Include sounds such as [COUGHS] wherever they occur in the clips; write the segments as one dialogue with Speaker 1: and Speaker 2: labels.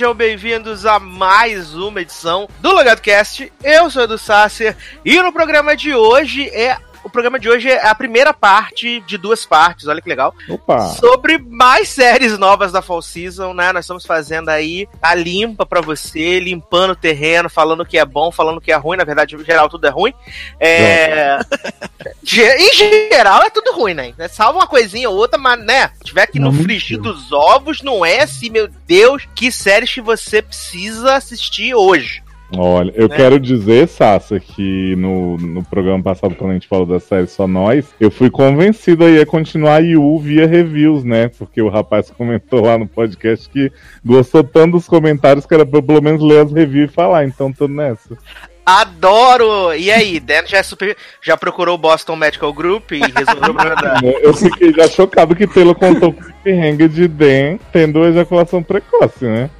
Speaker 1: Sejam bem-vindos a mais uma edição do Logado Cast. Eu sou Edu Sasser e no programa de hoje é o programa de hoje é a primeira parte de duas partes, olha que legal.
Speaker 2: Opa.
Speaker 1: Sobre mais séries novas da Fall Season, né? Nós estamos fazendo aí a limpa para você, limpando o terreno, falando o que é bom, falando o que é ruim. Na verdade, em geral, tudo é ruim. É... [LAUGHS] em geral, é tudo ruim, né? Salva uma coisinha ou outra, mas, né? Tiver aqui no frigir dos ovos, não é assim, meu Deus, que séries que você precisa assistir hoje.
Speaker 2: Olha, eu né? quero dizer, Sassa, que no, no programa passado, quando a gente falou da série Só Nós, eu fui convencido aí a continuar a Yu via reviews, né? Porque o rapaz [LAUGHS] comentou lá no podcast que gostou tanto dos comentários que era pra eu pelo menos ler as reviews e falar, então tô nessa.
Speaker 1: Adoro! E aí, Dan já, é super, já procurou o Boston Medical Group e resolveu [LAUGHS] o problema
Speaker 2: Eu fiquei já chocado que Taylor contou com o de Dan tendo ejaculação precoce, né?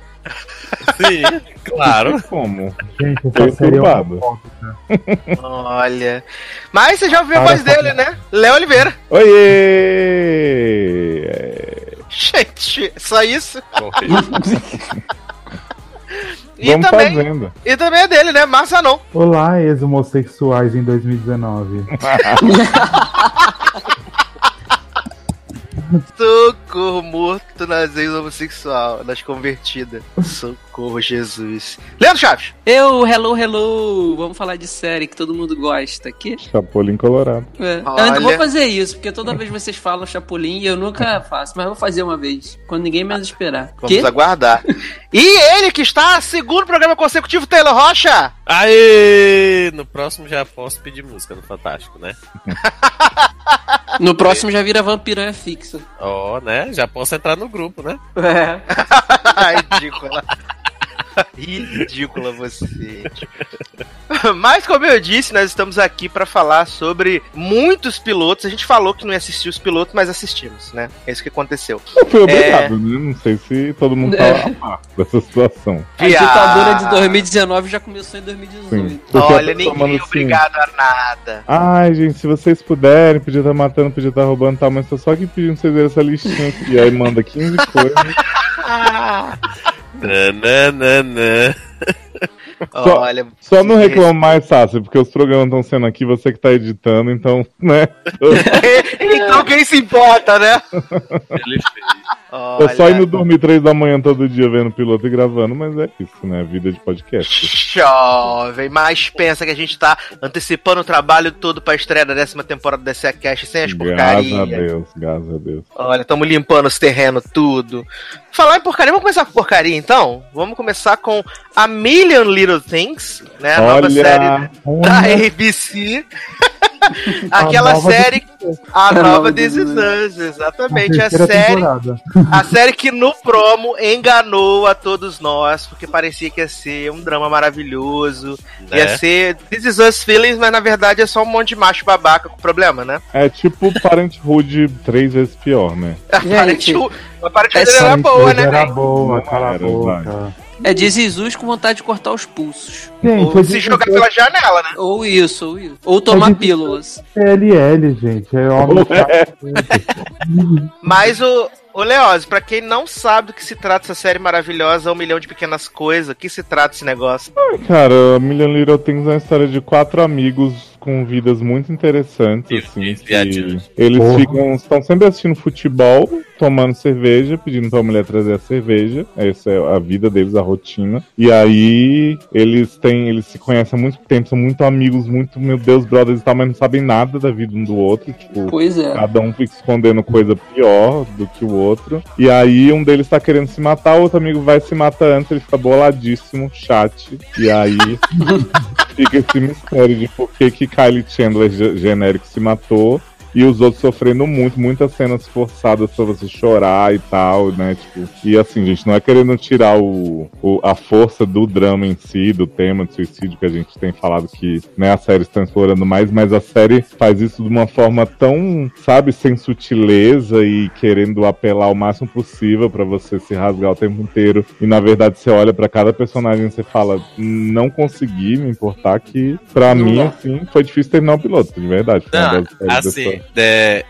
Speaker 1: Sim, claro.
Speaker 2: Como?
Speaker 3: Gente, é uma
Speaker 1: Olha. Mas você já ouviu a voz dele, né? Léo Oliveira.
Speaker 2: Oiê!
Speaker 1: Gente, só isso? [LAUGHS]
Speaker 2: E Vamos também, fazendo.
Speaker 1: E também é dele, né? Massa não.
Speaker 3: Olá, ex-homossexuais em 2019. [LAUGHS]
Speaker 1: Socorro, morto nas ex-homossexual, nas convertidas. Socorro, Jesus. Leandro Chaves.
Speaker 4: Eu, hello, hello. Vamos falar de série que todo mundo gosta aqui.
Speaker 2: Chapolin Colorado.
Speaker 4: É. Eu ainda vou fazer isso, porque toda vez vocês falam Chapolin e eu nunca faço, mas vou fazer uma vez, quando ninguém menos esperar.
Speaker 1: Vamos que? aguardar. e ele que está, segundo programa consecutivo, Taylor Rocha.
Speaker 5: Aê! No próximo já posso pedir música no Fantástico, né? [LAUGHS]
Speaker 4: no próximo já vira vampiranha fixa.
Speaker 5: Ó, oh, né? Já posso entrar no grupo, né?
Speaker 1: É. [LAUGHS] Ridícula. [LAUGHS] Ridícula você. [LAUGHS] Mas, como eu disse, nós estamos aqui para falar sobre muitos pilotos. A gente falou que não ia assistir os pilotos, mas assistimos, né? É isso que aconteceu.
Speaker 2: Eu fui obrigado, é... né? Não sei se todo mundo tá é. a par dessa situação. [LAUGHS]
Speaker 4: A ditadura de 2019 já começou em 2018.
Speaker 1: Olha, ninguém é obrigado a nada.
Speaker 2: Ai, gente, se vocês puderem, podia estar tá matando, podia estar tá roubando, tal, mas tô só aqui pedindo vocês verem essa listinha aqui. Aí manda 15 coisas.
Speaker 5: Nananana. [LAUGHS]
Speaker 2: Só, Olha, só não reclama mais, Sácio, porque os programas estão sendo aqui, você que tá editando, então, [LAUGHS] né? [LAUGHS]
Speaker 1: então quem se importa, né?
Speaker 2: Ele fez. Olha... Tô só indo dormir três da manhã todo dia vendo piloto e gravando, mas é isso, né? Vida de podcast.
Speaker 1: Jovem, mas pensa que a gente tá antecipando o trabalho todo pra estreia da décima temporada da SA Cash sem as porcarias.
Speaker 2: Graças a Deus, graças a Deus.
Speaker 1: Olha, estamos limpando os terrenos, tudo. Falar em porcaria, vamos começar com porcaria então? Vamos começar com A Million Little Things, né? A nova série da ABC. [LAUGHS] [LAUGHS] Aquela série. A nova This Is Us, exatamente. A, a série. A série que no promo enganou a todos nós, porque parecia que ia ser um drama maravilhoso. Né? Ia ser This Is Us Feelings, mas na verdade é só um monte de macho babaca com problema, né?
Speaker 2: É tipo Parenthood três vezes pior, né? [LAUGHS]
Speaker 1: Parenthood, a Parenthood era boa, né?
Speaker 3: Era boa, cala a boca.
Speaker 4: É de Jesus com vontade de cortar os pulsos.
Speaker 1: Gente, ou se jogar pela janela, né?
Speaker 4: Ou isso, ou isso. Ou tomar pílulas.
Speaker 3: LL, gente. É homem.
Speaker 1: Mas o, Ô, Leoz, pra quem não sabe do que se trata essa série maravilhosa, Um Milhão de Pequenas Coisas, o que se trata esse negócio?
Speaker 2: Ai, cara, Million Little Things é uma história de quatro amigos com vidas muito interessantes, assim. eles Porra. ficam, estão sempre assistindo futebol, tomando cerveja, pedindo pra mulher trazer a cerveja. Essa é a vida deles, a rotina. E aí eles têm, eles se conhecem há muito tempo, são muito amigos, muito, meu Deus, brothers e tal, mas não sabem nada da vida um do outro. Tipo,
Speaker 4: pois é.
Speaker 2: cada um fica escondendo coisa pior do que o outro. E aí um deles tá querendo se matar, o outro amigo vai se matar antes, ele fica boladíssimo, chat. E aí [LAUGHS] fica esse mistério de por que, que Kylie Chandler genérico se matou e os outros sofrendo muito, muitas cenas forçadas pra você chorar e tal, né? Tipo, e assim, gente, não é querendo tirar o, o, a força do drama em si, do tema de suicídio que a gente tem falado que né, a série está explorando mais, mas a série faz isso de uma forma tão, sabe, sem sutileza e querendo apelar o máximo possível para você se rasgar o tempo inteiro. E na verdade você olha para cada personagem e você fala, não consegui me importar que, para mim, assim, foi difícil terminar o piloto, de verdade.
Speaker 5: Não, assim, é,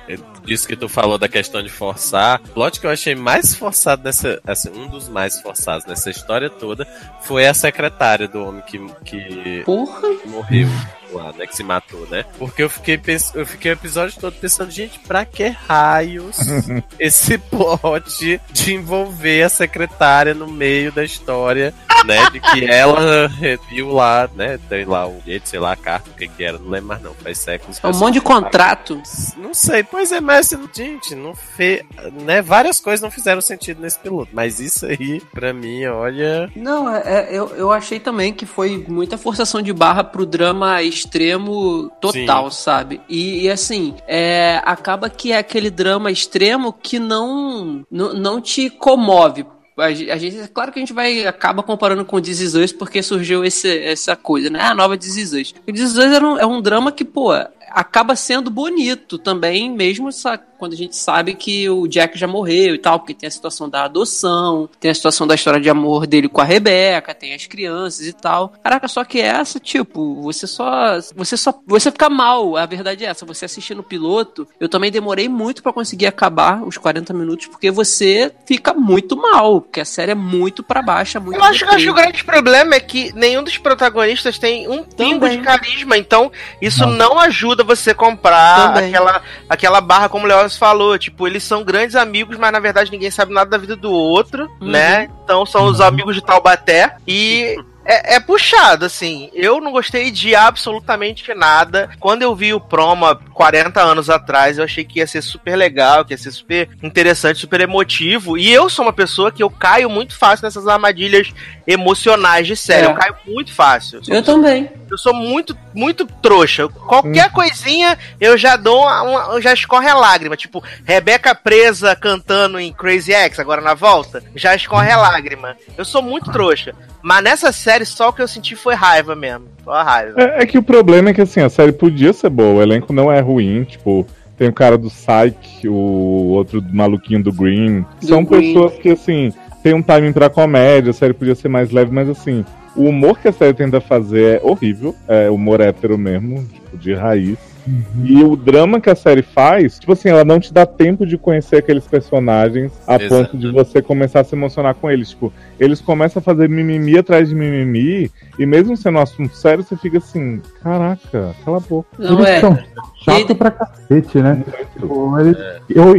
Speaker 5: disso que tu falou da questão de forçar. O plot que eu achei mais forçado nessa. Assim, um dos mais forçados nessa história toda foi a secretária do homem que, que
Speaker 4: Porra!
Speaker 5: morreu lá, né? Que se matou, né? Porque eu fiquei, pens... eu fiquei o episódio todo pensando, gente, pra que raios [LAUGHS] esse plot de envolver a secretária no meio da história, né? De que ela viu lá, né? Tem lá o jeito, sei lá, a carta, o que que era, não lembro mais não, faz séculos.
Speaker 4: É um monte de contrato.
Speaker 5: Não sei, pois é, mas gente, não fez. Né, várias coisas não fizeram sentido nesse piloto. Mas isso aí, pra mim, olha.
Speaker 4: Não, é, é, eu, eu achei também que foi muita forçação de barra pro drama extremo total, sabe? E, e, assim, é, acaba que é aquele drama extremo que não, não, não te comove. A gente, é claro que a gente vai acaba comparando com This Is Us porque surgiu esse, essa coisa, né? A nova This Is Us. O This Is Us é um, é um drama que, pô, acaba sendo bonito também, mesmo essa, quando a gente sabe que o Jack já morreu e tal, porque tem a situação da adoção, tem a situação da história de amor dele com a Rebeca, tem as crianças e tal. Caraca, só que essa, tipo, você só. Você só. Você fica mal, a verdade é essa. Você assistindo o piloto, eu também demorei muito para conseguir acabar os 40 minutos, porque você fica muito mal, porque a série é muito para baixo, é muito
Speaker 1: Eu acho, acho que o grande problema é que nenhum dos protagonistas tem um pingo de carisma, então isso não, não ajuda você comprar aquela, aquela barra, como o Leoz falou. Tipo, eles são grandes amigos, mas na verdade ninguém sabe nada da vida do outro, uhum. né? Então são os amigos de Taubaté. E [LAUGHS] é, é, puxado, assim. Eu não gostei de absolutamente nada. Quando eu vi o promo há 40 anos atrás, eu achei que ia ser super legal, que ia ser super interessante, super emotivo. E eu sou uma pessoa que eu caio muito fácil nessas armadilhas emocionais de série. É. Eu caio muito fácil.
Speaker 4: Eu, eu também.
Speaker 1: Eu sou muito, muito trouxa. Qualquer hum. coisinha eu já dou uma, uma, já escorre a lágrima. Tipo, Rebeca presa cantando em Crazy X, agora na volta, já escorre a lágrima. Eu sou muito trouxa. Mas nessa série, só o que eu senti foi raiva mesmo. Só a raiva.
Speaker 2: É, é que o problema é que assim, a série podia ser boa, o elenco não é ruim, tipo. Tem o cara do Psyche, o outro maluquinho do Green. Do São Green. pessoas que, assim, tem um timing pra comédia, a série podia ser mais leve, mas assim, o humor que a série tenta fazer é horrível. É humor hétero mesmo, tipo, de raiz. Uhum. E o drama que a série faz, tipo assim, ela não te dá tempo de conhecer aqueles personagens a Exato. ponto de você começar a se emocionar com eles. Tipo, eles começam a fazer mimimi atrás de mimimi, e mesmo sendo um assunto sério, você fica assim, caraca, cala a boca.
Speaker 3: Não eles é. são chato pra cacete, né? Tipo, eles,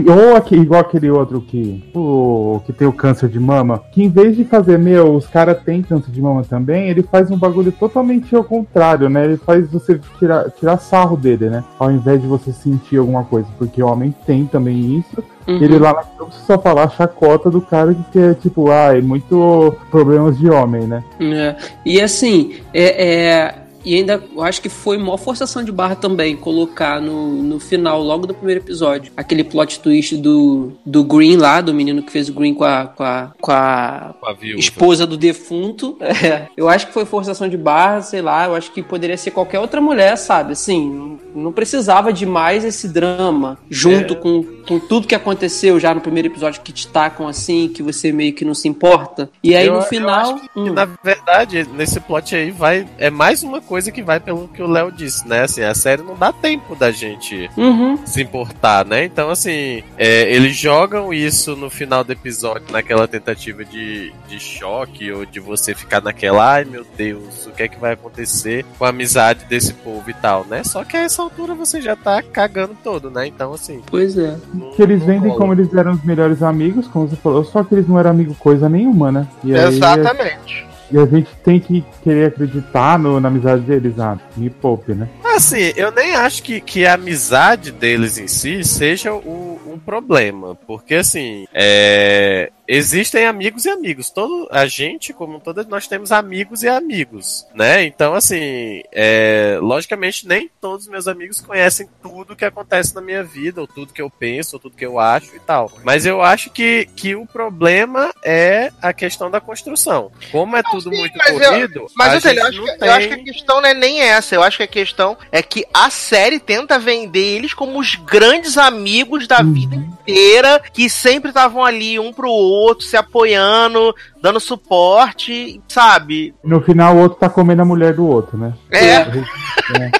Speaker 3: ou, aqui, igual aquele outro que, o, que tem o câncer de mama, que em vez de fazer, meu, os caras têm câncer de mama também, ele faz um bagulho totalmente ao contrário, né? Ele faz você tirar, tirar sarro dele, né? Ao invés de você sentir alguma coisa, porque o homem tem também isso, Uhum. Ele lá não precisa falar chacota do cara que é tipo, ah, é muito problemas de homem, né?
Speaker 4: É. E assim, é, é, e ainda eu acho que foi maior forçação de barra também colocar no, no final, logo do primeiro episódio, aquele plot twist do, do Green lá, do menino que fez o Green com a, com a, com a, com a esposa do defunto. É, [LAUGHS] eu acho que foi forçação de barra, sei lá, eu acho que poderia ser qualquer outra mulher, sabe? Assim, não, precisava de mais esse drama junto é. com, com tudo que aconteceu já no primeiro episódio que te tacam assim, que você meio que não se importa. E aí eu, no final.
Speaker 5: Que, hum. Na verdade, nesse plot aí vai. É mais uma coisa que vai pelo que o Léo disse, né? Assim, a série não dá tempo da gente
Speaker 4: uhum.
Speaker 5: se importar, né? Então, assim, é, eles jogam isso no final do episódio, naquela tentativa de, de choque ou de você ficar naquela, ai meu Deus, o que é que vai acontecer com a amizade desse povo e tal, né? Só que a essa altura você já tá cagando todo, né? Então, assim.
Speaker 4: Pois é.
Speaker 3: Não, que eles vendem como eles eram os melhores amigos, como você falou, só que eles não eram amigo coisa nenhuma, né?
Speaker 1: E Exatamente.
Speaker 3: Aí, e a gente tem que querer acreditar no, na amizade deles, ah, me poupe, né?
Speaker 5: Assim, eu nem acho que, que a amizade deles em si seja o, um problema. Porque, assim, é, existem amigos e amigos. Todo, a gente, como todas, nós temos amigos e amigos, né? Então, assim, é, logicamente, nem todos os meus amigos conhecem tudo que acontece na minha vida, ou tudo que eu penso, ou tudo que eu acho e tal. Mas eu acho que, que o problema é a questão da construção. Como é tudo muito mas corrido.
Speaker 1: Eu, mas eu, eu, acho que, tem... eu acho que a questão não é nem essa. Eu acho que a questão é que a série tenta vender eles como os grandes amigos da uhum. vida inteira, que sempre estavam ali um pro outro outro, se apoiando, dando suporte, sabe?
Speaker 3: No final, o outro tá comendo a mulher do outro, né?
Speaker 1: É. [LAUGHS]
Speaker 3: é.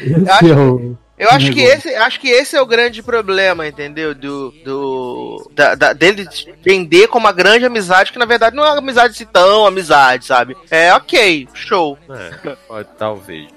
Speaker 3: Esse é o
Speaker 1: Eu acho que, esse, acho que esse é o grande problema, entendeu? Do. do da, da, dele vender como uma grande amizade, que na verdade não é uma amizade assim tão amizade, sabe? É ok, show.
Speaker 5: É, pode, talvez.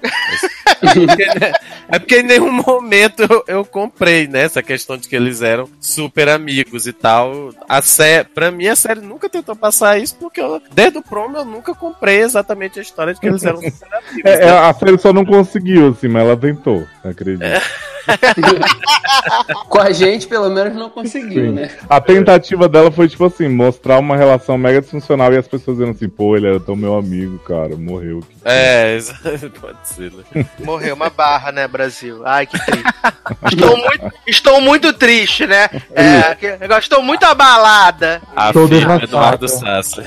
Speaker 5: é porque em nenhum momento eu, eu comprei, né? Essa questão de que eles eram super amigos e tal. A sé... Pra mim, a série nunca tentou passar isso, porque eu, desde o promo eu nunca comprei exatamente a história de que eles eram [LAUGHS] super amigos.
Speaker 2: É, né? A série só não conseguiu, assim, mas ela tentou, acredito. É. Yeah. [LAUGHS]
Speaker 4: Com a gente, pelo menos, não conseguiu, Sim. né?
Speaker 2: A tentativa dela foi, tipo assim, mostrar uma relação mega disfuncional e as pessoas dizendo assim, pô, ele era tão meu amigo, cara, morreu.
Speaker 5: É, [LAUGHS] pode ser,
Speaker 1: né? [LAUGHS] Morreu uma barra, né, Brasil? Ai, que triste. estou, muito, estou muito triste, né? É, estou muito abalada.
Speaker 5: A estou filha Eduardo Sassa.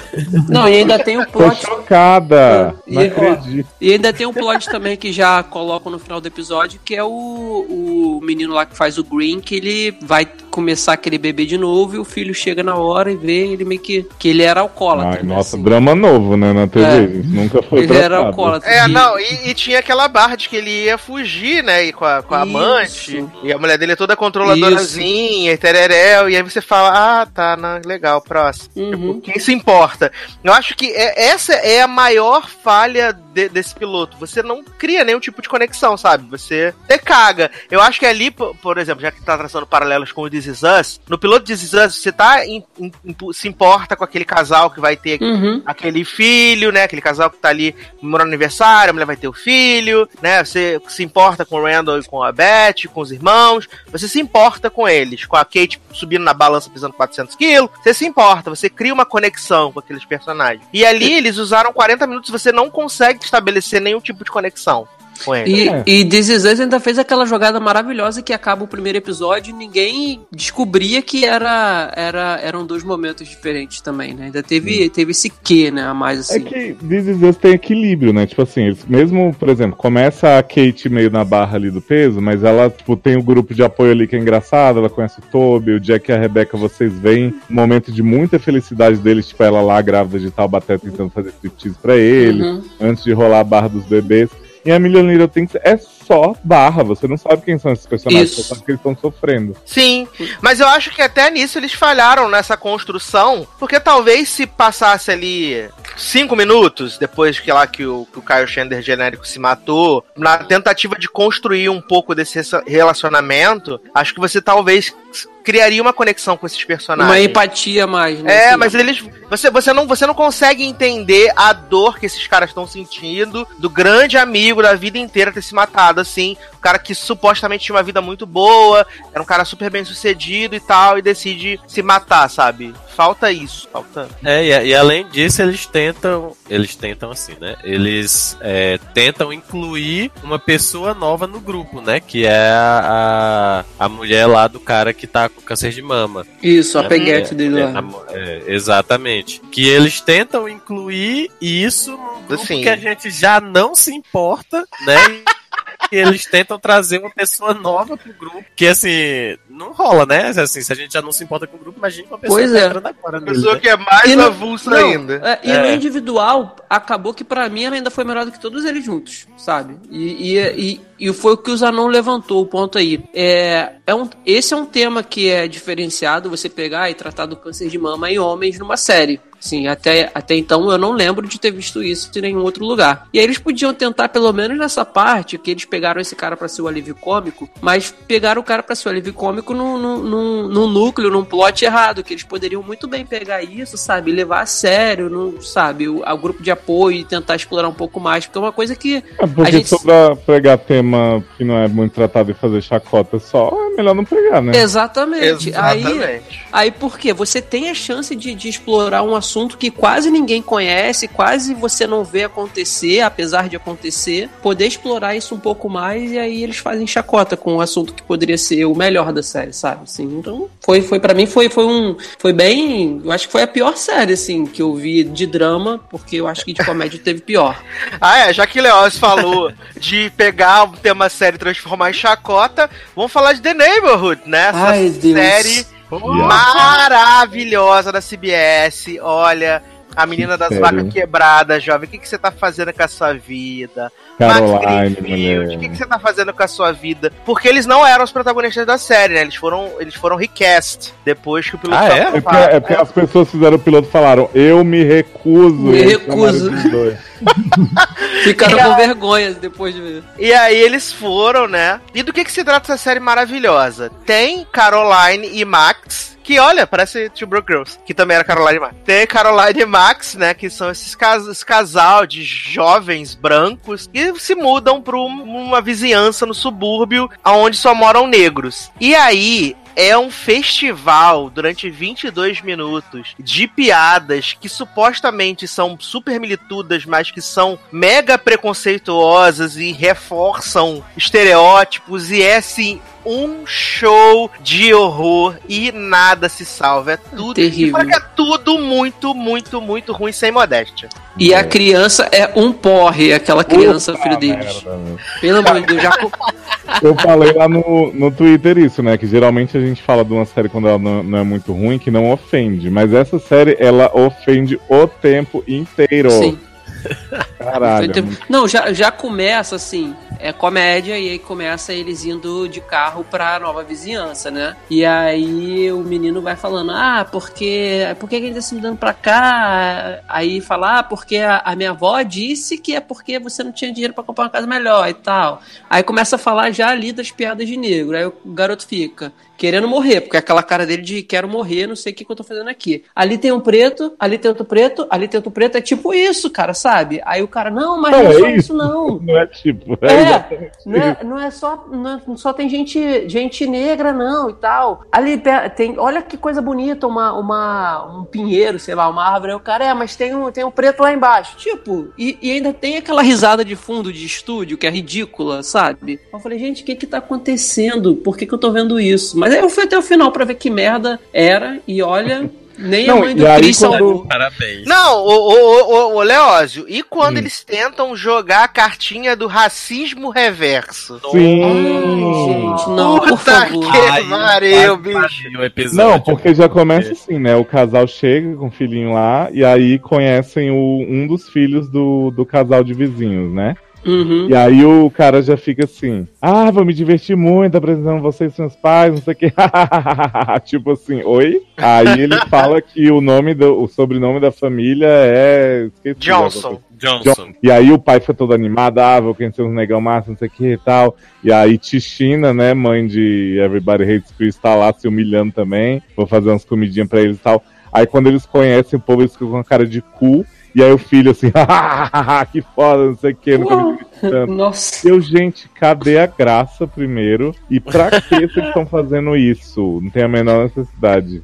Speaker 4: Não, e ainda tem um plot.
Speaker 2: Tô chocada.
Speaker 4: E, não acredito. E ainda tem um plot também que já colocam no final do episódio, que é o, o menino lá que faz o Green, que ele vai começar aquele bebê de novo e o filho chega na hora e vê ele meio que. que ele era alcoólatra.
Speaker 2: Ai, né, nossa, assim. drama novo, né, na TV. É. Nunca foi Ele tratado. era
Speaker 1: alcoólatra. É, não, e, e, tinha aquela barra de que ele ia fugir, né, e com a, com a amante. E a mulher dele é toda controladorazinha, e tereréu, e aí você fala, ah, tá, não, legal, próximo. Uhum. Tipo, quem se importa? Eu acho que é, essa é a maior falha de, desse piloto. Você não cria nenhum tipo de conexão, sabe? Você te caga. Eu acho que ali, por exemplo, já que tá traçando paralelos com o This Is Us, no piloto This Is Us, você tá in, in, se importa com aquele casal que vai ter uhum. aquele filho, né? Aquele casal que tá ali no aniversário, a mulher vai ter o filho, né? Você se importa com o Randall e com a Beth, com os irmãos, você se importa com eles, com a Kate subindo na balança pesando 400 quilos, você se importa, você cria uma conexão com aqueles personagens. E ali eles usaram 40 minutos, você não consegue estabelecer nenhum tipo de conexão.
Speaker 4: E, é. e This Is Us ainda fez aquela jogada maravilhosa que acaba o primeiro episódio e ninguém descobria que era, era, eram dois momentos diferentes também, né? Ainda teve, teve esse quê, né? A mais assim.
Speaker 2: É que This Is Us tem equilíbrio, né? Tipo assim, eles, mesmo, por exemplo, começa a Kate meio na barra ali do peso, mas ela, tipo, tem o um grupo de apoio ali que é engraçado, ela conhece o Toby, o Jack e a Rebecca, vocês veem um momento de muita felicidade deles, tipo, ela lá grávida de tal bater tentando fazer striptease pra ele, uhum. antes de rolar a barra dos bebês. E a Million Little Things é só barra, você não sabe quem são esses personagens, Isso. você sabe que eles estão sofrendo.
Speaker 1: Sim, mas eu acho que até nisso eles falharam nessa construção, porque talvez se passasse ali cinco minutos depois que lá que o, que o Kyle Chandler genérico se matou, na tentativa de construir um pouco desse relacionamento, acho que você talvez criaria uma conexão com esses personagens.
Speaker 4: Uma empatia mais,
Speaker 1: né? É, assim. mas eles. Você, você, não, você não consegue entender a dor que esses caras estão sentindo do grande amigo da vida inteira ter se matado, assim. O cara que supostamente tinha uma vida muito boa, era um cara super bem sucedido e tal, e decide se matar, sabe? Falta isso, falta.
Speaker 5: É, e, e além disso, eles tentam. Eles tentam assim, né? Eles é, tentam incluir uma pessoa nova no grupo, né? Que é a, a, a mulher lá do cara que tá com câncer de mama.
Speaker 4: Isso, a né? peguete é, dele lá.
Speaker 5: É, é, exatamente. Que eles tentam incluir isso num grupo assim. que a gente já não se importa, né? [LAUGHS] eles tentam trazer uma pessoa nova pro grupo. Que assim, não rola, né? Assim, se a gente já não se importa com o grupo, imagina uma pessoa
Speaker 1: pois
Speaker 5: que
Speaker 1: tá é. entrando agora. Uma pessoa né? que é mais e avulsa não, ainda.
Speaker 4: É, e é. no individual, acabou que para mim ela ainda foi melhor do que todos eles juntos, sabe? E, e, e, e foi o que o Zanon levantou, o ponto aí. É, é um, esse é um tema que é diferenciado, você pegar e tratar do câncer de mama em homens numa série. Sim, até, até então eu não lembro de ter visto isso em nenhum outro lugar. E aí eles podiam tentar, pelo menos nessa parte, que eles pegaram esse cara para ser o alívio cômico, mas pegaram o cara para ser o alívio cômico num, num, num, núcleo, num plot errado, que eles poderiam muito bem pegar isso, sabe, levar a sério, não, sabe, o, o grupo de apoio e tentar explorar um pouco mais, porque é uma coisa que.
Speaker 2: É porque a gente... sobre pegar tema que não é muito tratado e fazer chacota só, é melhor não pegar, né?
Speaker 4: Exatamente. Exatamente. Aí, aí por quê? Você tem a chance de, de explorar um assunto assunto que quase ninguém conhece, quase você não vê acontecer, apesar de acontecer, poder explorar isso um pouco mais e aí eles fazem chacota com um assunto que poderia ser o melhor da série, sabe? Assim, então, foi, foi para mim foi, foi um foi bem, eu acho que foi a pior série assim que eu vi de drama, porque eu acho que de comédia teve pior. [LAUGHS]
Speaker 1: ah, é, já que Leoz falou de pegar um tema série e transformar em chacota, vamos falar de The Neighborhood, né? Essa Ai, série Maravilhosa da CBS. Olha, A menina das vacas quebradas, jovem, o que, que você tá fazendo com a sua vida?
Speaker 2: Caroline,
Speaker 1: o que, que você tá fazendo com a sua vida? Porque eles não eram os protagonistas da série, né? Eles foram, eles foram recast depois que o piloto
Speaker 2: ah, é? É porque, é porque, as pessoas fizeram o piloto e falaram, eu me recuso.
Speaker 4: Me recuso. [LAUGHS] Ficaram com vergonha depois de ver.
Speaker 1: E aí eles foram, né? E do que, que se trata essa série maravilhosa? Tem Caroline e Max, que olha, parece Two Broke Girls, que também era Caroline e Max. Tem Caroline e Max, né, que são esses cas esse casal de jovens brancos que se mudam para uma vizinhança no subúrbio onde só moram negros. E aí, é um festival durante 22 minutos de piadas que supostamente são super militudas, mas que são mega preconceituosas e reforçam estereótipos e é assim um show de horror e nada se salva. É tudo.
Speaker 4: Terrível.
Speaker 1: É tudo muito, muito, muito ruim, sem modéstia.
Speaker 4: E a criança é um porre, aquela criança, Opa, filho deles. Merda, Pelo amor de Deus, já.
Speaker 2: Eu falei lá no, no Twitter isso, né? Que geralmente a gente fala de uma série quando ela não, não é muito ruim, que não ofende. Mas essa série, ela ofende o tempo inteiro. Sim.
Speaker 4: Caralho. Não, já, já começa assim, é comédia, e aí começa eles indo de carro pra nova vizinhança, né? E aí o menino vai falando, ah, porque. Por que ele tá se mudando pra cá? Aí fala, ah, porque a, a, minha avó disse que é porque você não tinha dinheiro para comprar uma casa melhor e tal. Aí começa a falar já ali das piadas de negro. Aí o garoto fica querendo morrer, porque é aquela cara dele de quero morrer, não sei o que, que eu tô fazendo aqui. Ali tem um preto, ali tem outro preto, ali tem outro preto, é tipo isso, cara, sabe? Aí o cara, não, mas não, não é, é só isso, não. [LAUGHS]
Speaker 2: Não é tipo.
Speaker 4: É, é não, é, não é só. Não, é, só tem gente, gente negra, não, e tal. Ali tem. Olha que coisa bonita, uma, uma, um pinheiro, sei lá, uma árvore. Aí o cara, é, mas tem um, tem um preto lá embaixo. Tipo, e, e ainda tem aquela risada de fundo de estúdio que é ridícula, sabe? Eu falei, gente, o que que tá acontecendo? Por que, que eu tô vendo isso? Mas aí eu fui até o final para ver que merda era, e olha. [LAUGHS] Nem não, a mãe do Chris quando...
Speaker 1: Parabéns. Não, o, o, o, o Leózio, e quando hum. eles tentam jogar a cartinha do racismo reverso?
Speaker 2: Sim.
Speaker 4: Ai, gente, não, Puta por favor.
Speaker 1: que pariu, bicho.
Speaker 2: Não, porque já começa assim, né? O casal chega com o filhinho lá, e aí conhecem o, um dos filhos do, do casal de vizinhos, né?
Speaker 4: Uhum.
Speaker 2: E aí o cara já fica assim: Ah, vou me divertir muito apresentando vocês e seus pais, não sei o que. [LAUGHS] tipo assim, oi? Aí ele fala que o nome do, o sobrenome da família é.
Speaker 1: Esqueci, Johnson.
Speaker 2: Johnson. E aí o pai foi todo animado, ah, vou conhecer uns negão massa, não sei o que e tal. E aí Tichina, né, mãe de Everybody Hates Chris, tá lá se humilhando também. Vou fazer umas comidinhas pra eles e tal. Aí quando eles conhecem o povo, eles ficam com a cara de cu. E aí o filho assim, [LAUGHS] que foda, não sei o que, nunca me tanto.
Speaker 4: Nossa.
Speaker 2: Eu, gente, cadê a graça primeiro? E pra que vocês estão fazendo isso? Não tem a menor necessidade.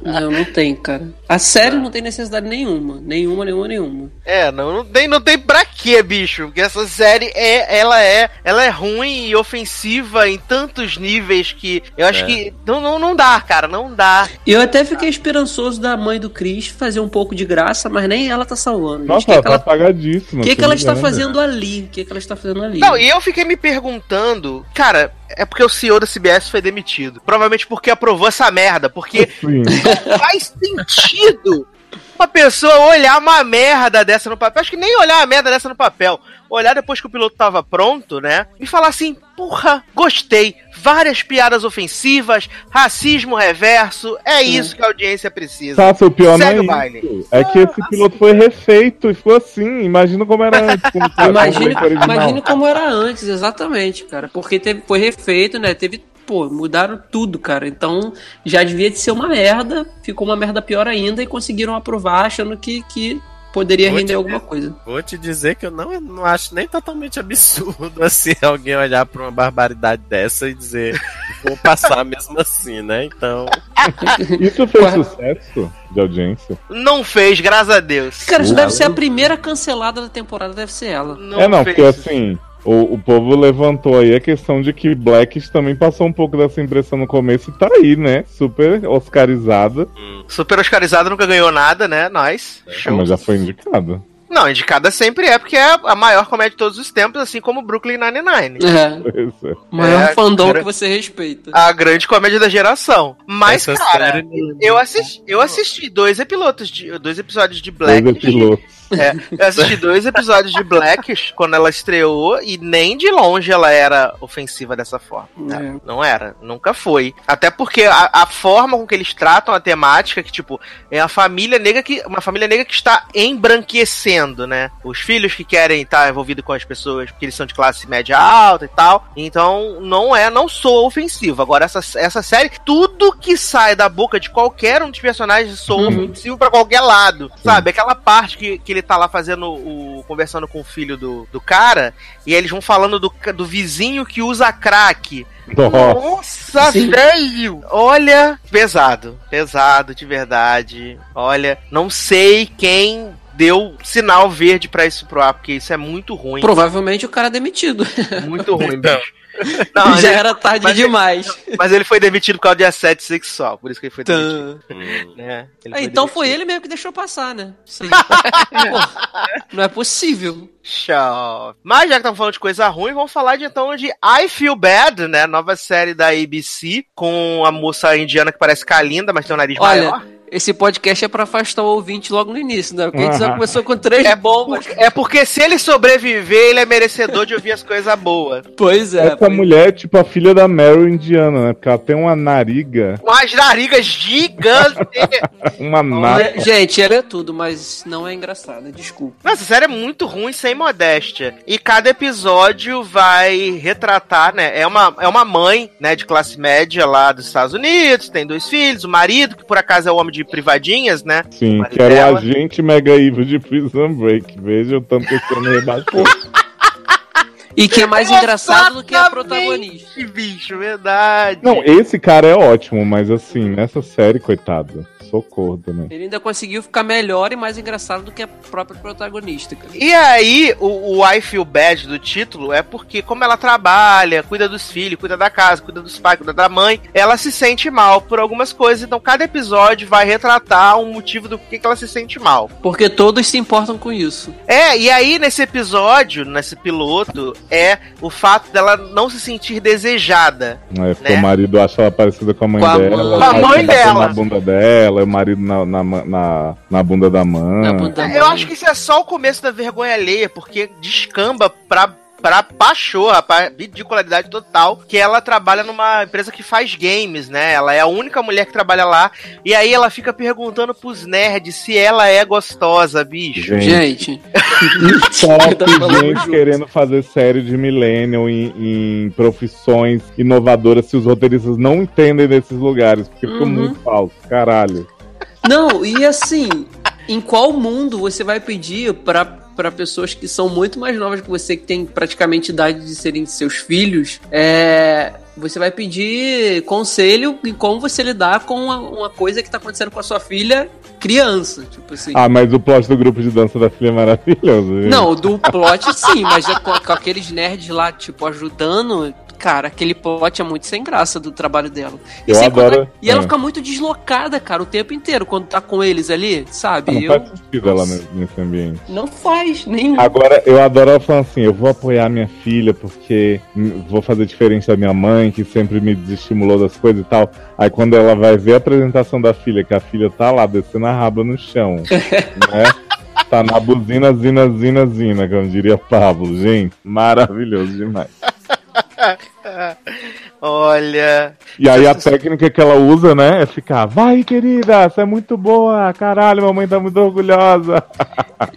Speaker 4: Não, não tem, cara. A série não tem necessidade nenhuma. Nenhuma, nenhuma, nenhuma.
Speaker 1: É, não, não tem, não tem pra quê, bicho? Porque essa série é, ela é, ela é ruim e ofensiva em tantos níveis que eu acho é. que não, não, não dá, cara, não dá.
Speaker 4: Eu até fiquei esperançoso da mãe do Chris fazer um pouco de graça, mas nem ela tá salvando.
Speaker 2: Nossa, que ela tá apagadíssima.
Speaker 4: O que, que ela está fazendo ali? O que, que ela está fazendo ali?
Speaker 1: Não, e eu fiquei me perguntando, cara, é porque o CEO da CBS foi demitido. Provavelmente porque aprovou essa merda. Porque [LAUGHS] não faz sentido uma pessoa olhar uma merda dessa no papel. Acho que nem olhar uma merda dessa no papel. Olhar depois que o piloto tava pronto, né? E falar assim: porra, gostei. Várias piadas ofensivas, racismo reverso. É isso que a audiência precisa.
Speaker 2: Tá, o pior Segue não é isso. É que esse piloto foi refeito e ficou assim. Imagina como era antes. Como
Speaker 4: imagine como era antes, exatamente, cara. Porque teve, foi refeito, né? Teve pô, mudaram tudo, cara. Então já devia de ser uma merda, ficou uma merda pior ainda e conseguiram aprovar achando que, que poderia vou render alguma coisa.
Speaker 5: Vou te dizer que eu não, não acho nem totalmente absurdo [LAUGHS] assim alguém olhar para uma barbaridade dessa e dizer vou passar mesmo assim, né? Então. [LAUGHS]
Speaker 2: Isso fez sucesso de audiência?
Speaker 1: Não fez, graças a Deus.
Speaker 4: Cara, isso deve ser a primeira cancelada da temporada, deve ser ela.
Speaker 2: Não é, não, fez. porque assim. O, o povo levantou aí a questão de que Black também passou um pouco dessa impressão no começo e tá aí, né? Super oscarizada.
Speaker 1: Hum. Super oscarizada, nunca ganhou nada, né? Nós.
Speaker 2: É, mas já foi indicada.
Speaker 1: Não, indicada sempre é, porque é a maior comédia de todos os tempos, assim como Brooklyn Nine-Nine.
Speaker 4: É. O maior é, fandom que você respeita.
Speaker 1: A grande comédia da geração. Mas, Essa cara, eu assisti, eu assisti dois epilotos de, dois episódios de Black. Dois epilotos. É, eu assisti dois episódios de Blackish quando ela estreou e nem de longe ela era ofensiva dessa forma. É. Não era, nunca foi. Até porque a, a, forma com que eles tratam a temática, que tipo, é a família negra que. Uma família negra que está embranquecendo, né? Os filhos que querem estar envolvidos com as pessoas porque eles são de classe média alta e tal. Então, não é, não sou ofensivo. Agora, essa, essa série, tudo que sai da boca de qualquer um dos personagens sou uhum. ofensivo para qualquer lado. Sabe? Aquela parte que, que ele tá lá fazendo o. conversando com o filho do, do cara, e eles vão falando do, do vizinho que usa crack. Nossa, velho! Olha, pesado, pesado de verdade. Olha, não sei quem deu sinal verde para isso pro ar, porque isso é muito ruim.
Speaker 4: Provavelmente o cara é demitido.
Speaker 1: Muito ruim, então.
Speaker 4: Não, [LAUGHS] Já ele, era tarde mas demais.
Speaker 1: Ele, mas ele foi demitido por causa de assédio sexual, por isso que ele foi demitido.
Speaker 4: Hum. Né? Ele foi então demitido. foi ele mesmo que deixou passar, né? Sim. não é possível.
Speaker 1: Show. Mas já que estamos falando de coisa ruim, vamos falar de, então de I Feel Bad, né? Nova série da ABC, com a moça indiana que parece Kalinda, mas tem um nariz Olha, maior.
Speaker 4: Esse podcast é para afastar o ouvinte logo no início, né? Porque a gente já começou com três
Speaker 1: é
Speaker 4: bombas.
Speaker 1: É porque se ele sobreviver, ele é merecedor de ouvir as coisas boas.
Speaker 2: Pois é. Essa pois... mulher é tipo a filha da Meryl indiana, né? Porque ela tem uma nariga.
Speaker 1: Umas narigas gigantes. [LAUGHS]
Speaker 2: uma nariga.
Speaker 4: Gente, ela é tudo, mas não é engraçada, desculpa.
Speaker 1: Nossa, série é muito ruim, sem modéstia. E cada episódio vai retratar, né? É uma, é uma mãe, né, de classe média lá dos Estados Unidos, tem dois filhos, o marido, que por acaso é o homem de de privadinhas, né?
Speaker 2: Sim, que era dela. o agente mega evil de Prison Break. Veja o tanto que esse homem rebaixou.
Speaker 4: E que é [LAUGHS] mais engraçado do que a protagonista.
Speaker 1: bicho, verdade.
Speaker 2: Não, esse cara é ótimo, mas assim, nessa série, coitado. Socorro também.
Speaker 4: Ele ainda conseguiu ficar melhor e mais engraçado do que a própria protagonista. Cara.
Speaker 1: E aí, o, o I Feel Bad do título é porque, como ela trabalha, cuida dos filhos, cuida da casa, cuida dos pais, cuida da mãe, ela se sente mal por algumas coisas. Então, cada episódio vai retratar um motivo do porquê que ela se sente mal.
Speaker 4: Porque todos se importam com isso.
Speaker 1: É, e aí, nesse episódio, nesse piloto, é o fato dela não se sentir desejada.
Speaker 2: É, porque né? o marido acha ela parecida com a mãe com a dela.
Speaker 1: Com a mãe dela.
Speaker 2: Na bunda dela o marido na, na, na, na bunda da mãe.
Speaker 1: Bunda Eu acho que isso é só o começo da vergonha alheia, porque descamba pra pra pachorra, pra ridicularidade total, que ela trabalha numa empresa que faz games, né? Ela é a única mulher que trabalha lá. E aí ela fica perguntando pros nerds se ela é gostosa, bicho.
Speaker 4: Gente.
Speaker 2: Top gente [LAUGHS] querendo fazer série de Millennium em, em, profissões inovadoras se os roteiristas não entendem desses lugares, porque uhum. fica muito falso. Caralho.
Speaker 4: Não, e assim, em qual mundo você vai pedir para para pessoas que são muito mais novas que você, que tem praticamente idade de serem seus filhos, é, você vai pedir conselho em como você lidar com uma, uma coisa que está acontecendo com a sua filha criança, tipo assim.
Speaker 2: Ah, mas o plot do grupo de dança da filha é maravilhoso.
Speaker 4: Viu? Não, do plot sim, mas é com, com aqueles nerds lá, tipo, ajudando, cara, aquele plot é muito sem graça do trabalho dela.
Speaker 2: E, eu adoro.
Speaker 4: e ela é. fica muito deslocada, cara, o tempo inteiro, quando tá com eles ali, sabe?
Speaker 2: Não eu... faz sentido ela nesse ambiente.
Speaker 4: Não faz, nenhum.
Speaker 2: Agora, eu adoro ela falando assim, eu vou apoiar minha filha porque vou fazer diferente da minha mãe, que sempre me desestimulou das coisas e tal. Aí quando ela vai ver a apresentação da filha, que a filha tá lá descendo a raba no chão, [LAUGHS] né? Tá na buzina, zina, zina, zina, como diria Pablo. Gente, maravilhoso demais. [LAUGHS]
Speaker 1: Olha.
Speaker 2: E aí a técnica que ela usa, né, é ficar, vai querida, você é muito boa, caralho, mamãe tá muito orgulhosa.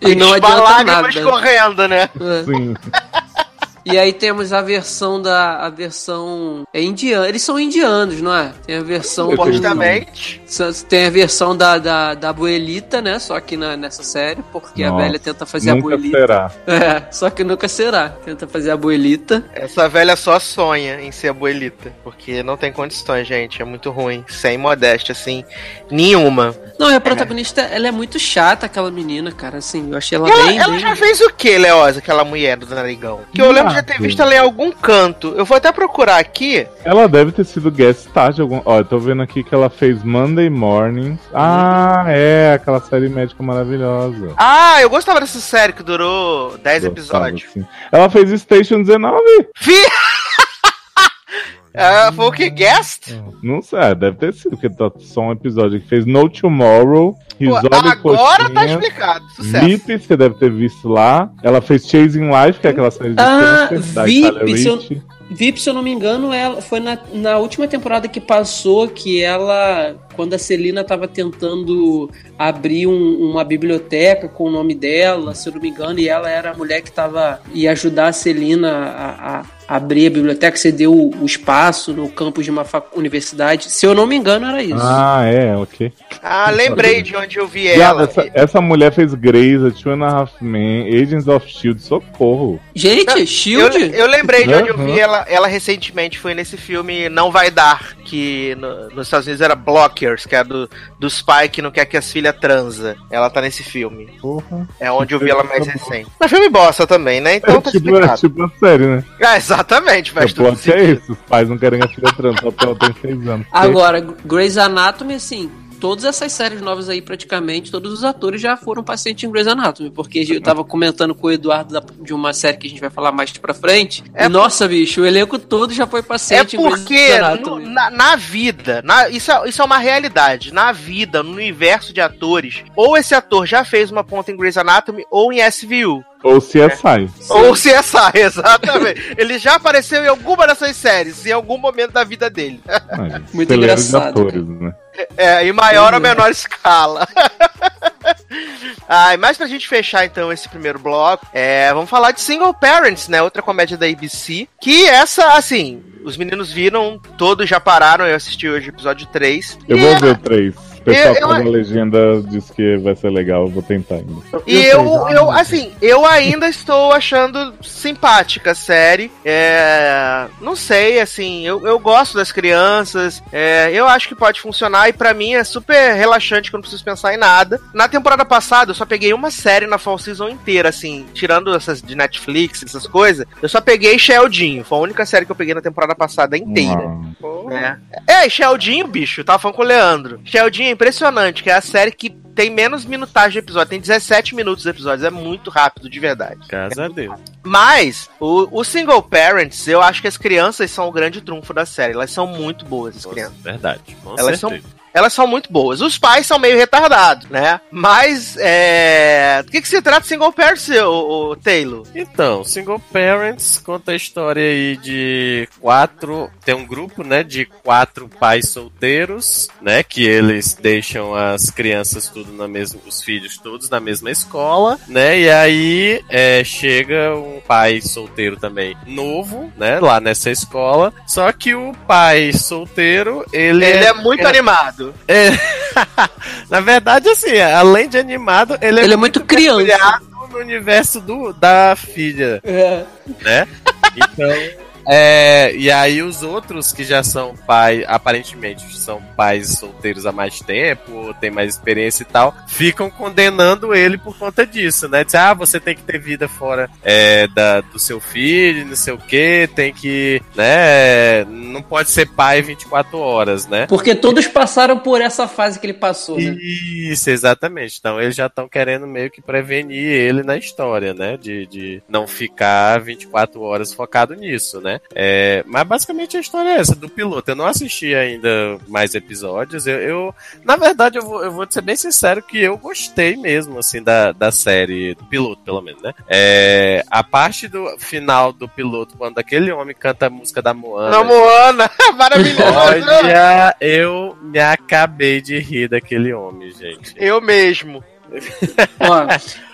Speaker 1: E não adianta nada. correndo, né?
Speaker 2: É. Sim.
Speaker 4: E aí temos a versão da. A versão. É indiana. Eles são indianos, não é? Tem a versão.
Speaker 1: Supostamente.
Speaker 4: Tem a versão da, da, da abuelita, né? Só que na, nessa série, porque Nossa, a velha tenta fazer
Speaker 2: nunca
Speaker 4: a abuelita.
Speaker 2: Será. [LAUGHS]
Speaker 4: É, só que nunca será. Tenta fazer a abuelita.
Speaker 1: Essa velha só sonha em ser abuelita. Porque não tem condições, gente. É muito ruim. Sem modéstia, assim. Nenhuma.
Speaker 4: Não, a protagonista, é. ela é muito chata, aquela menina, cara. Assim, eu achei ela, ela bem.
Speaker 1: Ela
Speaker 4: bem...
Speaker 1: já fez o que, Leosa, aquela mulher do narigão? Que eu lembro já ter visto ela em algum canto. Eu vou até procurar aqui.
Speaker 2: Ela deve ter sido guest star de algum. Ó, eu tô vendo aqui que ela fez Monday Mornings. Ah, é, aquela série médica maravilhosa.
Speaker 1: Ah, eu gostava dessa série que durou 10 episódios. Sim.
Speaker 2: Ela fez Station 19.
Speaker 1: Fi! [LAUGHS] Uh, foi o que? Guest?
Speaker 2: Não sei, deve ter sido, porque tá só um episódio que fez No Tomorrow,
Speaker 1: Risole Agora tá explicado, sucesso.
Speaker 2: Vips, você deve ter visto lá. Ela fez Chasing Life, que é aquela série de
Speaker 4: ah, câncer, Vips, eu, VIP, se eu não me engano, ela foi na, na última temporada que passou que ela, quando a Celina estava tentando abrir um, uma biblioteca com o nome dela, se eu não me engano, e ela era a mulher que estava ia ajudar a Celina a, a abrir a biblioteca, cedeu o, o espaço no campus de uma universidade. Se eu não me engano, era isso.
Speaker 2: Ah, é, ok.
Speaker 1: Ah, lembrei de onde eu vi ela.
Speaker 2: Essa, essa, mulher fez Grey's, a Two and a Half Men, Agents of S.H.I.E.L.D., socorro.
Speaker 4: Gente, S.H.I.E.L.D.? [LAUGHS]
Speaker 1: Eu, eu lembrei de onde eu vi ela ela recentemente foi nesse filme Não Vai Dar, que no, nos Estados Unidos era Blockers, que é do, dos pais que não quer que as filhas transa. Ela tá nesse filme. Porra. É onde eu vi ela mais recente. Mas filme bosta também, né? Então é, tá
Speaker 2: tipo, é tipo a série, né?
Speaker 1: É, exatamente,
Speaker 2: faz é, tudo é isso, os pais não querem que a filha transa só porque ela tem seis anos.
Speaker 4: Agora, Grey's Anatomy, assim, todas essas séries novas aí, praticamente, todos os atores já foram pacientes em Grey's Anatomy, porque eu tava comentando com o Eduardo da, de uma série que a gente vai falar mais pra frente. É e, por... Nossa, bicho, o elenco todo já foi paciente
Speaker 1: é porque em Grey's Anatomy. No, na, na, vida, na, isso, é, isso é uma realidade. Na vida, no universo de atores, ou esse ator já fez uma ponta em Grey's Anatomy ou em SVU.
Speaker 2: Ou CSI. É.
Speaker 1: Ou CSI, [LAUGHS] exatamente. Ele já apareceu em alguma dessas séries, em algum momento da vida dele.
Speaker 4: Muito engraçado. Atores, né?
Speaker 1: É, em maior ou menor escala. [LAUGHS] ah, mas pra gente fechar então esse primeiro bloco, é, vamos falar de Single Parents, né? Outra comédia da ABC. Que essa, assim, os meninos viram, todos já pararam, eu assisti hoje o episódio 3.
Speaker 2: Eu vou ver o 3. O pessoal eu, eu, legenda diz que vai ser legal, vou tentar ainda.
Speaker 1: E eu, eu, assim, eu ainda estou achando simpática a série. É, não sei, assim, eu, eu gosto das crianças. É, eu acho que pode funcionar e para mim é super relaxante que eu não preciso pensar em nada. Na temporada passada eu só peguei uma série na Fall Season inteira, assim, tirando essas de Netflix, essas coisas. Eu só peguei Sheldinho. Foi a única série que eu peguei na temporada passada inteira. É, é Sheldinho, bicho, tava falando com o Leandro. Sheldinho impressionante, que é a série que tem menos minutagem de episódio, tem 17 minutos de episódios, é muito rápido, de verdade.
Speaker 5: Graças a Deus.
Speaker 1: Mas, o, o, Single Parents, eu acho que as crianças são o grande trunfo da série. Elas são muito boas, as crianças.
Speaker 5: Verdade.
Speaker 1: Elas certeza. são elas são muito boas. Os pais são meio retardados, né? Mas, é... Do que, que se trata de Single Parents, o, o Taylor?
Speaker 5: Então, Single Parents conta a história aí de quatro... Tem um grupo, né, de quatro pais solteiros, né, que eles deixam as crianças tudo na mesma... Os filhos todos na mesma escola, né? E aí é, chega um pai solteiro também novo, né, lá nessa escola. Só que o pai solteiro, ele...
Speaker 1: Ele é, é muito é... animado.
Speaker 5: É... [LAUGHS] Na verdade, assim, além de animado, ele é,
Speaker 4: ele é muito, muito criança.
Speaker 5: no universo do, da filha. É. Né? Então. É, e aí os outros que já são pais, aparentemente são pais solteiros há mais tempo, têm mais experiência e tal, ficam condenando ele por conta disso, né? Diz, ah, você tem que ter vida fora é, da, do seu filho, não sei o que, tem que, né? Não pode ser pai 24 horas, né?
Speaker 4: Porque todos passaram por essa fase que ele passou, né?
Speaker 5: Isso, exatamente. Então eles já estão querendo meio que prevenir ele na história, né? De, de não ficar 24 horas focado nisso, né? É, mas basicamente a história é essa, do piloto. Eu não assisti ainda mais episódios. Eu, eu na verdade, eu vou, eu vou ser bem sincero que eu gostei mesmo, assim, da, da série, do piloto, pelo menos, né? É, a parte do final do piloto, quando aquele homem canta a música da Moana.
Speaker 1: Da Moana! [LAUGHS] Maravilhoso!
Speaker 5: Olha, eu me acabei de rir daquele homem, gente.
Speaker 1: Eu mesmo.
Speaker 4: Ó,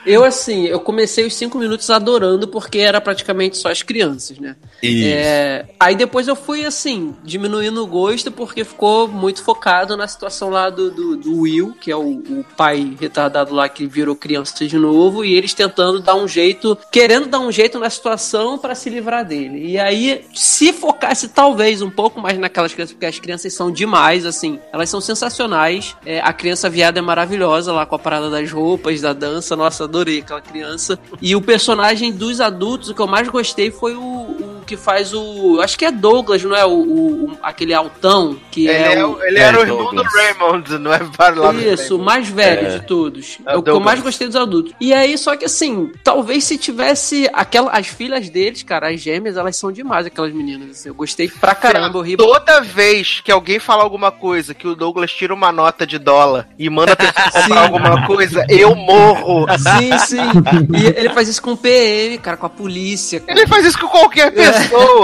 Speaker 4: eu, assim, eu comecei os cinco minutos adorando porque era praticamente só as crianças, né? É, aí depois eu fui, assim, diminuindo o gosto porque ficou muito focado na situação lá do, do, do Will, que é o, o, pai retardado lá que virou criança de novo, e eles tentando dar um jeito, querendo dar um jeito na situação para se livrar dele. E aí, se focasse talvez um pouco mais naquelas crianças, porque as crianças são demais, assim, elas são sensacionais. É, a criança viada é maravilhosa lá com a parada das as roupas da dança. Nossa, adorei aquela criança. E o personagem dos adultos, o que eu mais gostei foi o, que faz o. Acho que é Douglas, não é? O, o aquele altão que
Speaker 1: ele
Speaker 4: é,
Speaker 1: é
Speaker 4: o.
Speaker 1: Ele era o irmão do Raymond, não é? [LAUGHS]
Speaker 4: Isso, o mais velho de todos. É, o que eu mais gostei dos adultos. E aí, só que assim, talvez se tivesse aquela, as filhas deles, cara, as gêmeas, elas são demais, aquelas meninas. Assim, eu gostei pra caramba, horrível.
Speaker 1: Toda vez que alguém fala alguma coisa, que o Douglas tira uma nota de dólar e manda a pessoa [LAUGHS] comprar alguma coisa, eu morro.
Speaker 4: Sim, sim. E ele faz isso com o PM, cara, com a polícia. Cara.
Speaker 1: Ele faz isso com qualquer pessoa,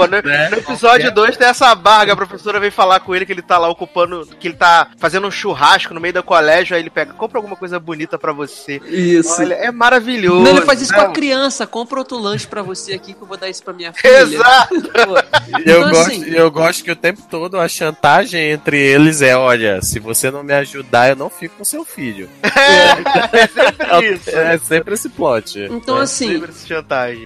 Speaker 1: né? É, no episódio 2 tem essa barga, a professora vem falar com ele que ele tá lá ocupando, que ele tá fazendo um churrasco no meio do colégio, aí ele pega, compra alguma coisa bonita para você.
Speaker 4: Isso.
Speaker 1: Olha, é maravilhoso.
Speaker 4: Não, ele faz isso com a criança, compra outro lanche para você aqui que eu vou dar isso pra minha [LAUGHS] filha.
Speaker 1: Exato.
Speaker 5: eu, então, gosto, assim, eu gosto que o tempo todo a chantagem entre eles é, olha, se você não me ajudar, eu não fico com seu filho. [LAUGHS]
Speaker 1: É, é sempre isso.
Speaker 5: É, sempre esse plot.
Speaker 4: Então,
Speaker 5: é.
Speaker 4: assim,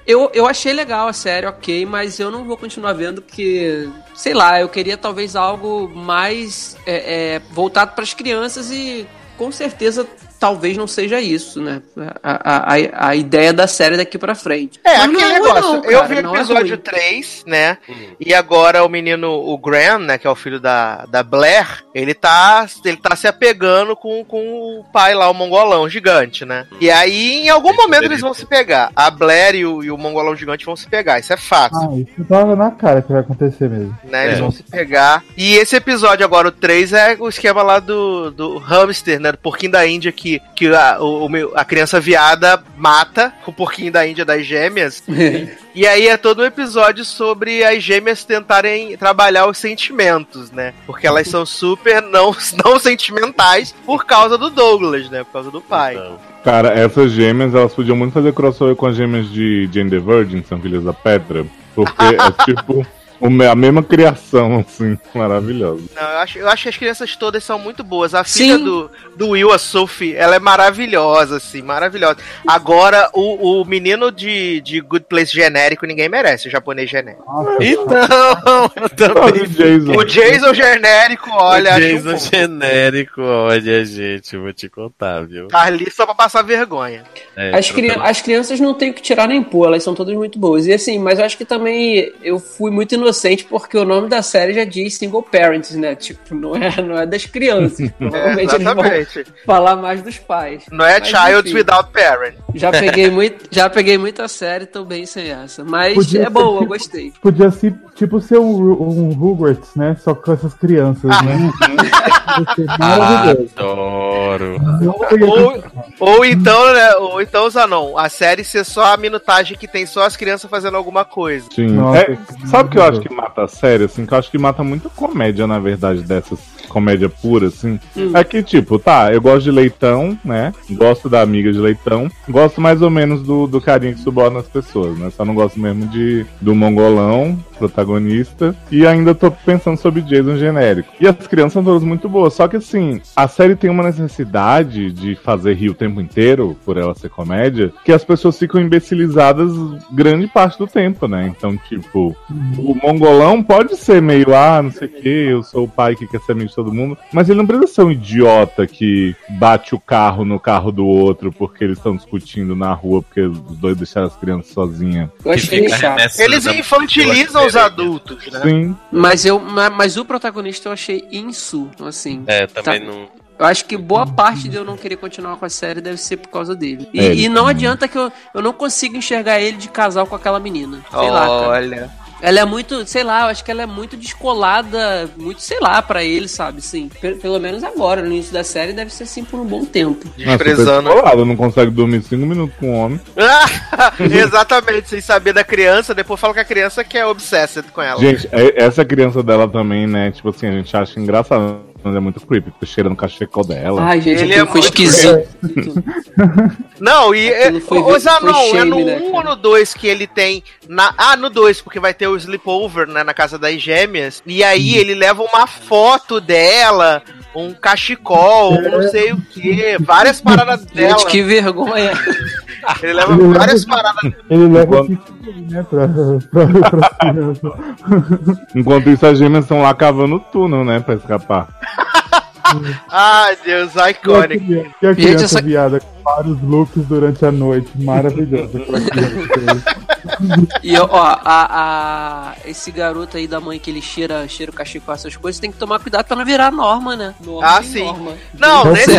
Speaker 4: eu, eu achei legal a série, ok, mas eu não vou continuar vendo porque, sei lá, eu queria talvez algo mais é, é, voltado para as crianças e com certeza talvez não seja isso, né? A, a, a ideia da série daqui pra frente.
Speaker 1: É, Mas aquele é negócio. Não, eu vi o é episódio é 3, né? Uhum. E agora o menino, o Graham, né? Que é o filho da, da Blair, ele tá, ele tá se apegando com, com o pai lá, o mongolão gigante, né? Uhum. E aí, em algum momento, eles vão se pegar. A Blair e o, e o mongolão gigante vão se pegar. Isso é fácil. Ah,
Speaker 3: isso tava na cara que vai acontecer mesmo.
Speaker 1: Né? Eles é. vão se pegar. E esse episódio agora, o 3, é o esquema lá do, do hamster, né? Do porquinho da Índia que que, que a, o, a criança viada mata o porquinho da Índia das gêmeas. [LAUGHS] e aí é todo um episódio sobre as gêmeas tentarem trabalhar os sentimentos, né? Porque elas são super não, [LAUGHS] não sentimentais por causa do Douglas, né? Por causa do pai. Então.
Speaker 2: Cara, essas gêmeas, elas podiam muito fazer crossover com as gêmeas de Jane the Virgin, são filhas da Petra. Porque é [LAUGHS] tipo a mesma criação, assim, [LAUGHS] maravilhosa.
Speaker 1: Não, eu acho, eu acho que as crianças todas são muito boas. A Sim. filha do, do Will, a Sophie, ela é maravilhosa, assim, maravilhosa. Agora, o, o menino de, de Good Place genérico, ninguém merece, o japonês genérico. Nossa,
Speaker 5: então, [LAUGHS] eu também.
Speaker 1: O Jason. o Jason genérico, olha.
Speaker 5: O Jason um genérico, olha, gente, vou te contar, viu?
Speaker 1: Tá ali só pra passar vergonha.
Speaker 4: É, as, cri as crianças não tem o que tirar nem pôr, elas são todas muito boas. E assim, mas eu acho que também eu fui muito inocente inocente porque o nome da série já diz single parents, né? Tipo, não é, não é das crianças. [LAUGHS] Provavelmente é, eles vão falar mais dos pais.
Speaker 1: Não é Mas, child enfim, without parent.
Speaker 4: Já [LAUGHS] peguei, muito, já peguei muita série, tô bem sem essa. Mas podia é boa, eu gostei.
Speaker 3: Podia ser, tipo, ser um, um Hogwarts, né? Só com essas crianças, né?
Speaker 5: Adoro.
Speaker 1: Ou, ou então, né? Ou então, Zanon, a série ser só a minutagem que tem só as crianças fazendo alguma coisa.
Speaker 2: Sim. Nossa, é, sabe o que eu acho que mata a série, assim? Que eu acho que mata muita comédia, na verdade, dessas comédia pura, assim. Hum. É que, tipo, tá, eu gosto de leitão, né? Gosto da amiga de leitão. Gosto mais ou menos do, do carinho que suborna as pessoas, né? Só não gosto mesmo de do mongolão, protagonista. E ainda tô pensando sobre Jason genérico. E as crianças são todas muito boas. Só que, assim, a série tem uma necessidade de fazer rir o tempo inteiro, por ela ser comédia, que as pessoas ficam imbecilizadas grande parte do tempo, né? Então, tipo, o mongolão pode ser meio, ah, não sei o que, eu sou o pai que quer ser amigo todo mundo. Mas ele não precisa ser um idiota que bate o carro no carro do outro porque eles estão discutindo na rua porque os dois deixaram as crianças sozinhas.
Speaker 4: Eu que
Speaker 1: é Eles infantilizam os adultos, né?
Speaker 2: Sim.
Speaker 4: Mas, eu, mas o protagonista eu achei insu, assim.
Speaker 5: É, também tá... não.
Speaker 4: Eu acho que boa parte de eu não querer continuar com a série deve ser por causa dele. E, é, e não adianta que eu, eu não consigo enxergar ele de casal com aquela menina. Sei
Speaker 1: Olha.
Speaker 4: lá,
Speaker 1: cara.
Speaker 4: Ela é muito, sei lá, eu acho que ela é muito descolada, muito, sei lá, para ele, sabe? Sim, pelo menos agora, no início da série, deve ser assim por um bom tempo.
Speaker 2: Desprezando. Descolado, não consegue dormir cinco minutos com um homem. [LAUGHS]
Speaker 1: Exatamente, sem saber da criança, depois fala que a criança que é obsessed com ela.
Speaker 2: Gente, é, essa criança dela também, né? Tipo assim, a gente acha engraçado é muito creepy, fica cheirando o cachecol dela.
Speaker 4: Ai, gente, ele é foi esquisito.
Speaker 1: não, e é, o Zanon, é no 1 né, um ou no 2 que ele tem. Na, ah, no 2, porque vai ter o sleepover, né, na casa das gêmeas. E aí hum. ele leva uma foto dela, um cachecol, um não sei o que, várias paradas dela.
Speaker 4: Gente, que vergonha. [LAUGHS]
Speaker 1: ele leva ele várias leva, paradas.
Speaker 3: Ele leva Enquanto... né, pra, pra, pra [LAUGHS]
Speaker 2: Enquanto isso, as gêmeas estão lá cavando o túnel, né, pra escapar. [LAUGHS]
Speaker 1: Ai, Deus, iconic.
Speaker 3: Que a criança essa... viada vários looks durante a noite. Maravilhoso. [LAUGHS]
Speaker 4: e ó, a, a, esse garoto aí da mãe que ele cheira, cheira o cachecol, essas coisas, tem que tomar cuidado pra não virar norma, né? Norma
Speaker 1: ah, sim. Norma. Não, nesse,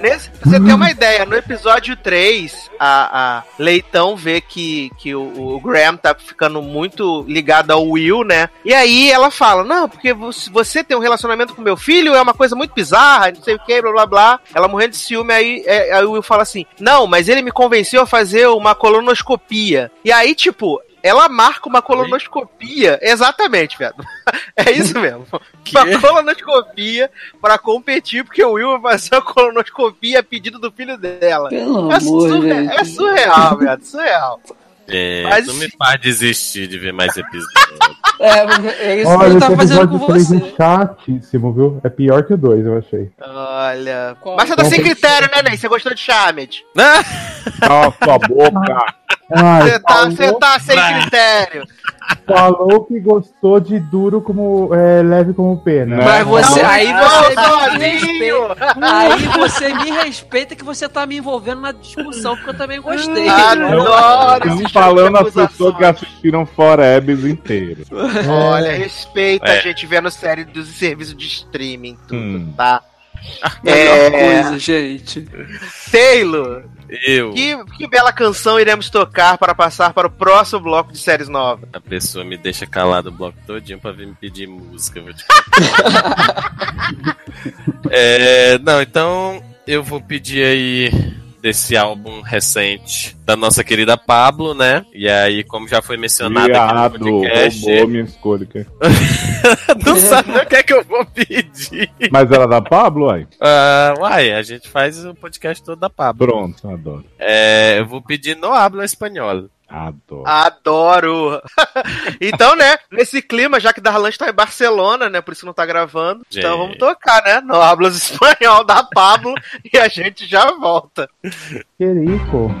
Speaker 1: nesse, você tem uma ideia, no episódio 3, a, a Leitão vê que, que o, o Graham tá ficando muito ligado ao Will, né? E aí ela fala: Não, porque você tem um relacionamento com meu filho, é uma coisa muito bizarra, não sei o que, blá blá blá. Ela morrendo de ciúme, aí, é, aí o Will fala assim: Não, mas ele me convenceu a fazer uma colonoscopia. E aí, tipo, ela marca uma colonoscopia. Exatamente, velho. [LAUGHS] É isso mesmo. [LAUGHS] Que? Uma colonoscopia para competir, porque o Will vai fazer a colonoscopia a pedido do filho dela.
Speaker 4: Pelo é, amor,
Speaker 1: surre é surreal, velho. Surreal.
Speaker 5: É, Mas, não me faz desistir de ver mais episódios. [LAUGHS]
Speaker 3: é, é isso Olha, que eu tava fazendo com você. É chatíssimo, viu? É pior que o 2, eu achei.
Speaker 1: Olha. Qual? Mas você tá sem critério, né, Ney? Você gostou de Charmed?
Speaker 2: Cala sua boca.
Speaker 1: Você tá, você tá sem critério.
Speaker 3: Falou que gostou de duro como é, leve como pena.
Speaker 4: Mas você, aí você não, me respeita. Aí você me respeita que você tá me envolvendo na discussão, porque eu também gostei.
Speaker 2: Adoro. Falando as pessoas que assistiram Forebs inteiro.
Speaker 1: Olha, respeita é. a gente vendo série dos serviços de streaming, tudo, hum. tá?
Speaker 4: Melhor é... coisa, gente.
Speaker 1: Taylor,
Speaker 5: eu.
Speaker 1: Que, que bela canção iremos tocar para passar para o próximo bloco de séries novas?
Speaker 5: A pessoa me deixa calado o bloco todinho pra vir me pedir música. Vou te [LAUGHS] é, não, então eu vou pedir aí desse álbum recente da nossa querida Pablo, né? E aí, como já foi mencionado
Speaker 2: Viado, aqui no podcast... roubou minha escolha. [LAUGHS]
Speaker 5: Não sabe o que é que eu vou pedir.
Speaker 2: Mas ela é da Pablo, uai?
Speaker 5: Uh, uai, a gente faz o podcast todo da Pablo.
Speaker 2: Pronto, adoro.
Speaker 5: É, eu vou pedir No Hablo Espanhol.
Speaker 2: Adoro.
Speaker 1: Adoro. [LAUGHS] então, né, nesse clima, já que Darlan está em Barcelona, né, por isso não tá gravando, gente. então vamos tocar, né, no Hablas Espanhol da Pablo [LAUGHS] e a gente já volta.
Speaker 3: Que rico.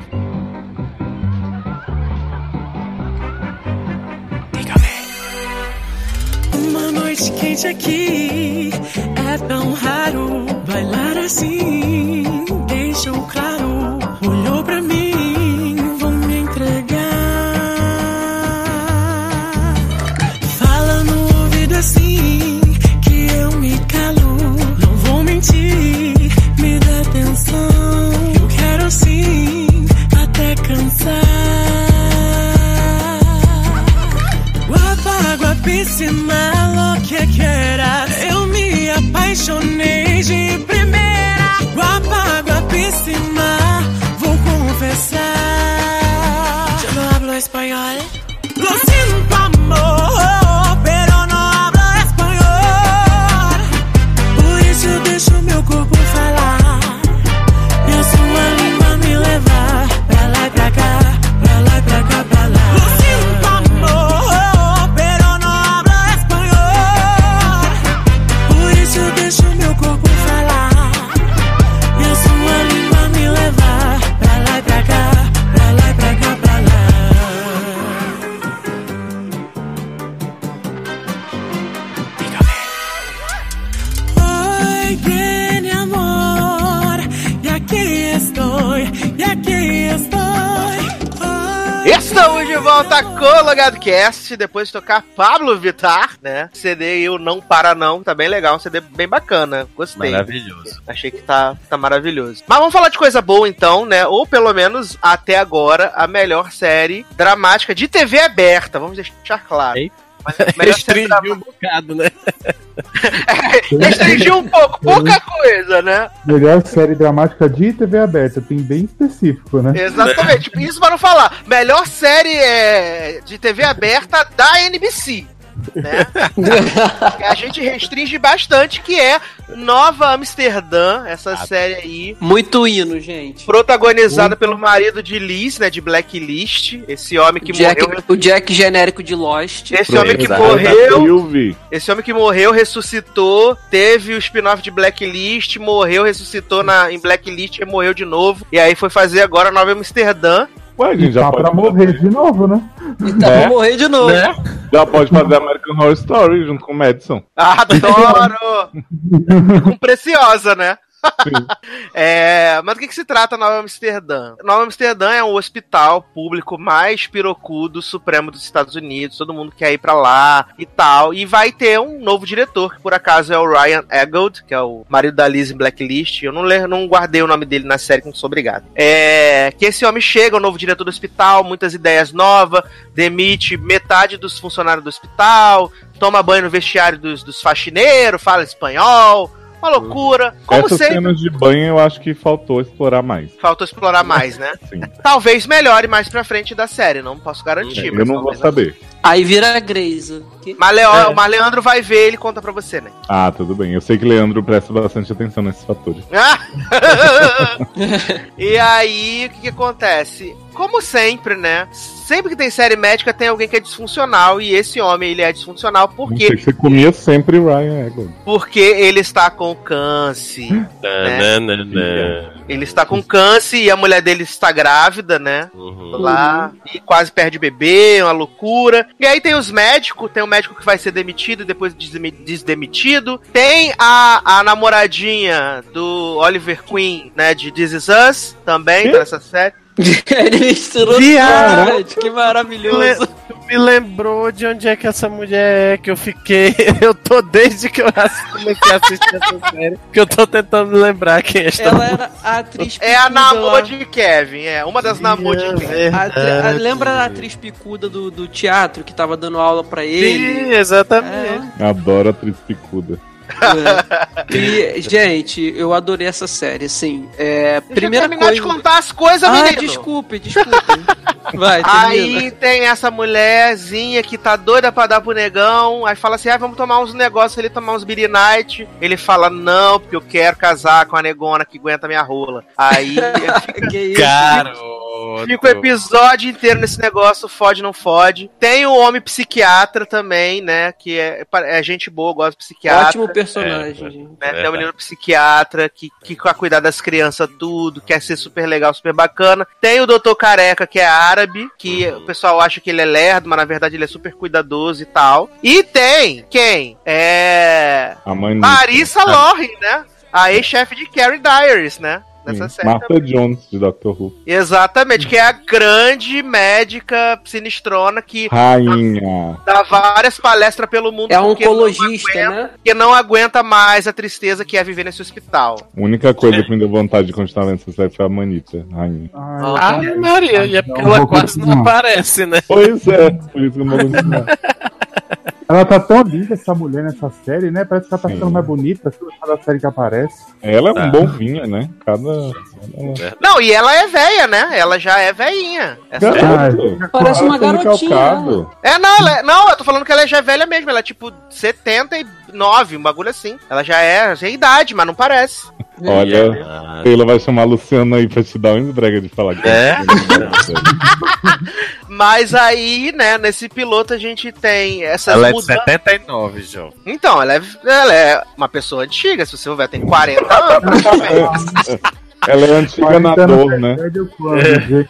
Speaker 6: Uma noite quente aqui é tão raro bailar assim. Deixa claro, olhou pra mim atenção. Eu quero sim, até cansar. Guapa, guapíssima, lo que. Eu me apaixonei de primeira. Guapa, guapíssima, vou
Speaker 1: volta com o Logado Cast, depois de tocar Pablo Vittar, né? CD o Não Para Não, tá bem legal, um CD bem bacana, gostei.
Speaker 5: Maravilhoso.
Speaker 1: Achei que tá, tá maravilhoso. Mas vamos falar de coisa boa então, né? Ou pelo menos, até agora, a melhor série dramática de TV aberta, vamos deixar claro. Eita.
Speaker 5: Restringiu um bocado, né? [LAUGHS]
Speaker 1: Restringiu um pouco, pouca coisa, né?
Speaker 3: Melhor série dramática de TV aberta, tem bem específico, né?
Speaker 1: Exatamente, isso para não falar. Melhor série é, de TV aberta da NBC né? a gente restringe bastante, que é Nova Amsterdã, essa ah, série aí.
Speaker 4: Muito hino, gente.
Speaker 1: Protagonizada Muito. pelo marido de Liz, né? De Blacklist. Esse homem que
Speaker 4: Jack,
Speaker 1: morreu.
Speaker 4: O Jack genérico de Lost.
Speaker 1: Esse homem que morreu. Esse homem que morreu, ressuscitou, teve o spin-off de Blacklist, morreu, ressuscitou na, em Blacklist e morreu de novo. E aí foi fazer agora Nova Amsterdã
Speaker 2: Ué, a gente já
Speaker 3: tá
Speaker 2: pode,
Speaker 3: pra morrer de novo, né?
Speaker 4: E tá
Speaker 2: É.
Speaker 4: pra morrer de novo.
Speaker 5: Né?
Speaker 2: já pode fazer American Horror Story junto com o Madison. [LAUGHS]
Speaker 1: Adoro! Com Preciosa, né? É, mas do que, que se trata Nova Amsterdã? Nova Amsterdã é um hospital público mais pirocudo supremo dos Estados Unidos. Todo mundo quer ir pra lá e tal. E vai ter um novo diretor, que por acaso é o Ryan Eggold, que é o marido da Liz em Blacklist. Eu não, le- não guardei o nome dele na série, não sou obrigado. É, que esse homem chega, o novo diretor do hospital, muitas ideias novas, demite metade dos funcionários do hospital, toma banho no vestiário dos, dos faxineiros, fala espanhol. Uma loucura. Como
Speaker 2: Essas
Speaker 1: sempre.
Speaker 2: cenas de banho eu acho que faltou explorar mais.
Speaker 1: Faltou explorar mais, né?
Speaker 2: Sim.
Speaker 1: Talvez melhore mais pra frente da série, não posso garantir.
Speaker 2: Eu
Speaker 1: mas
Speaker 2: não vou saber.
Speaker 4: Aí vira a. Que-
Speaker 1: Mas, Leo,
Speaker 5: É.
Speaker 1: mas Leandro vai ver, ele conta pra você, né?
Speaker 2: Ah, tudo bem. Eu sei que Leandro presta bastante atenção nesses fatores.
Speaker 1: Ah! [LAUGHS] [LAUGHS] e aí, o que, que acontece? Como sempre, né? Sempre que tem série médica, tem alguém que é disfuncional. E esse homem, ele é disfuncional
Speaker 2: Não
Speaker 1: porque,
Speaker 2: sei que você comia sempre Ryan Eggold.
Speaker 1: porque ele está com câncer.
Speaker 5: Nananana.
Speaker 1: Ele está com câncer e a mulher dele está grávida, né?
Speaker 5: Uhum.
Speaker 1: lá e quase perde o bebê, uma loucura. E aí tem os médicos, tem um médico que vai ser demitido e depois desdemi- desdemitido. Tem a, a namoradinha do Oliver Queen, né, de This Is Us, também, tá nessa série.
Speaker 4: Ele misturou
Speaker 5: Viado.
Speaker 4: tudo, gente. Que maravilhoso.
Speaker 5: Tu me lembrou de onde é que essa mulher é que eu fiquei. [LAUGHS] Eu tô desde que eu comecei a assistir essa série. Que eu tô tentando me lembrar quem é esta
Speaker 4: Ela era a atriz
Speaker 1: É a namor
Speaker 4: lá.
Speaker 1: de Kevin, é, uma das namor de Kevin.
Speaker 4: A a- lembra da atriz picuda do, do teatro que tava dando aula pra ele?
Speaker 5: Sim, exatamente.
Speaker 2: Adoro atriz picuda.
Speaker 4: É. E, gente, eu adorei essa série, assim. É,
Speaker 1: Deixa eu
Speaker 4: primeira
Speaker 1: terminar
Speaker 4: coisa.
Speaker 1: de contar as coisas,
Speaker 4: ah,
Speaker 1: menino.
Speaker 4: desculpe, desculpe. Vai.
Speaker 1: Aí tem essa mulherzinha que tá doida pra dar pro negão. Aí fala assim: ah, vamos tomar uns negócios ali, tomar uns Beer Night. Ele fala: não, porque eu quero casar com a negona que aguenta minha rola. Aí [LAUGHS]
Speaker 4: que isso?
Speaker 5: Garoto.
Speaker 1: fica o episódio inteiro nesse negócio: fode, não fode. Tem o homem psiquiatra também, né? Que é, é gente boa, gosta de psiquiatra.
Speaker 4: Ótimo personagem. gente.
Speaker 1: né? Tem um menino psiquiatra que, que quer cuidar das crianças tudo, quer ser super legal, super bacana. Tem o doutor Careca, que é árabe, que o pessoal acha que ele é lerdo, mas na verdade ele é super cuidadoso e tal. E tem quem? É.
Speaker 2: A mãe
Speaker 1: Larissa Lohan, né? A ex-chefe de Carrie Diaries, né? Nessa série.
Speaker 2: Martha
Speaker 1: também.
Speaker 2: Jones, de Doctor Who.
Speaker 1: Exatamente, que é a grande médica sinistrona que
Speaker 2: Rainha.
Speaker 1: dá várias palestras pelo mundo.
Speaker 4: É
Speaker 1: porque não
Speaker 4: oncologista,
Speaker 1: aguenta-
Speaker 4: né?
Speaker 1: Porque não aguenta mais a tristeza que é viver nesse hospital.
Speaker 2: A única coisa que me deu vontade de continuar vendo essa série foi a Manita, rainha.
Speaker 5: Ah, Maria, e é porque ela quase não aparece, né?
Speaker 2: Pois é, por isso que eu não vou. [LAUGHS]
Speaker 3: Ela tá tão linda, essa mulher, nessa série, né? Parece que ela tá
Speaker 2: Sim.
Speaker 3: ficando mais bonita cada série que aparece.
Speaker 2: Ela é um
Speaker 5: Tá.
Speaker 2: bom vinho, né? Cada. ela-
Speaker 1: Não, e ela é velha, né? Ela já é velhinha. Essa-
Speaker 2: Garoto,
Speaker 4: Parece uma garotinha.
Speaker 1: É, não, ela é- não, eu tô falando que ela já é velha mesmo. Ela é tipo 79, um bagulho assim. Ela já é, já é idade, mas não parece. [LAUGHS]
Speaker 2: Olha,
Speaker 5: Ah,
Speaker 2: Taylor vai chamar a Luciana aí pra te dar um esbrega de falar que
Speaker 5: É? [LAUGHS]
Speaker 1: Mas aí, né, nesse piloto a gente tem essas
Speaker 5: Ela é de
Speaker 1: mudanças.
Speaker 5: 79, João.
Speaker 1: Então, ela é, ela é uma pessoa antiga, se você for ver, tem 40 anos. [LAUGHS]
Speaker 2: Ela é antiga na dor, né?
Speaker 3: Gente.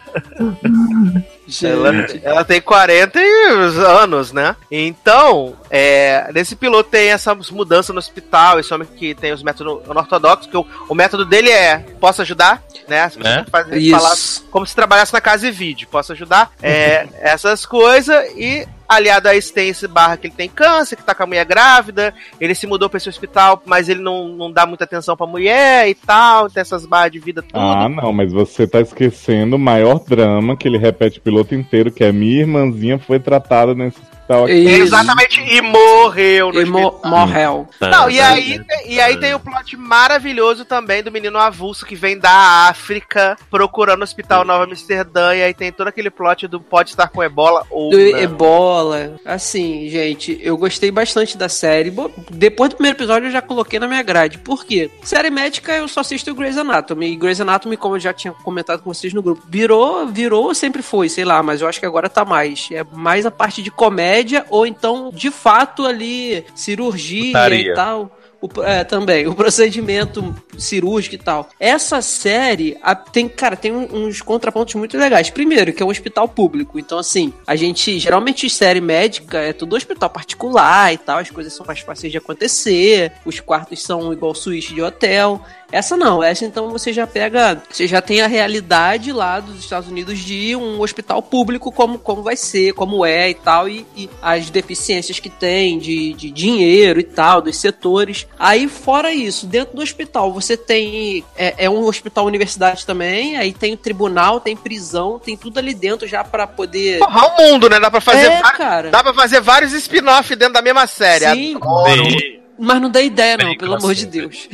Speaker 1: Ela, ela tem 40 anos, né? Então, é, nesse piloto tem essas mudanças no hospital, esse homem que tem os métodos ortodoxos, que o, o método dele é, posso ajudar? Né? As pessoas fazem- falar como se trabalhasse na casa e vídeo, posso ajudar? É, [LAUGHS] essas coisas e aliado a isso tem esse barra que ele tem câncer, que tá com a mulher grávida, ele se mudou pra esse hospital, mas ele não, não dá muita atenção pra mulher e tal, tem essas barras de vida tudo.
Speaker 2: Ah, não, mas você tá esquecendo o maior drama que ele repete o piloto inteiro, que é minha irmãzinha foi tratada nesse aqui.
Speaker 4: Isso.
Speaker 1: Exatamente, e morreu no
Speaker 4: E mo morreu.
Speaker 1: Não, e aí, e aí tem o plot maravilhoso também do menino avulso que vem da África procurando o hospital Nova Amsterdã. E aí tem todo aquele plot do pode estar com ebola ou
Speaker 4: Do
Speaker 1: não.
Speaker 4: Ebola. Assim, gente, eu gostei bastante da série. Bo- Depois do primeiro episódio eu já coloquei na minha grade. Por quê? Série médica eu só assisto Grey's Anatomy. E Grey's Anatomy, como eu já tinha comentado com vocês no grupo, virou, virou, sempre foi, sei lá, mas eu acho que agora tá mais. É mais a parte de comédia ou então, de fato, ali, cirurgia
Speaker 5: Putaria.
Speaker 4: e tal. O, é, também, o procedimento cirúrgico e tal. Essa série a, tem, cara, tem uns contrapontos muito legais. Primeiro, que é um hospital público. Então, assim, a gente, geralmente, série médica é tudo hospital particular e tal, as coisas são mais fáceis de acontecer, os quartos são igual suíte de hotel. Essa não, essa então você já pega, você já tem a realidade lá dos Estados Unidos de um hospital público, como, como vai ser, como é e tal, e, e as deficiências que tem de, de dinheiro e tal, dos setores. Aí, fora isso, dentro do hospital, você tem. É, é um hospital universidade também, aí tem o tribunal, tem prisão, tem tudo ali dentro já para poder.
Speaker 1: Porra, o mundo, né? Dá pra fazer.
Speaker 4: É, cara.
Speaker 1: Dá pra fazer vários spin-off dentro da mesma série.
Speaker 4: Sim. Mas não dá ideia, não, pelo amor de Deus.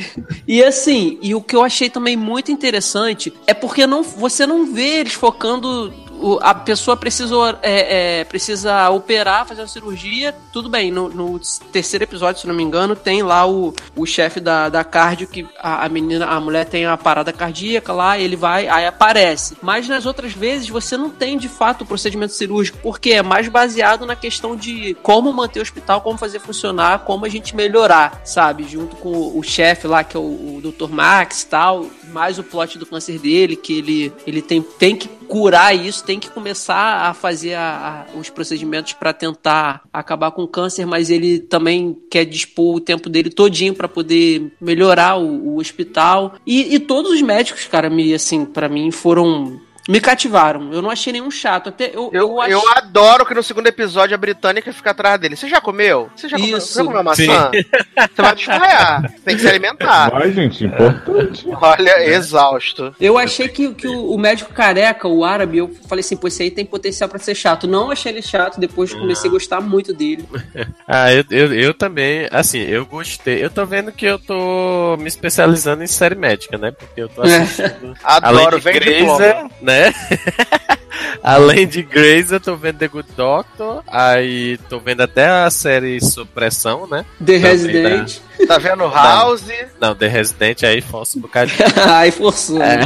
Speaker 4: E assim, e o que eu achei também muito interessante é porque não, você não vê eles focando a pessoa precisa, é, é, precisa operar, fazer uma cirurgia, tudo bem. No, no, terceiro episódio, se não me engano, tem lá o, o chefe da, da cardio que a, a, menina, a mulher tem a parada cardíaca lá, ele vai, aí aparece. Mas nas outras vezes você não tem de fato o procedimento cirúrgico, porque é mais baseado na questão de como manter o hospital, como fazer funcionar, como a gente melhorar, sabe? Junto com o, o chefe lá, que é o, o Dr. Max e tal, mais o plot do câncer dele, que ele, ele tem, tem que curar isso, tem que começar a fazer a, a, os procedimentos para tentar acabar com o câncer, mas ele também quer dispor o tempo dele todinho para poder melhorar o, o hospital. E, e, todos os médicos, cara, me assim, para mim foram me cativaram. Eu não achei nenhum chato. Até eu,
Speaker 1: eu, eu, eu adoro que no segundo episódio a britânica fica atrás dele. Você já comeu? Você já comeu, Você já comeu maçã? Você vai desmaiar. Tem que se alimentar.
Speaker 2: Vai, gente, importante.
Speaker 1: Olha, exausto.
Speaker 4: Eu achei que, que o, o, médico careca, o árabe, eu falei assim, pô, esse aí tem potencial pra ser chato. Não achei ele chato, depois comecei a gostar muito dele. [LAUGHS]
Speaker 5: ah, eu, eu, eu também, assim, eu gostei. Eu tô vendo que eu tô me especializando em série médica, né? Porque eu tô assistindo.
Speaker 1: Adoro, vem Grey's,
Speaker 5: né? [LAUGHS] Além de Grey's, eu tô vendo The Good Doctor, aí tô vendo até a série Supressão, né?
Speaker 4: The Resident.
Speaker 1: Da... Tá vendo House?
Speaker 5: Não, The Resident aí força um bocadinho. [LAUGHS]
Speaker 4: aí forçou. É.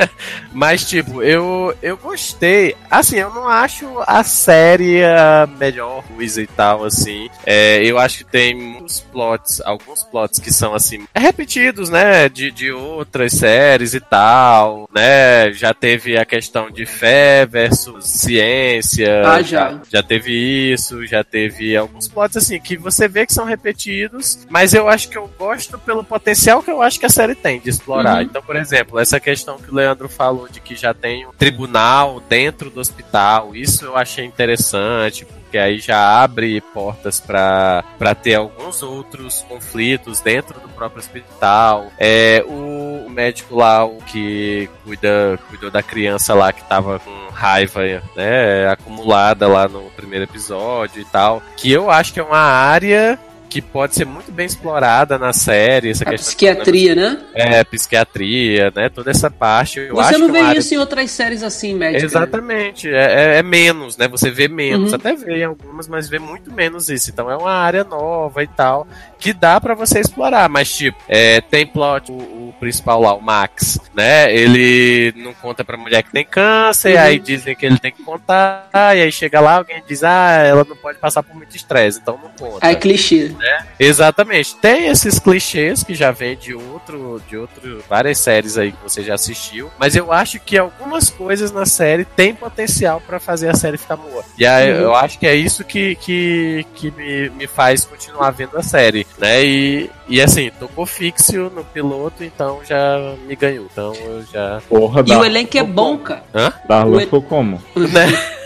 Speaker 4: [LAUGHS]
Speaker 5: Mas, tipo, eu, eu gostei. Assim, eu não acho a série a melhor coisa e tal, assim. É, eu acho que tem muitos plots, alguns plots que são, assim, repetidos, né? De, de outras séries e tal, né? Já teve a questão de fé versus ciência.
Speaker 4: Ah, já. já.
Speaker 5: Já teve isso, já teve alguns plots, assim, que você vê que são repetidos, mas eu acho que eu gosto pelo potencial que eu acho que a série tem de explorar. Uhum. Então, por exemplo, essa questão que o Leandro falou de que já tem um tribunal dentro do hospital, isso eu achei interessante, porque aí já abre portas para ter alguns outros conflitos dentro do próprio hospital. É, o médico lá, o que cuida, cuidou da criança lá que tava com raiva né, acumulada lá no primeiro episódio e tal, que eu acho que é uma área que pode ser muito bem explorada na série. Essa
Speaker 4: a psiquiatria, né?
Speaker 5: É, psiquiatria, né? Toda essa parte.
Speaker 4: Você não vê isso em outras séries assim, médica.
Speaker 5: Exatamente. É, é, é, menos, né? Você vê menos. Uhum. Até vê em algumas, mas vê muito menos isso. Então é uma área nova e tal que dá para você explorar, mas tipo, é, tem plot, o, o, principal lá, o Max, né? Ele não conta pra mulher que tem câncer, uhum. aí dizem que ele tem que contar, e aí chega lá, alguém diz, ah, ela não pode passar por muito estresse, então não conta.
Speaker 4: É clichê.
Speaker 5: Né? Exatamente. Tem esses clichês que já vem de outro, de outro, várias séries aí que você já assistiu, mas eu acho que algumas coisas na série tem potencial para fazer a série ficar boa. E aí, uhum. eu acho que é isso que, que, que me, me faz continuar vendo a série né? E, e assim, tocou fixo no piloto, então já me ganhou. Então eu já.
Speaker 4: Porra, e o elenco é bom, cara.
Speaker 2: Hã? Darla ficou como? [LAUGHS]
Speaker 4: Né?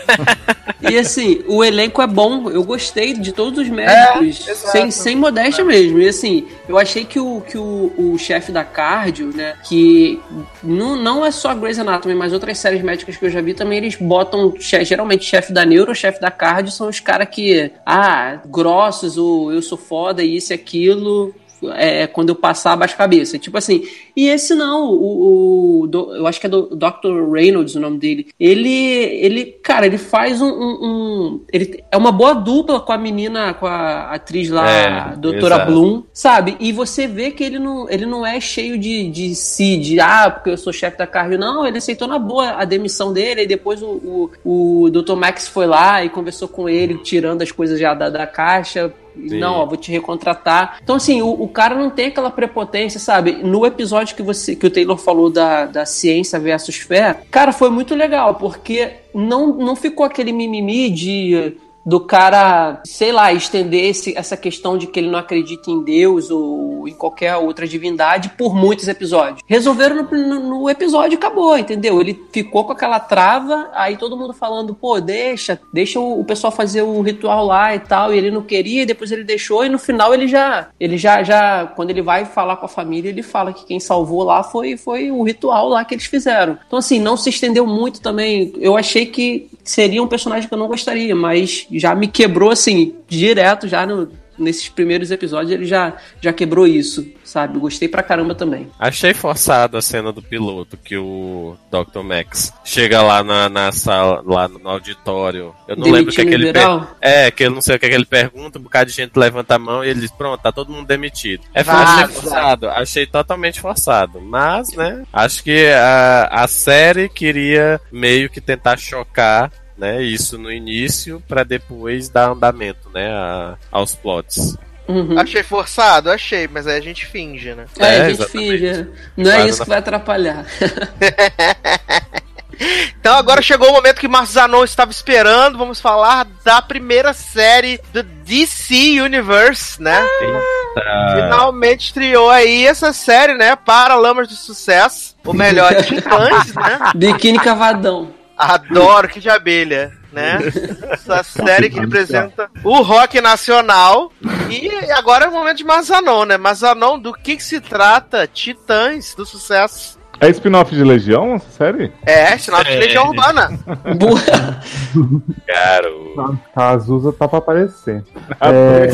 Speaker 4: E assim, o elenco é bom. Eu gostei de todos os médicos, é, sem, sem modéstia é. mesmo. E assim, eu achei que o, que o, o chefe da cardio, né, que não, não é só Grey's Anatomy, mas outras séries médicas que eu já vi também, eles botam geralmente chefe da neuro, chefe da cardio, são os caras que, ah, grossos, ou eu sou foda, isso e aquilo é, quando eu passar abaixa a cabeça. Tipo assim, e esse não, o, o do, eu acho que é do Dr. Reynolds o nome dele. Ele, ele cara, ele faz um, um, um, ele é uma boa dupla com a menina, com a atriz lá, é, a Doutora exato. Bloom, sabe? E você vê que ele não, ele não é cheio de, de si, de ah, porque eu sou chefe da carne. Não, ele aceitou na boa a demissão dele, e depois o, o, o Dr. Max foi lá e conversou com ele, tirando as coisas já da, da caixa Sim. Não, ó, vou te recontratar. Então, assim, o, o, cara não tem aquela prepotência, sabe? No episódio que você que o Taylor falou da, da ciência versus fé, cara, foi muito legal, porque não, não ficou aquele mimimi de do cara, sei lá, estender esse, essa questão de que ele não acredita em Deus ou em qualquer outra divindade por muitos episódios. Resolveram no, no, no, episódio acabou, entendeu? Ele ficou com aquela trava, aí todo mundo falando, pô, deixa, deixa o, o pessoal fazer o ritual lá e tal, e ele não queria, e depois ele deixou, e no final ele já, ele já, já, quando ele vai falar com a família, ele fala que quem salvou lá foi, foi o ritual lá que eles fizeram. Então, assim, não se estendeu muito também. Eu achei que seria um personagem que eu não gostaria, mas já me quebrou assim, direto, já no, nesses primeiros episódios ele já, já quebrou isso, sabe? Gostei pra caramba também.
Speaker 5: Achei forçado a cena do piloto, que o Dr. Max chega lá na, na sala, lá no auditório. Eu não lembro o que, é que ele per... É, que eu não sei o que, é que ele pergunta, um bocado de gente levanta a mão e ele diz, pronto, tá todo mundo demitido. É achei forçado, achei totalmente forçado. Mas, né, acho que a, a série queria meio que tentar chocar né? Isso no início para depois dar andamento, né? A, aos plots.
Speaker 1: Uhum. Achei forçado, achei, mas aí a gente finge, né?
Speaker 4: É, é a gente exatamente. finge. Não é isso que vai atrapalhar. [LAUGHS]
Speaker 1: então agora chegou o momento que Marcos Zanon estava esperando. Vamos falar da primeira série do DC Universe, né? Eita. Finalmente estreou aí essa série, né? Para Lamas do Sucesso. O melhor de [LAUGHS] Titãs, né?
Speaker 4: Biquíni Cavadão.
Speaker 1: Adoro que de abelha, né? Essa série que representa o rock nacional. E agora é o momento de Mazanon, né? Mazanon, do que, que se trata? Titãs do sucesso.
Speaker 2: É spin-off de Legião, essa série?
Speaker 1: É, spin-off de Legião Urbana. [LAUGHS]
Speaker 5: Caro.
Speaker 3: A Azusa tá pra aparecer. É...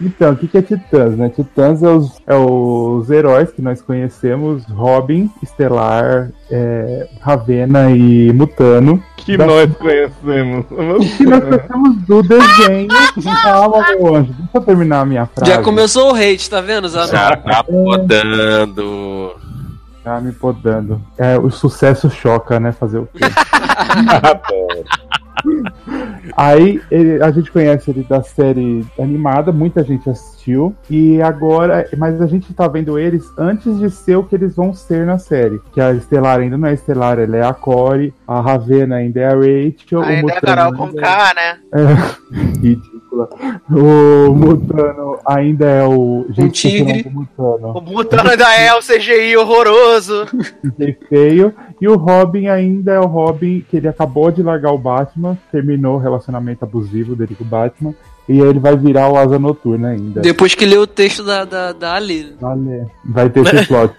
Speaker 3: então, o que, que é Titãs, né? Titãs é os, é os heróis que nós conhecemos, Robin, Estelar, é, Ravena e Mutano.
Speaker 2: Que da... nós conhecemos.
Speaker 3: Que nós conhecemos do desenho. Calma, meu anjo. Deixa eu terminar a minha frase.
Speaker 4: Já começou o hate, tá vendo, Zanon?
Speaker 5: Já tá podando.
Speaker 3: Tá me podando. É, o sucesso choca, né? Fazer o quê? [LAUGHS] Aí ele, a gente conhece ele da série animada, muita gente assistiu. E agora, mas a gente tá vendo eles antes de ser o que eles vão ser na série. Que a Estelar ainda não é Estelar, ela é a Corey, a Ravena ainda é a Rachel.
Speaker 1: Ainda é a Carol com K, né? [LAUGHS]
Speaker 3: É, ridícula. O Mutano ainda é o.
Speaker 4: Gente, um tigre.
Speaker 1: O Mutano. o Mutano ainda é o CGI horroroso.
Speaker 3: CGI feio. E o Robin ainda é o Robin que ele acabou de largar o Batman, terminou o relacionamento abusivo dele com o Batman. E ele vai virar o Asa Noturna ainda.
Speaker 4: Depois que leu o texto da, da, da Ali.
Speaker 3: Vai ter esse [LAUGHS] plot.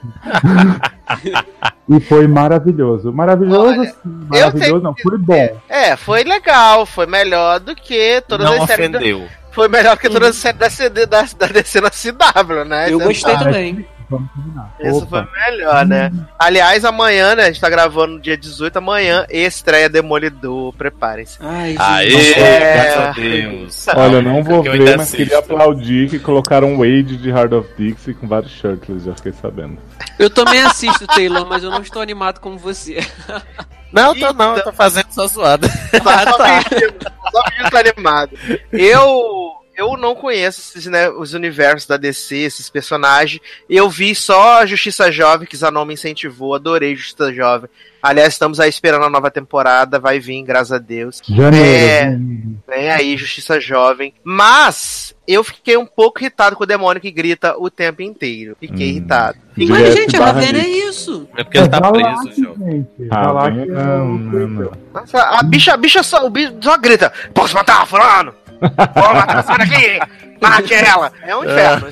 Speaker 3: E foi maravilhoso. Maravilhoso, Olha, maravilhoso não, foi bom.
Speaker 1: É, foi legal, foi melhor do que todas
Speaker 5: não
Speaker 1: as
Speaker 5: séries. Ofendeu.
Speaker 1: Foi melhor que todas as séries da, da, da DC na CW, né?
Speaker 4: Eu gostei também
Speaker 1: vamos terminar. Esse foi melhor, né? Aliás, amanhã, né? A gente tá gravando no dia 18, amanhã, estreia Demolidor. Preparem-se.
Speaker 5: Ai, Aê, é... graças a Deus.
Speaker 2: Olha, eu não vou ver, mas queria aplaudir que colocaram um Wade de Heart of Dixie com vários shirtless, já fiquei sabendo.
Speaker 4: Eu também assisto, Taylor, mas eu não estou animado como você.
Speaker 5: Não, tô não, eu tô fazendo só zoada. [LAUGHS]
Speaker 1: Tá, só, tá. só, só tá animado. Eu eu não conheço esses, né, os universos da DC, esses personagens. Eu vi só a Justiça Jovem, que Zanon me incentivou, adorei Justiça Jovem. Aliás, estamos aí esperando a nova temporada, vai vir, graças a Deus.
Speaker 3: Janeiro.
Speaker 1: É, vem aí, Justiça Jovem. Mas eu fiquei um pouco irritado com o demônio que grita o tempo inteiro. Fiquei hum. irritado.
Speaker 4: Mas, gente, a Ravena é isso.
Speaker 5: É porque ele tá preso, João.
Speaker 3: Ah, não, não,
Speaker 1: não. Nossa, a bicha, a bicha só, o bicho só grita: Posso matar, fulano? Matar, sai daqui! Mate ela! É um inferno.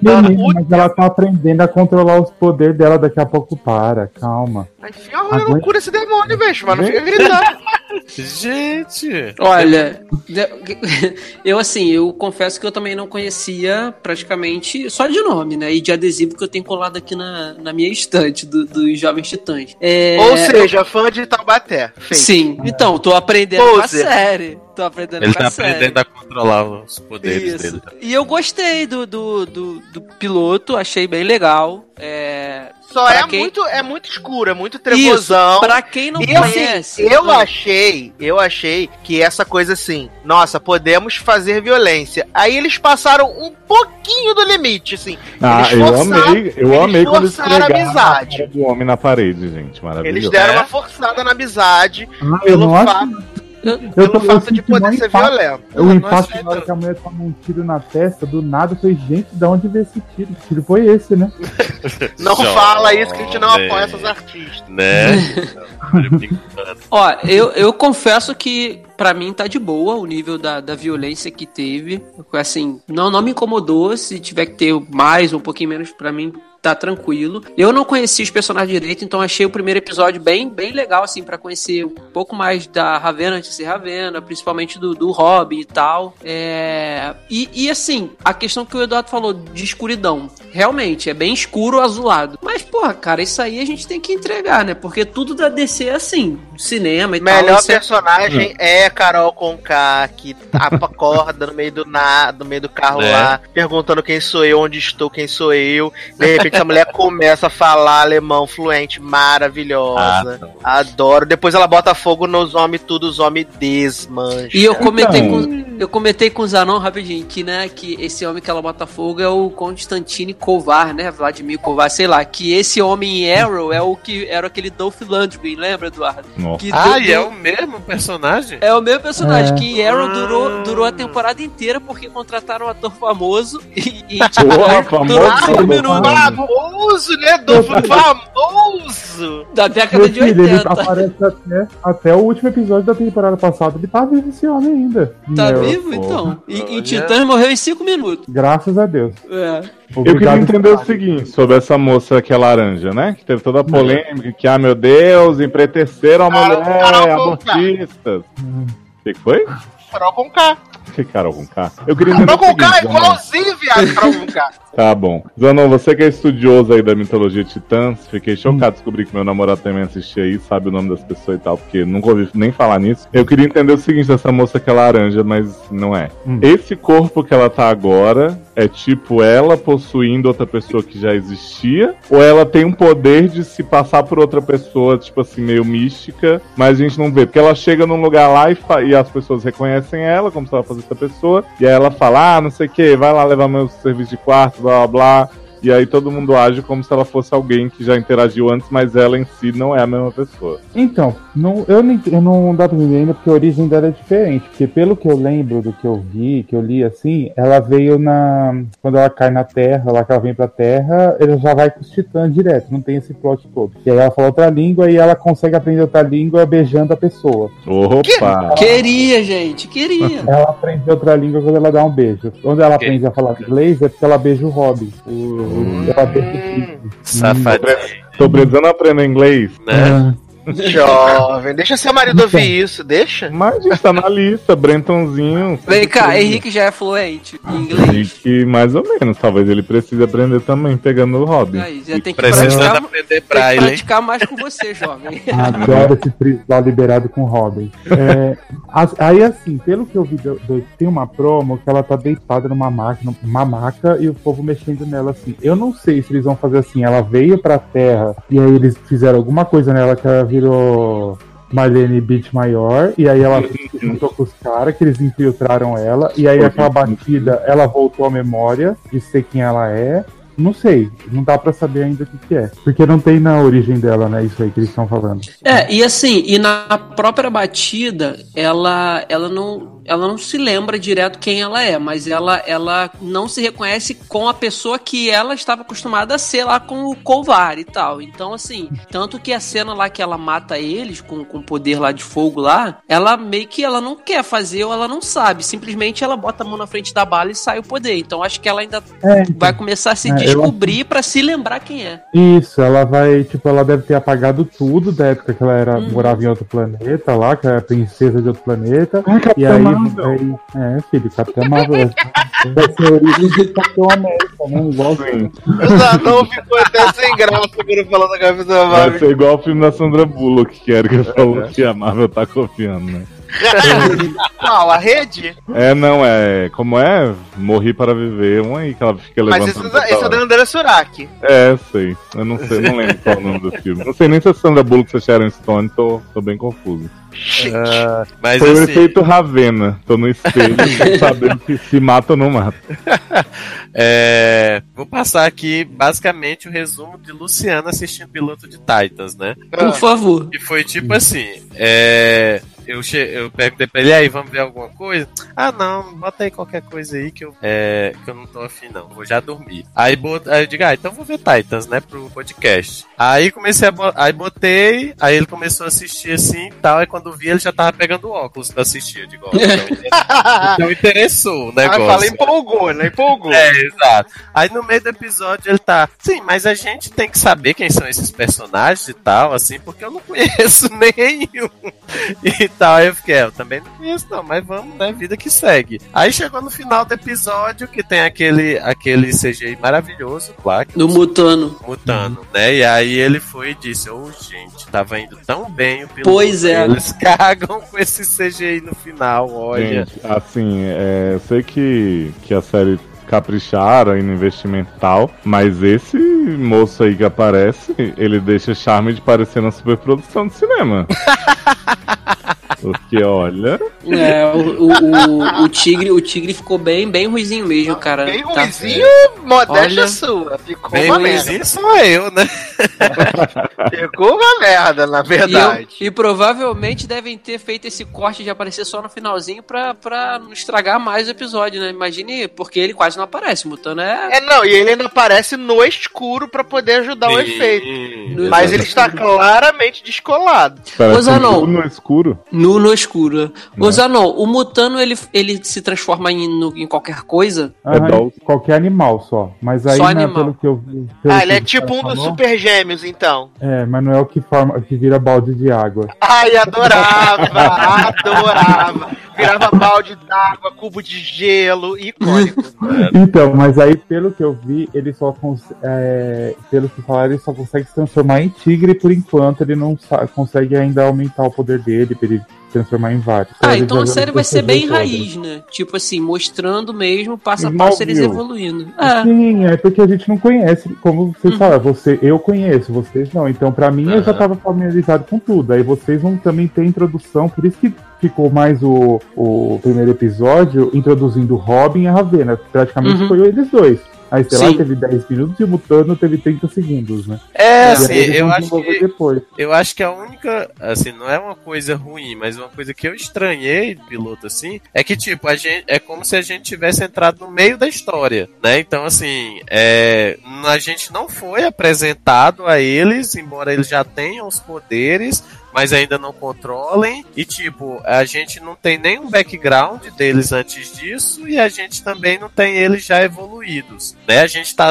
Speaker 3: Menina, mas ela tá aprendendo a controlar os poderes dela, daqui a pouco para, calma.
Speaker 1: Enfia uma loucura esse demônio, bicho, mas não fica gritando.
Speaker 5: Gente!
Speaker 4: Olha, [LAUGHS] eu assim, eu confesso que eu também não conhecia praticamente só de nome, né? E de adesivo que eu tenho colado aqui na, na minha estante dos do Jovens Titãs.
Speaker 1: É... Ou seja, fã de Taubaté.
Speaker 4: Fake. Sim, então, tô aprendendo Pose. com a série. Tô aprendendo
Speaker 5: Ele tá aprendendo a controlar os poderes Isso.
Speaker 4: E eu gostei do, do, do, do piloto, achei bem legal. É,
Speaker 1: Só é
Speaker 4: quem-
Speaker 1: muito, é muito escuro, é muito
Speaker 4: Isso,
Speaker 1: trevosão.
Speaker 4: pra quem não
Speaker 1: E assim,
Speaker 4: conhece.
Speaker 1: eu achei, eu achei que essa coisa assim, nossa, podemos fazer violência. Aí eles passaram um pouquinho do limite, assim.
Speaker 2: Ah,
Speaker 1: Eles
Speaker 2: eu
Speaker 1: forçaram-
Speaker 2: amei, eu
Speaker 1: eles
Speaker 2: amei quando
Speaker 1: forçaram a amizade.
Speaker 2: do homem na parede, gente. Maravilhoso.
Speaker 1: Eles deram
Speaker 5: É.
Speaker 1: uma forçada na amizade
Speaker 3: Ah, eu
Speaker 1: pelo,
Speaker 3: não acho.
Speaker 1: fato,
Speaker 3: Eu
Speaker 1: pelo
Speaker 3: tô- eu
Speaker 1: fato de poder ser
Speaker 3: impacto.
Speaker 1: violento.
Speaker 3: O
Speaker 1: Não
Speaker 3: impacto na hora que a mulher toma um tiro na testa, do nada, eu falei, gente, de onde veio esse tiro? Que tiro foi esse, né? [LAUGHS]
Speaker 1: Não
Speaker 5: Jovem.
Speaker 1: fala isso que a gente não apoia essas artistas.
Speaker 5: Né?
Speaker 4: Ó, eu, eu confesso que pra mim tá de boa o nível da, da violência que teve. Assim, não, não me incomodou. Se tiver que ter mais um pouquinho menos, pra mim tá tranquilo. Eu não conhecia os personagens direito, então achei o primeiro episódio bem, bem legal, assim, pra conhecer um pouco mais da Ravena antes de ser Ravena, principalmente do, do Robin e tal. É... E, e assim, a questão que o Eduardo falou de escuridão. Realmente, é bem escuro azulado. Mas, porra, cara, isso aí a gente tem que entregar, né? Porque tudo da DC é assim, cinema e tal.
Speaker 1: Melhor
Speaker 4: isso é-
Speaker 1: personagem é Carol Conká, que acorda no meio do nada, no meio do carro
Speaker 5: Né?
Speaker 1: lá, perguntando quem sou eu, onde estou, quem sou eu. De repente essa mulher começa a falar alemão fluente, maravilhosa. Adoro. Depois ela bota fogo nos homens, tudo os homens desmancham.
Speaker 4: E eu comentei
Speaker 3: Então.
Speaker 4: com eu comentei com o Zanon rapidinho que né que esse homem que ela bota fogo é o Constantine Kovar, né? Vladimir Kovar, sei lá, que esse homem em Arrow é o que era aquele Dolph Lundgren, lembra, Eduardo?
Speaker 2: Nossa.
Speaker 4: Que
Speaker 5: Ah, e é o mesmo personagem?
Speaker 4: é o mesmo personagem,
Speaker 3: É.
Speaker 4: que em Arrow
Speaker 5: Ah.
Speaker 4: durou, durou a temporada inteira porque contrataram um ator famoso e, e
Speaker 2: Porra, famoso,
Speaker 4: durou cinco minutos
Speaker 1: Famoso, né? Do famoso!
Speaker 4: da década de
Speaker 3: filho, ele
Speaker 4: 80.
Speaker 3: aparece até, até o último episódio da temporada passada. Ele tá vivo esse homem ainda.
Speaker 4: Tá
Speaker 3: Meu,
Speaker 4: vivo,
Speaker 2: pô.
Speaker 4: então? E, em
Speaker 5: Olha.
Speaker 4: Titãs morreu em cinco minutos.
Speaker 3: Graças a Deus.
Speaker 4: É.
Speaker 2: Eu queria
Speaker 3: Obrigado,
Speaker 2: entender o seguinte sobre essa moça que é laranja, né? Que teve toda a polêmica, que, ah, meu Deus, empreiteceram a mulher,
Speaker 1: Conká.
Speaker 2: abortistas. O que, que foi?
Speaker 1: Carol Conká.
Speaker 2: Que Carol com K? Eu queria entender
Speaker 1: Carol é
Speaker 2: seguinte, Zanon.
Speaker 1: igualzinho, viado, Carol Conká. [LAUGHS]
Speaker 2: Tá bom. Zanon, você que é estudioso aí da mitologia Titãs, fiquei chocado de descobrir que meu namorado também assistia aí, sabe o nome das pessoas e tal, porque nunca ouvi nem falar nisso. Eu queria entender o seguinte dessa moça que é laranja, mas não é.
Speaker 3: Hum.
Speaker 2: Esse corpo que ela tá agora é tipo ela possuindo outra pessoa que já existia? Ou ela tem um poder de se passar por outra pessoa, tipo assim, meio mística, mas a gente não vê? Porque ela chega num lugar lá e, e as pessoas reconhecem ela, como se ela fosse outra pessoa, e aí ela fala, ah, não sei o que, vai lá levar meu serviço de quarto, blá blá blá. E aí todo mundo age como se ela fosse alguém que já interagiu antes, mas ela em si não é a mesma pessoa.
Speaker 3: Então, não, eu, nem, eu não dá pra entender ainda porque a origem dela é diferente. Porque pelo que eu lembro do que eu vi, que eu li assim, ela veio na. Quando ela cai na Terra, lá que ela vem pra Terra, ela já vai com os titãs direto, não tem esse plot todo. E aí ela fala outra língua e ela consegue aprender outra língua beijando a pessoa.
Speaker 2: Opa!
Speaker 4: Queria, gente, queria.
Speaker 3: Ela aprende outra língua quando ela dá um beijo. Quando ela aprende a falar inglês é porque ela beija o Robin. O, ela beija o príncipe.
Speaker 5: Safadinho,
Speaker 2: Tô precisando aprender inglês.
Speaker 5: né?
Speaker 1: Jovem, deixa seu marido ouvir isso, deixa.
Speaker 2: Mas gente, tá na lista, Brentonzinho.
Speaker 4: Vem cá, Henrique já é fluente em inglês.
Speaker 2: Henrique, mais ou menos. Talvez ele precise aprender também, pegando o Robin.
Speaker 4: Aí, já tem que praticar,
Speaker 5: aprender
Speaker 4: tem que
Speaker 5: braille.
Speaker 4: praticar mais com você, jovem.
Speaker 3: Adoro esse freestyle liberado com Robin. É, aí, assim, pelo que eu vi, tem uma promo que ela tá deitada numa máquina, uma maca e o povo mexendo nela assim. Eu não sei se eles vão fazer assim. Ela veio pra terra e aí eles fizeram alguma coisa nela que ela virou. Marlene Beach maior, e aí ela se juntou com os caras, que eles infiltraram ela, e aí aquela batida, ela voltou à memória de ser quem ela é. Não sei, não dá pra saber ainda o que, que é. Porque não tem na origem dela, né? Isso aí que eles estão falando.
Speaker 4: É, e assim, e na própria batida, ela, ela não. Ela não se lembra direto quem ela é, mas ela, ela não se reconhece com a pessoa que ela estava acostumada a ser lá com o Colvar e tal. Então, assim, tanto que a cena lá que ela mata eles com com o poder lá de fogo lá, ela meio que ela não quer fazer ou ela não sabe. Simplesmente ela bota a mão na frente da bala e sai o poder. Então acho que ela ainda
Speaker 3: É,
Speaker 4: vai começar a se
Speaker 3: É,
Speaker 4: descobrir pra se lembrar quem é.
Speaker 3: Isso, ela vai, tipo, ela deve ter apagado tudo da época que ela era,
Speaker 4: Uhum.
Speaker 3: morava em outro planeta lá, que era princesa de outro planeta.
Speaker 2: Capitã
Speaker 3: E aí
Speaker 2: Marvel.
Speaker 3: vai. É, filho, Capitã Marvel. vai ser a origem do Capitão América, né? Igualzinho.
Speaker 1: O Zanon ficou até sem graça quando falou da Capitã
Speaker 2: Vai
Speaker 1: Marvel.
Speaker 2: ser igual o filme da Sandra Bullock, que era que falou que a Marvel tá copiando, né? [LAUGHS]
Speaker 1: Qual? A rede?
Speaker 2: É, não, é. Como é? Morri para viver. Um aí que ela fica
Speaker 1: Mas
Speaker 2: levantando.
Speaker 1: isso,
Speaker 2: toda
Speaker 1: isso é
Speaker 2: hora.
Speaker 1: da Andrea Surak.
Speaker 2: É, sei. Eu não sei, não lembro qual é o nome do filme. Não sei nem se é Sandra Bullock ou se é Sharon Stone, tô, tô bem confuso.
Speaker 5: Ah, mas
Speaker 2: Foi o
Speaker 5: assim,
Speaker 2: efeito Ravena. Tô no espelho [LAUGHS] sabendo que se mata ou não mata. [LAUGHS]
Speaker 5: é, vou passar aqui basicamente o resumo de Luciana assistindo o piloto de Titans, né?
Speaker 4: Por favor.
Speaker 5: E foi tipo assim, é, eu, che eu perguntei pra ele, "E aí, vamos ver alguma coisa? Ah, não, bota aí qualquer coisa aí que eu, é, que eu não tô afim, não, vou já dormir. Aí, bot aí eu digo, ah, então vou ver Titans, né, pro podcast. Aí comecei a bo aí botei, aí ele começou a assistir assim e tal, aí quando vi ele já tava pegando óculos pra assistir, eu digo, ó, então, [LAUGHS] então interessou o
Speaker 1: Aí
Speaker 5: negócio.
Speaker 1: fala, empolgou, né? Empolgou.
Speaker 5: É, exato. Aí no meio do episódio ele tá. Sim, mas a gente tem que saber quem são esses personagens e tal, assim, porque eu não conheço [LAUGHS] nenhum. E tal. Aí eu fiquei, é, eu também não conheço, não, mas vamos, né? Vida que segue. Aí chegou no final do episódio que tem aquele, aquele CGI maravilhoso, claro. que
Speaker 4: Do Mutano.
Speaker 5: Mutano, né? E aí ele foi e disse: Ô, gente, tava indo tão bem o piloto.
Speaker 4: Pois é.
Speaker 5: Eles [LAUGHS] cagam com esse CGI no final, olha.
Speaker 2: Gente, assim, é, eu sei que, que a série capricharam aí no investimento e tal, mas esse moço aí que aparece, ele deixa charme de parecer uma superprodução de cinema. [LAUGHS] Porque, olha,
Speaker 4: É, o, o, o, o tigre, o tigre ficou bem, bem ruizinho mesmo, cara.
Speaker 1: Bem
Speaker 4: Tá-
Speaker 1: ruizinho, modéstia
Speaker 4: Olha.
Speaker 1: sua. Ficou
Speaker 5: Bem
Speaker 1: uma merda.
Speaker 5: ruimzinho sou eu, né? [LAUGHS]
Speaker 1: Ficou uma merda, na
Speaker 4: E, eu-
Speaker 1: verdade.
Speaker 4: e provavelmente devem ter feito esse corte de aparecer só no finalzinho pra, pra não estragar mais o episódio, né? Imagine, porque ele quase não aparece. O Mutano é.
Speaker 1: É, não, e ele ainda aparece no escuro pra poder ajudar o efeito.
Speaker 5: Sim,
Speaker 1: Mas ele está claramente descolado.
Speaker 2: parece
Speaker 4: Zanon.
Speaker 2: um tudo no escuro.
Speaker 4: Nu no escuro. Ô Zanon, o Mutano ele, ele se transforma em, no- em qualquer coisa?
Speaker 2: É
Speaker 3: Aham, qualquer animal só. Mas aí,
Speaker 4: Só
Speaker 3: né,
Speaker 4: animal.
Speaker 3: pelo que eu vi. pelo
Speaker 1: Ah,
Speaker 3: que
Speaker 1: ele é
Speaker 3: o
Speaker 1: tipo um dos super gêmeos, então.
Speaker 3: É, mas não é o que, forma, que vira balde de água.
Speaker 1: Ai, adorava, [LAUGHS] adorava. Virava balde d'água, cubo de gelo, icônico.
Speaker 3: Então, mas aí, pelo que eu vi, ele só cons- é, pelo que falaram, ele só consegue se transformar em tigre por enquanto. Ele não consegue ainda aumentar o poder dele pra ele transformar em vários.
Speaker 4: Ah, então a série vai ser bem
Speaker 3: todas.
Speaker 4: raiz, né? Tipo assim, mostrando mesmo, passo a passo, eles evoluindo. É.
Speaker 3: Sim, é porque a gente não conhece, como vocês
Speaker 4: Uhum.
Speaker 3: falaram, você, eu conheço, vocês não. Então, pra mim, eu já tava familiarizado com tudo. Aí vocês vão também ter introdução, por isso que ficou mais o, o primeiro episódio introduzindo Robin e a Ravena. Praticamente
Speaker 4: Uhum.
Speaker 3: foi eles dois. Aí, sei lá,
Speaker 4: Sim.
Speaker 3: teve 10 minutos e o Mutano teve 30 segundos, né?
Speaker 5: É, assim, eu acho que
Speaker 3: depois.
Speaker 5: eu acho que a única, assim, não é uma coisa ruim, mas uma coisa que eu estranhei do piloto assim, é que tipo, a gente é como se a gente tivesse entrado no meio da história, né? Então assim, é, a gente não foi apresentado a eles, embora eles já tenham os poderes, mas ainda não controlem. E tipo, a gente não tem nenhum background deles antes disso e a gente também não tem eles já evoluídos, né? A gente tá,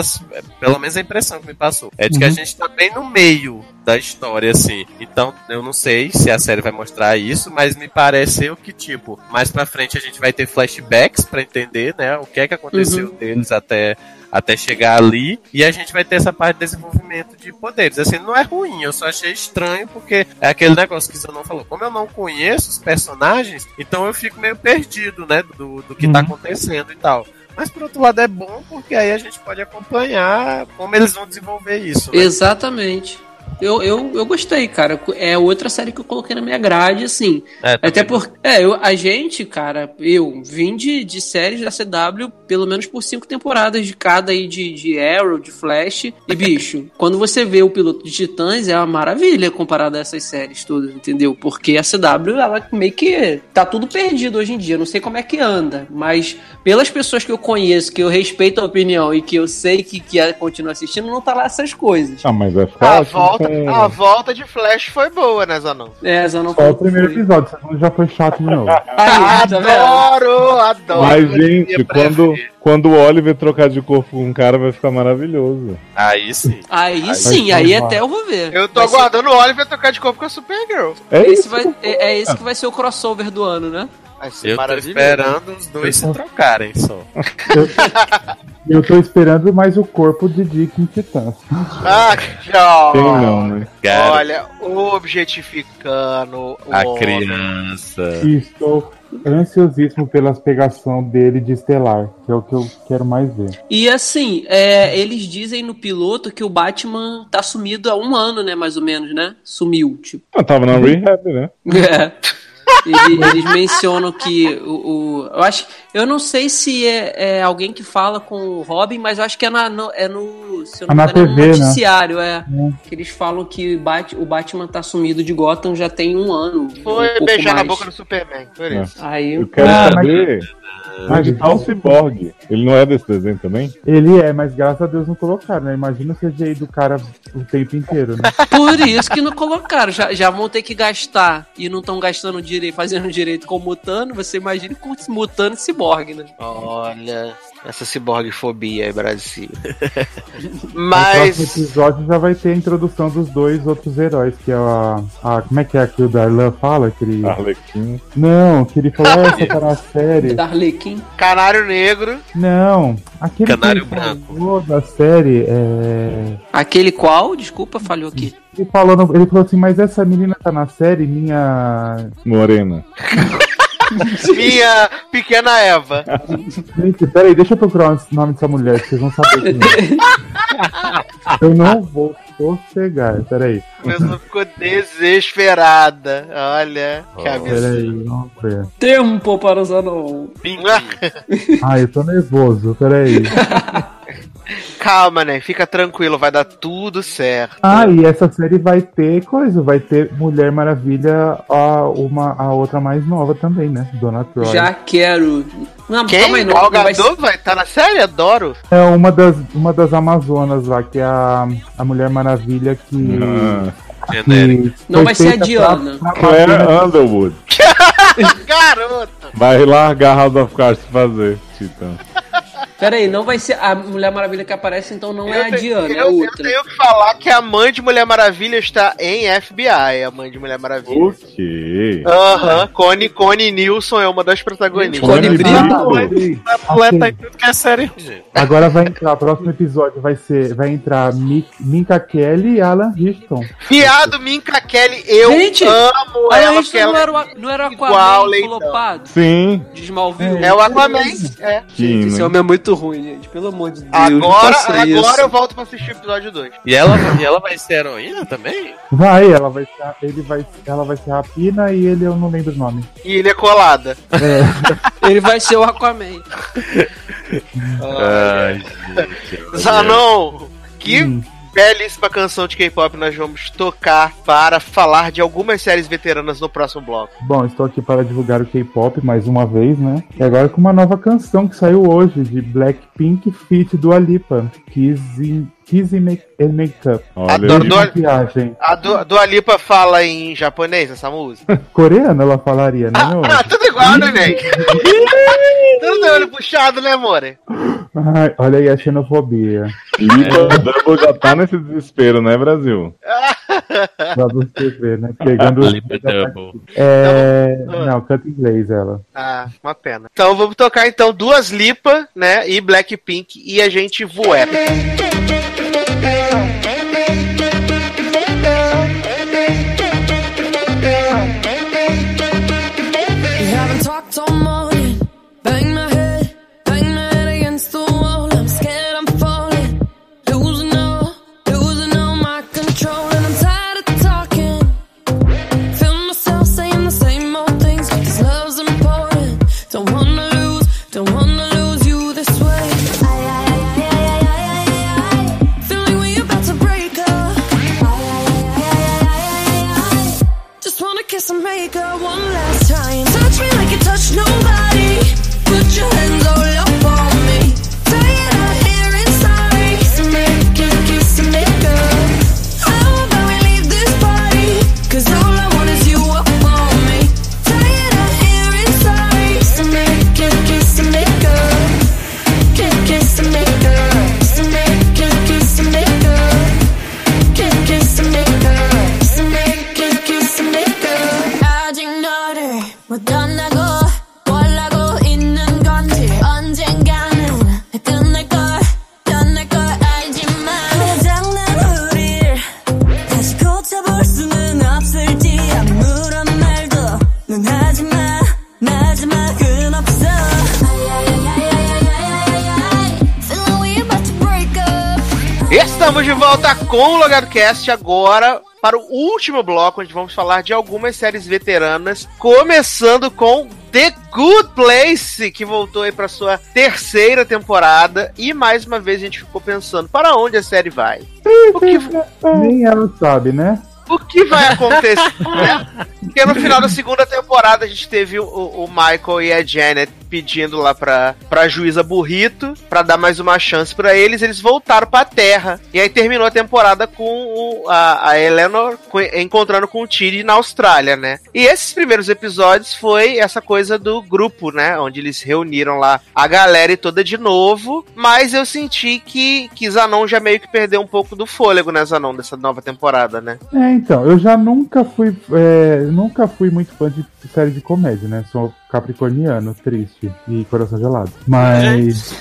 Speaker 5: pelo menos a impressão que me passou, é de que a
Speaker 3: Uhum.
Speaker 5: gente tá bem no meio da história, assim. Então, eu não sei se a série vai mostrar isso, mas me pareceu que, tipo, mais pra frente a gente vai ter flashbacks pra entender, né, o que é que aconteceu deles até até chegar ali, e a gente vai ter essa parte de desenvolvimento de poderes. Assim, não é ruim, eu só achei estranho, porque é aquele negócio que você não falou. Como eu não conheço os personagens, então eu fico meio perdido, né, do, do que tá
Speaker 3: Uhum.
Speaker 5: acontecendo e tal. Mas por outro lado é bom, porque aí a gente pode acompanhar como eles vão desenvolver isso. né?
Speaker 4: Exatamente. Eu, eu, eu gostei, cara. É outra série que eu coloquei na minha grade, assim.
Speaker 5: É,
Speaker 4: Até porque, é, eu, a gente, cara, eu vim de, de séries da CW pelo menos por cinco temporadas de cada aí de, de Arrow, de Flash. E, bicho, [LAUGHS] quando você vê o piloto de Titãs, é uma maravilha comparado a essas séries todas, entendeu? Porque a CW, ela meio que tá tudo perdido hoje em dia. Não sei como é que anda, mas pelas pessoas que eu conheço, que eu respeito a opinião e que eu sei que, que continua assistindo, não tá lá essas coisas.
Speaker 2: Ah, mas vai ficar
Speaker 1: A
Speaker 2: ótimo
Speaker 1: volta,
Speaker 2: com-
Speaker 1: a volta de Flash foi boa, né, Zanon?
Speaker 4: É, não
Speaker 3: Só o primeiro episódio, o segundo já foi chato de novo. [LAUGHS]
Speaker 4: Aí, tá
Speaker 1: adoro, adoro.
Speaker 2: Mas, gente, quando,
Speaker 5: preferir.
Speaker 2: quando o Oliver trocar de corpo com um cara, vai ficar maravilhoso.
Speaker 5: Aí sim.
Speaker 4: Aí sim,
Speaker 3: vai
Speaker 4: aí
Speaker 3: salvar.
Speaker 4: até eu vou ver.
Speaker 1: Eu tô
Speaker 4: Vai ser-
Speaker 1: aguardando o Oliver tocar de corpo com a Supergirl.
Speaker 2: É
Speaker 4: Esse
Speaker 2: isso.
Speaker 4: vai, é, é esse que vai ser o crossover do ano, né?
Speaker 1: Vai ser
Speaker 5: Eu tô esperando os dois se trocarem só. [LAUGHS]
Speaker 3: Eu tô esperando mais o corpo de Dick em Titãs.
Speaker 1: Ah,
Speaker 2: Quem não, né?
Speaker 1: Olha, objetificando o
Speaker 5: a
Speaker 1: homem.
Speaker 5: criança.
Speaker 3: E estou ansiosíssimo pelas pegação dele de Estelar, que é o que eu quero mais ver.
Speaker 4: E assim, é, eles dizem no piloto que o Batman tá sumido há um ano, né? Mais ou menos, né? Sumiu, tipo.
Speaker 2: Eu tava na rehab, né? [LAUGHS]
Speaker 4: É. Ele- eles mencionam que o, o- Eu acho. Eu não sei se é, é alguém que fala com o Robin, mas eu acho que é, na, no, é no. Se eu não
Speaker 3: É na
Speaker 4: engano, é no
Speaker 3: TV, né?
Speaker 4: noticiário, é. Que eles falam que Bat, o Batman tá sumido de Gotham já tem um ano. um
Speaker 1: Foi
Speaker 4: pouco
Speaker 1: beijar na boca do Superman, por
Speaker 2: É.
Speaker 1: isso.
Speaker 4: Aí
Speaker 2: Eu quero
Speaker 3: Ah, mas-
Speaker 2: onde tá o Cyborg. Ele não é desse desenho também?
Speaker 3: Ele é, mas graças a Deus não colocaram, né? Imagina o CGI do cara o tempo inteiro, né? [LAUGHS]
Speaker 4: Por isso que não colocaram. Já, já vão ter que gastar e não estão gastando direito, fazendo direito com o Mutano. Você imagina com o Mutano e Cyborg, né?
Speaker 1: Olha, essa ciborgfobia aí, Brasil. [LAUGHS]
Speaker 3: No próximo
Speaker 1: Mas.
Speaker 3: episódio já vai ter a introdução dos dois outros heróis, que é a. a como é que é que o Darlan fala? Que ele...
Speaker 2: Arlequim.
Speaker 3: Não, que ele falou, ah, essa tá na [LAUGHS] série.
Speaker 4: Da Arlequim.
Speaker 1: Canário Negro.
Speaker 3: Não, aquele
Speaker 5: Canário
Speaker 3: que ele
Speaker 5: branco.
Speaker 3: falou da série é.
Speaker 4: Aquele qual? Desculpa, falhou aqui.
Speaker 3: Ele falou, no- ele falou assim, mas essa menina tá na série, minha.
Speaker 2: Morena. [LAUGHS] [LAUGHS]
Speaker 1: Minha pequena Eva.
Speaker 3: Gente, peraí, deixa eu procurar o nome dessa mulher, que vocês vão saber quem é. [LAUGHS] Eu não vou sossegar, peraí.
Speaker 1: A pessoa ficou desesperada. Olha, que
Speaker 3: Peraí,
Speaker 1: absurdo.
Speaker 3: ver.
Speaker 4: Tempo para usar não.
Speaker 3: Ai, eu tô nervoso, peraí. [LAUGHS]
Speaker 1: Calma, né? Fica tranquilo, vai dar tudo certo.
Speaker 3: Ah, e essa série vai ter coisa, vai ter Mulher Maravilha, a, uma, a outra mais nova também, né? Dona Troy.
Speaker 4: Já quero. Não,
Speaker 1: Quem?
Speaker 4: calma aí, não.
Speaker 1: Gal
Speaker 4: vai
Speaker 1: Gadot vai estar na série? Adoro.
Speaker 3: É uma das, uma das Amazonas lá, que é a, a Mulher Maravilha que.
Speaker 2: Ah,
Speaker 3: que
Speaker 4: Não vai ser a Diana.
Speaker 3: pra- pra
Speaker 2: Claire
Speaker 3: na-
Speaker 2: Underwood. [LAUGHS]
Speaker 1: Garoto.
Speaker 2: Vai largar House of Cards fazer, Titã.
Speaker 4: Pera aí, não vai ser a Mulher Maravilha que aparece, então não é a
Speaker 1: te-
Speaker 4: Diana,
Speaker 1: eu,
Speaker 4: é
Speaker 1: eu
Speaker 4: outra.
Speaker 1: tenho que falar que a mãe de Mulher Maravilha está em FBI, a mãe de Mulher Maravilha.
Speaker 2: O quê?
Speaker 1: Aham, Connie, Connie Nilson é uma das protagonistas.
Speaker 4: Connie Brito.
Speaker 2: Brito.
Speaker 5: Atleta em tudo que é série.
Speaker 3: Agora vai entrar, o próximo episódio vai ser, vai entrar Mi- Minka Kelly e Alan Richton.
Speaker 1: Viado Minka Kelly, eu
Speaker 4: Gente,
Speaker 1: amo
Speaker 4: Olha,
Speaker 1: ela, porque
Speaker 4: não
Speaker 1: ela
Speaker 4: era, o- não era o
Speaker 1: igual
Speaker 4: Aquaman
Speaker 1: Leitão.
Speaker 4: flopado
Speaker 2: Sim.
Speaker 4: de Smallville?
Speaker 1: é o Aquaman. É.
Speaker 2: Que,
Speaker 4: Esse
Speaker 2: né?
Speaker 4: homem é muito ruim, gente. Pelo amor de Deus.
Speaker 1: Agora, agora
Speaker 4: isso.
Speaker 1: eu volto pra assistir o episódio 2.
Speaker 5: E ela, e ela vai ser heroína também?
Speaker 3: Vai, ela vai ser, ele vai, ela vai ser Rapina e ele eu não lembro o nome.
Speaker 1: E ele é colada. [LAUGHS]
Speaker 4: Ele vai ser o Aquaman.
Speaker 5: Ai, gente.
Speaker 1: Zanon, que
Speaker 3: Hum.
Speaker 1: Belíssima canção de K-pop nós vamos tocar para falar de algumas séries veteranas no próximo bloco.
Speaker 3: Bom, estou aqui para divulgar o K-pop mais uma vez, né? E agora com uma nova canção que saiu hoje de Blackpink feat do Alipa, Kissing, Kissing Make, and Makeup.
Speaker 2: Olha,
Speaker 1: do-
Speaker 3: Maquiagem.
Speaker 1: A do, Dua Lipa fala em japonês essa música? [LAUGHS]
Speaker 3: Coreana ela falaria, né? meu?
Speaker 1: Ah, tudo igual, né, [LAUGHS] gente? [LAUGHS] tudo tem olho puxado, né, amore?
Speaker 3: Ai, olha aí a xenofobia.
Speaker 2: Lipa Double já tá nesse desespero, né, Brasil? [LAUGHS]
Speaker 3: Pra você ver, né? Pegando os.
Speaker 5: Lipa Double.
Speaker 3: É... Não, canta em inglês ela.
Speaker 1: Ah, uma pena. Então vamos tocar então duas Lipa, né, e Blackpink e a gente voe. Estamos de volta com o Logado Cast agora para o último bloco, onde vamos falar de algumas séries veteranas, começando com The Good Place, que voltou aí para sua terceira temporada e mais uma vez a gente ficou pensando para onde a série vai.
Speaker 3: O que... Nem ela sabe, né?
Speaker 1: O que vai [LAUGHS] acontecer? né? Porque no final da segunda temporada a gente teve o, o Michael e a Janet pedindo lá pra, pra juíza Burrito pra dar mais uma chance pra eles. Eles voltaram pra Terra. E aí terminou a temporada com o, a, a Eleanor com, encontrando com o Tiri na Austrália, né? E esses primeiros episódios foi essa coisa do grupo, né? Onde eles reuniram lá a galera e toda de novo. Mas eu senti que, que Zanon já meio que perdeu um pouco do fôlego, né, Zanon, dessa nova temporada, né?
Speaker 3: É, então, eu já nunca fui. É, nunca fui muito fã de série de comédia, né? Sou capricorniano, triste e coração gelado. Mas.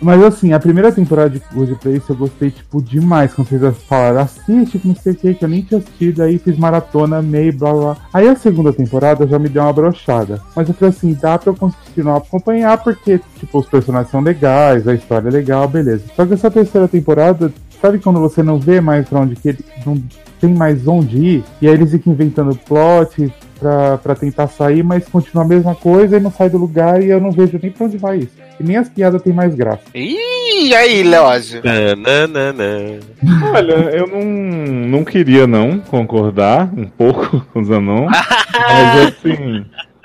Speaker 3: Mas assim, a primeira temporada de Good Place eu gostei, tipo, demais. Quando vocês falaram, assiste, não sei o que, que eu nem tinha assistido, aí fiz maratona, meio, blá blá. Aí a segunda temporada já me deu uma brochada. Mas eu falei assim, dá pra eu continuar acompanhar, porque, tipo, os personagens são legais, a história é legal, beleza. Só que essa terceira temporada, sabe quando você não vê mais pra onde que ele. Não tem mais onde ir, e aí eles ficam inventando plot, pra, pra tentar sair, mas continua a mesma coisa e não sai do lugar e eu não vejo nem pra onde vai isso. E nem as piadas tem mais graça.
Speaker 1: Ih, aí, Leózio?
Speaker 2: Olha, eu não, não queria não concordar um pouco [LAUGHS] com o Zanon, mas assim...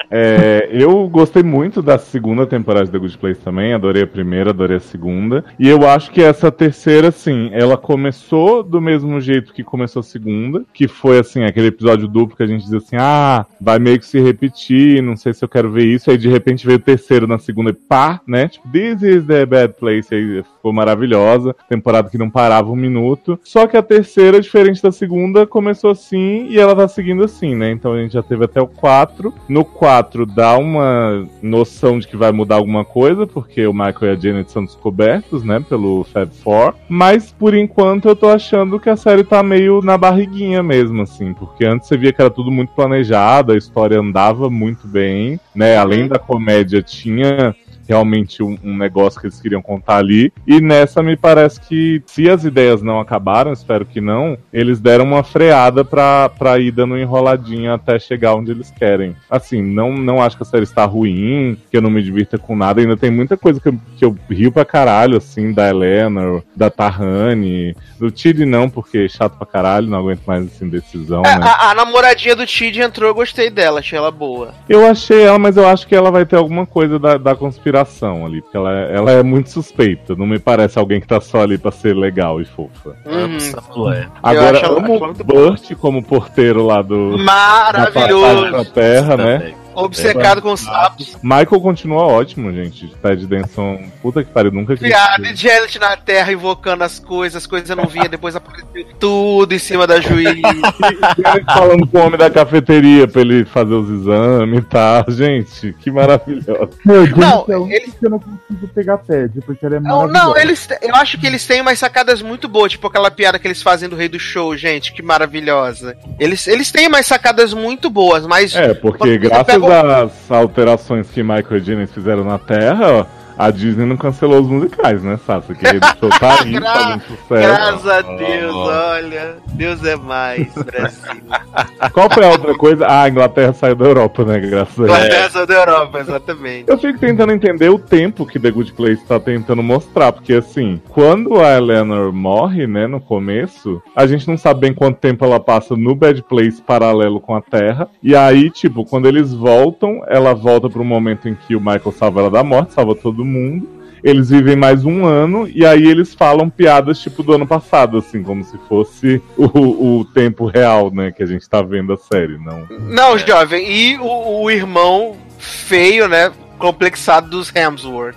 Speaker 2: É, eu gostei muito da segunda temporada de The Good Place também, adorei a primeira, adorei a segunda. E eu acho que essa terceira, assim, ela começou do mesmo jeito que começou a segunda, que foi assim, aquele episódio duplo que a gente diz assim, ah, vai meio que se repetir, não sei se eu quero ver isso. Aí de repente veio o terceiro na segunda e pá, né? Tipo, This is the bad place. Aí ficou maravilhosa. Temporada que não parava um minuto. Só que a terceira, diferente da segunda, começou assim e ela tá seguindo assim, né? Então a gente já teve até o 4. No 4 dá uma noção de que vai mudar alguma coisa, porque o Michael e a Janet são descobertos, né? Pelo Fab Four. Mas por enquanto eu tô achando que a série tá meio na barriguinha mesmo, assim. Porque antes você via que era tudo muito planejado, a história andava muito bem, né? Além da comédia, tinha realmente um, um, negócio que eles queriam contar ali. E nessa me parece que, se as ideias não acabaram, espero que não, eles deram uma freada pra, pra ir dando enroladinha até chegar onde eles querem. Assim, não, não acho que a série está ruim, que eu não me divirta com nada. Ainda tem muita coisa que eu, que eu rio pra caralho, assim, da Eleanor, da Tahani, do Tid não, porque é chato pra caralho, não aguento mais essa indecisão.
Speaker 1: É,
Speaker 2: né?
Speaker 1: a, a, namoradinha do Tid entrou, eu gostei dela, achei ela boa.
Speaker 2: Eu achei ela, mas eu acho que ela vai ter alguma coisa da, da conspiração ali, porque ela, é, ela é muito suspeita. Não me parece alguém que tá só ali pra ser legal e fofa.
Speaker 5: Hum.
Speaker 2: Agora, amo o Burt como porteiro lá do.
Speaker 1: Maravilhoso!
Speaker 2: Da terra, né?
Speaker 1: Obcecado é, com sapos.
Speaker 2: Michael continua ótimo, gente. Ted Denson, puta que pariu, nunca
Speaker 1: Piada de Janet na Terra invocando as coisas, as coisas não vinham, depois apareceu tudo em cima da juiz. [LAUGHS]
Speaker 2: falando com o homem da cafeteria pra ele fazer os exames e tal. Gente, que maravilhoso.
Speaker 3: Meu Deus, não, é eles... eu não consigo pegar Ted, porque ele é
Speaker 1: Não, não, eles, eu acho que eles têm umas sacadas muito boas, tipo aquela piada que eles fazem do Rei do Show, gente, que maravilhosa. Eles, eles têm umas sacadas muito boas, mas.
Speaker 2: É, porque graças das alterações que Michael Janet fizeram na Terra, a Disney não cancelou os musicais, né, Sassa? Que ele deixou tá aí fazendo sucesso.
Speaker 1: Graças a Deus, olha. Deus é mais, Brasil. [LAUGHS]
Speaker 2: Qual foi a outra coisa? Ah, a Inglaterra saiu da Europa, né? Graças a
Speaker 1: Deus. Inglaterra saiu da Europa, exatamente.
Speaker 2: Eu fico tentando entender o tempo que The Good Place tá tentando mostrar, porque assim, quando a Eleanor morre, né, no começo, a gente não sabe bem quanto tempo ela passa no Bad Place paralelo com a Terra. E aí, tipo, quando eles voltam, ela volta pro momento em que o Michael salva ela da morte, salva todo mundo. Eles vivem mais um ano e aí eles falam piadas tipo do ano passado, assim, como se fosse o, o tempo real, né, que a gente tá vendo a série, não.
Speaker 1: Não, jovem, e o, o irmão feio, né, complexado dos Hemsworth.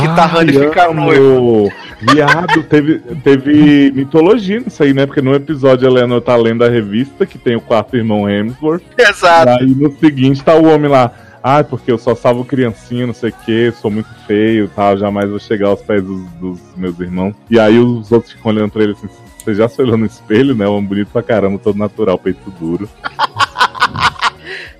Speaker 1: Que tá Rani ficar noivo.
Speaker 2: Viado, teve, teve mitologia nisso aí, né? Porque no episódio a Eleanor tá lendo a revista, que tem o quarto irmão Hemsworth.
Speaker 1: Exato.
Speaker 2: E aí no seguinte tá o homem lá ah, porque eu só salvo criancinha, não sei o que, sou muito feio tal, jamais vou chegar aos pés dos, dos, meus irmãos. E aí os outros ficam olhando pra ele assim, você já se olhou no espelho, né? Um bonito pra caramba, todo natural, peito duro. [LAUGHS]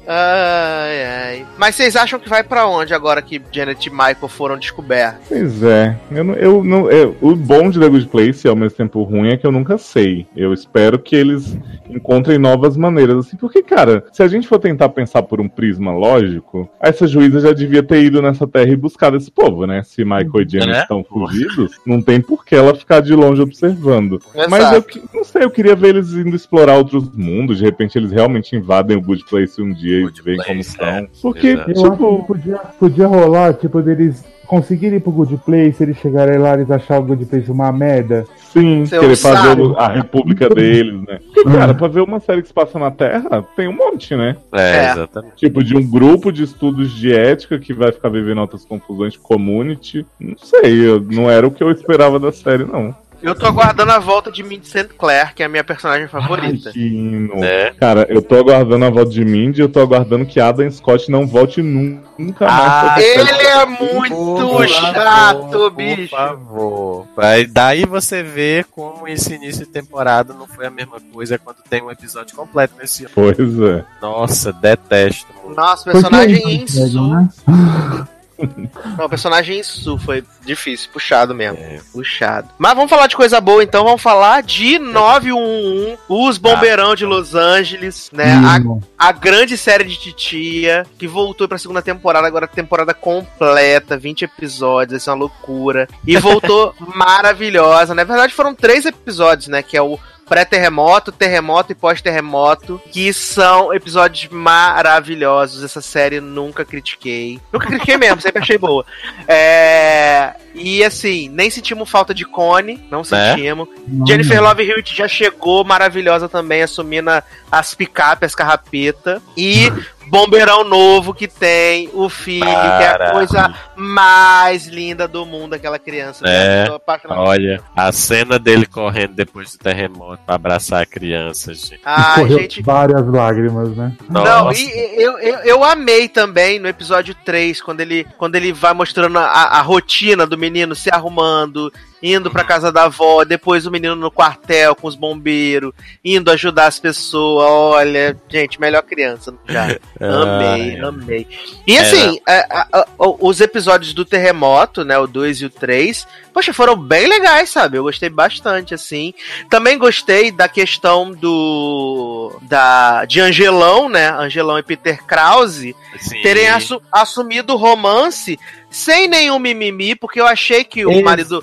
Speaker 1: ai, ai. Mas vocês acham que vai pra onde agora que Janet e Michael foram descobertos?
Speaker 2: Pois é. Eu, não- eu, não, eu- o bom de The Good Place e ao mesmo tempo ruim é que eu nunca sei. Eu espero que eles encontrem novas maneiras. Assim, porque, cara, se a gente for tentar pensar por um prisma lógico, essa juíza já devia ter ido nessa terra e buscado esse povo, né? Se Michael e Janet
Speaker 5: Né?
Speaker 2: estão fugidos, não tem por que ela ficar de longe observando. Mas
Speaker 1: Exato.
Speaker 2: eu que- não sei, eu queria ver eles indo explorar outros mundos. De repente eles realmente invadem o Good Place um dia e veem como estão.
Speaker 5: é.
Speaker 2: Porque,
Speaker 5: Exato.
Speaker 3: Eu acho
Speaker 2: tipo,
Speaker 3: que podia, podia rolar, tipo, deles conseguirem ir pro Good Place, eles chegarem lá e achar o Good Place uma merda.
Speaker 2: sim,
Speaker 1: Seu
Speaker 2: querer fazer o- a república deles, né? [LAUGHS] Porque, cara, pra ver uma série que se passa na Terra, tem um monte, né?
Speaker 5: É,
Speaker 1: É.
Speaker 5: exatamente.
Speaker 2: Tipo, de um grupo de estudos de ética que vai ficar vivendo altas confusões de community. Não sei, eu- não era o que eu esperava da série, não.
Speaker 1: Eu tô aguardando a volta de Mindy St. Clair, que é a minha personagem favorita.
Speaker 2: Hino.
Speaker 5: É.
Speaker 2: Cara, eu tô aguardando a volta de Mindy e eu tô aguardando que Adam Scott não volte nu- nunca mais.
Speaker 5: Ah,
Speaker 2: série.
Speaker 1: Ele é muito
Speaker 5: Por
Speaker 1: chato,
Speaker 5: favor,
Speaker 1: bicho.
Speaker 5: Por favor. Aí, daí você vê como esse início de temporada não foi a mesma coisa quando tem um episódio completo nesse ano.
Speaker 2: Pois é.
Speaker 5: Nossa, detesto.
Speaker 1: Nossa, personagem
Speaker 3: eles
Speaker 1: em
Speaker 3: não
Speaker 1: Su.
Speaker 3: pegam, né? [LAUGHS]
Speaker 1: Não, personagem em Su foi difícil, puxado mesmo.
Speaker 5: É.
Speaker 1: Puxado. Mas vamos falar de coisa boa então, vamos falar de 911, os Bombeirão de Los Angeles, né? A,
Speaker 3: Hum,
Speaker 1: a grande série de Titia, que voltou pra segunda temporada, agora temporada completa, 20 episódios, isso é uma loucura. E voltou [LAUGHS] maravilhosa. Na verdade, foram três episódios, né? Que é o pré-terremoto, terremoto e pós-terremoto, que são episódios maravilhosos. Essa série nunca critiquei. Nunca critiquei mesmo, sempre achei boa. É... E assim, nem sentimos falta de Cone, não
Speaker 5: Né?
Speaker 1: sentimos.
Speaker 3: não,
Speaker 1: Jennifer
Speaker 3: não.
Speaker 1: Love Hewitt já chegou maravilhosa também, assumindo as picape, as carrapetas. E bombeirão novo que tem, o filho, que é a coisa mais linda do mundo, aquela criança.
Speaker 5: É. Olha, a cena dele correndo depois do terremoto pra abraçar a criança, gente.
Speaker 1: Ai,
Speaker 3: Correu
Speaker 1: gente.
Speaker 3: várias lágrimas, né?
Speaker 1: Não,
Speaker 5: Nossa.
Speaker 1: e e- eu, eu, eu amei também no episódio 3, quando ele, quando ele vai mostrando a, a rotina do menino se arrumando, indo pra casa da avó, depois o menino no quartel com os bombeiros, indo ajudar as pessoas. Olha, gente, melhor criança já. [LAUGHS] Amei,
Speaker 5: Ai.
Speaker 1: amei. E assim, é, a- a- o- os episódios do terremoto, né? O 2 e o 3, poxa, foram bem legais, sabe? Eu gostei bastante, assim. Também gostei da questão do. da de Angelão, né? Angelão e Peter Krause
Speaker 5: Sim.
Speaker 1: terem assu- assumido o romance sem nenhum mimimi, porque eu achei que o marido.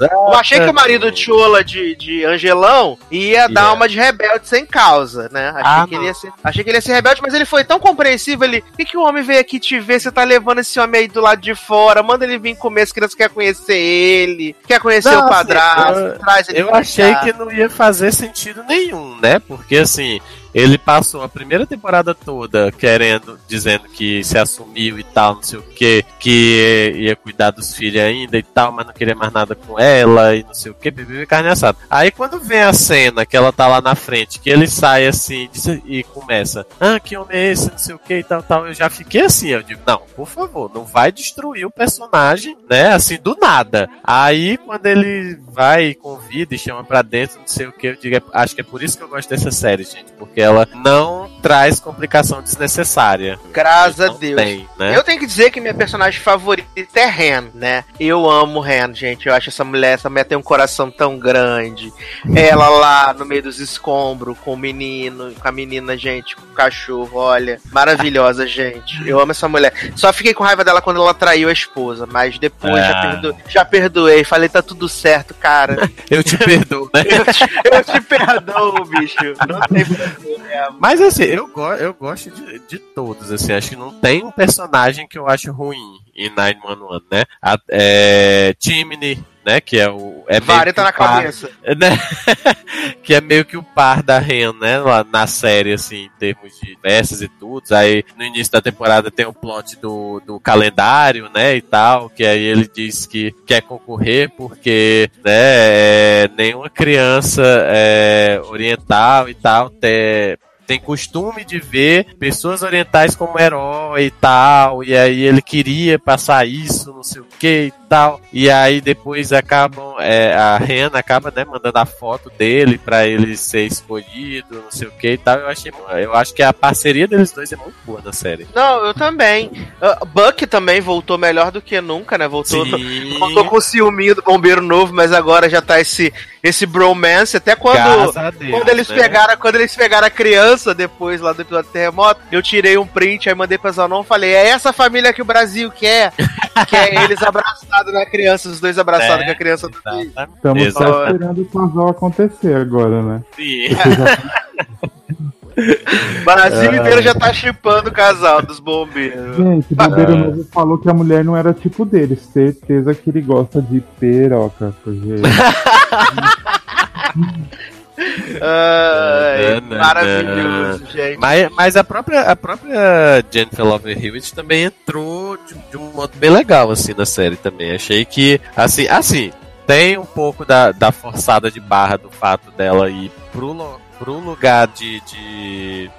Speaker 1: Achei que o marido de Chola de, de Angelão ia dar
Speaker 5: Yeah.
Speaker 1: uma de rebelde sem causa, né? Achei,
Speaker 5: Ah,
Speaker 1: que ele ia ser, achei que ele ia ser rebelde, mas ele foi tão compreensivo. Ele, por que, que o homem veio aqui te ver? Você tá levando esse homem aí do lado de fora, manda ele vir comer, as crianças querem conhecer ele, quer conhecer o padrasto,
Speaker 5: eu-
Speaker 1: traz ele
Speaker 5: Eu achei
Speaker 1: cá.
Speaker 5: que não ia fazer sentido nenhum, né? Porque assim, ele passou a primeira temporada toda querendo, dizendo que se assumiu e tal, não sei o que, que ia cuidar dos filhos ainda e tal, mas não queria mais nada com ela e não sei o que, bebê carne assada. Aí quando vem a cena que ela tá lá na frente, que ele sai assim e começa, ah, que homem é esse, não sei o que e tal, tal, eu já fiquei assim, eu digo, não, por favor, não vai destruir o personagem, né, assim, do nada. Aí quando ele vai e convida e chama pra dentro, não sei o que, eu digo, é- acho que é por isso que eu gosto dessa série, gente, porque ela não traz complicação desnecessária.
Speaker 1: Graças a Deus.
Speaker 5: Tem, né?
Speaker 1: Eu tenho que dizer que minha personagem favorita é Ren, né? Eu amo Ren, gente. Eu acho essa mulher, essa mulher tem um coração tão grande. Ela lá no meio dos escombros, com o menino, com a menina, gente, com o cachorro, olha. Maravilhosa, [LAUGHS] gente. Eu amo essa mulher. Só fiquei com raiva dela quando ela traiu a esposa, mas depois já,
Speaker 5: Ah.
Speaker 1: perdo- já perdoei. Falei, tá tudo certo, cara. [LAUGHS]
Speaker 5: Eu te perdoo, né? [LAUGHS]
Speaker 1: Eu te, eu te perdoo, bicho. Não tem problema.
Speaker 5: Mas assim, eu, go eu gosto de, de todos, assim, acho que não tem um personagem que eu acho ruim em 911, né? A, é, Chimney, né? Que é o. É meio
Speaker 1: Vária
Speaker 5: que o
Speaker 1: na
Speaker 5: par-
Speaker 1: cabeça. [LAUGHS]
Speaker 5: né? [LAUGHS] que é meio que o par da Ren, né? Lá na série, assim, em termos de versos e tudo. Aí no início da temporada tem o plot do, do calendário, né? E tal. Que aí ele diz que quer concorrer porque, né? é, nenhuma criança é, oriental e tal ter tem costume de ver pessoas orientais como herói e tal, e aí ele queria passar isso, não sei o que e tal, e aí depois acabam, é, a Rena acaba, né, mandando a foto dele pra ele ser escolhido, não sei o que e tal, eu achei, eu acho que a parceria deles dois é muito boa na série.
Speaker 1: Não, eu também. Uh, Buck também voltou melhor do que nunca, né? Voltou,
Speaker 5: Sim.
Speaker 1: voltou com o ciúminho do bombeiro novo, mas agora já tá esse, esse bromance. Até quando,
Speaker 5: Deus,
Speaker 1: quando, eles
Speaker 5: né?
Speaker 1: pegaram, quando eles pegaram a criança depois lá do episódio do terremoto, eu tirei um print, aí mandei pra Zanon e falei: é essa família que o Brasil quer. que é eles abraçados na criança, os dois abraçados
Speaker 5: É,
Speaker 1: com a criança do filho.
Speaker 3: Estamos
Speaker 5: Exato.
Speaker 3: só esperando o casal acontecer agora, né?
Speaker 5: Sim. [LAUGHS]
Speaker 1: Brasil inteiro já tá chipando o casal dos bombeiros.
Speaker 3: Gente, o Bombeiro Novo falou que a mulher não era tipo dele. Certeza que ele gosta de peroca. Porque... [LAUGHS]
Speaker 1: Ai, maravilhoso, gente.
Speaker 5: Mas, mas a própria a própria Jennifer Love Hewitt também entrou de, de um modo bem legal assim na série também. Achei que assim, assim, tem um pouco da, da forçada de barra do fato dela ir pro, pro lugar de, de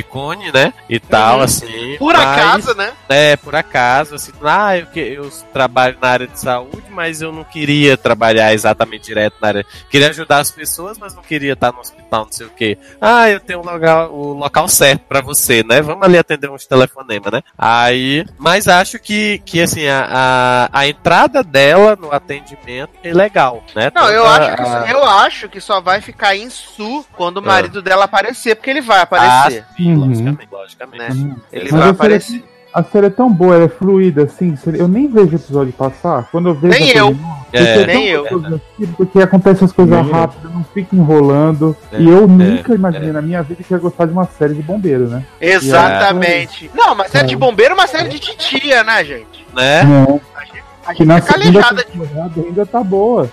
Speaker 5: de cone, né? E tal,
Speaker 1: Uhum.
Speaker 5: assim.
Speaker 1: Por
Speaker 5: mas-
Speaker 1: acaso, né?
Speaker 5: É, por acaso, assim, ah, eu, que- eu trabalho na área de saúde, mas eu não queria trabalhar exatamente direto na área. Queria ajudar as pessoas, mas não queria estar no hospital, não sei o quê. Ah, eu tenho o local, o local certo pra você, né? Vamos ali atender uns telefonemas, né? Aí, mas acho que, que assim, a, a, a entrada dela no atendimento é legal, né?
Speaker 1: Não, eu acho, que,
Speaker 5: a-
Speaker 1: eu acho que só vai ficar em Su quando o
Speaker 5: Ah.
Speaker 1: marido dela aparecer, porque ele vai
Speaker 5: Ah,
Speaker 1: aparecer.
Speaker 5: Sim,
Speaker 3: Uhum.
Speaker 5: logicamente, logicamente.
Speaker 1: Né? Ele
Speaker 3: Mas
Speaker 1: vai aparecer.
Speaker 3: A série é tão boa, ela é fluida, assim. Eu nem vejo o episódio passar. Quando eu vejo.
Speaker 1: Nem
Speaker 3: a
Speaker 1: eu.
Speaker 5: É,
Speaker 3: porque é
Speaker 1: nem eu.
Speaker 3: assistir, Porque acontece as coisas
Speaker 2: Nem eu.
Speaker 3: rápido, não fica enrolando.
Speaker 5: É,
Speaker 3: E eu
Speaker 5: é,
Speaker 3: nunca imaginei na minha vida que ia gostar de uma série de bombeiro, né?
Speaker 1: Exatamente. Não, mas série de bombeiro é uma série de titia, né, gente?
Speaker 5: né?
Speaker 3: Não,
Speaker 1: A
Speaker 3: que
Speaker 1: gente
Speaker 3: na
Speaker 1: é calejada.
Speaker 3: ainda tá boa.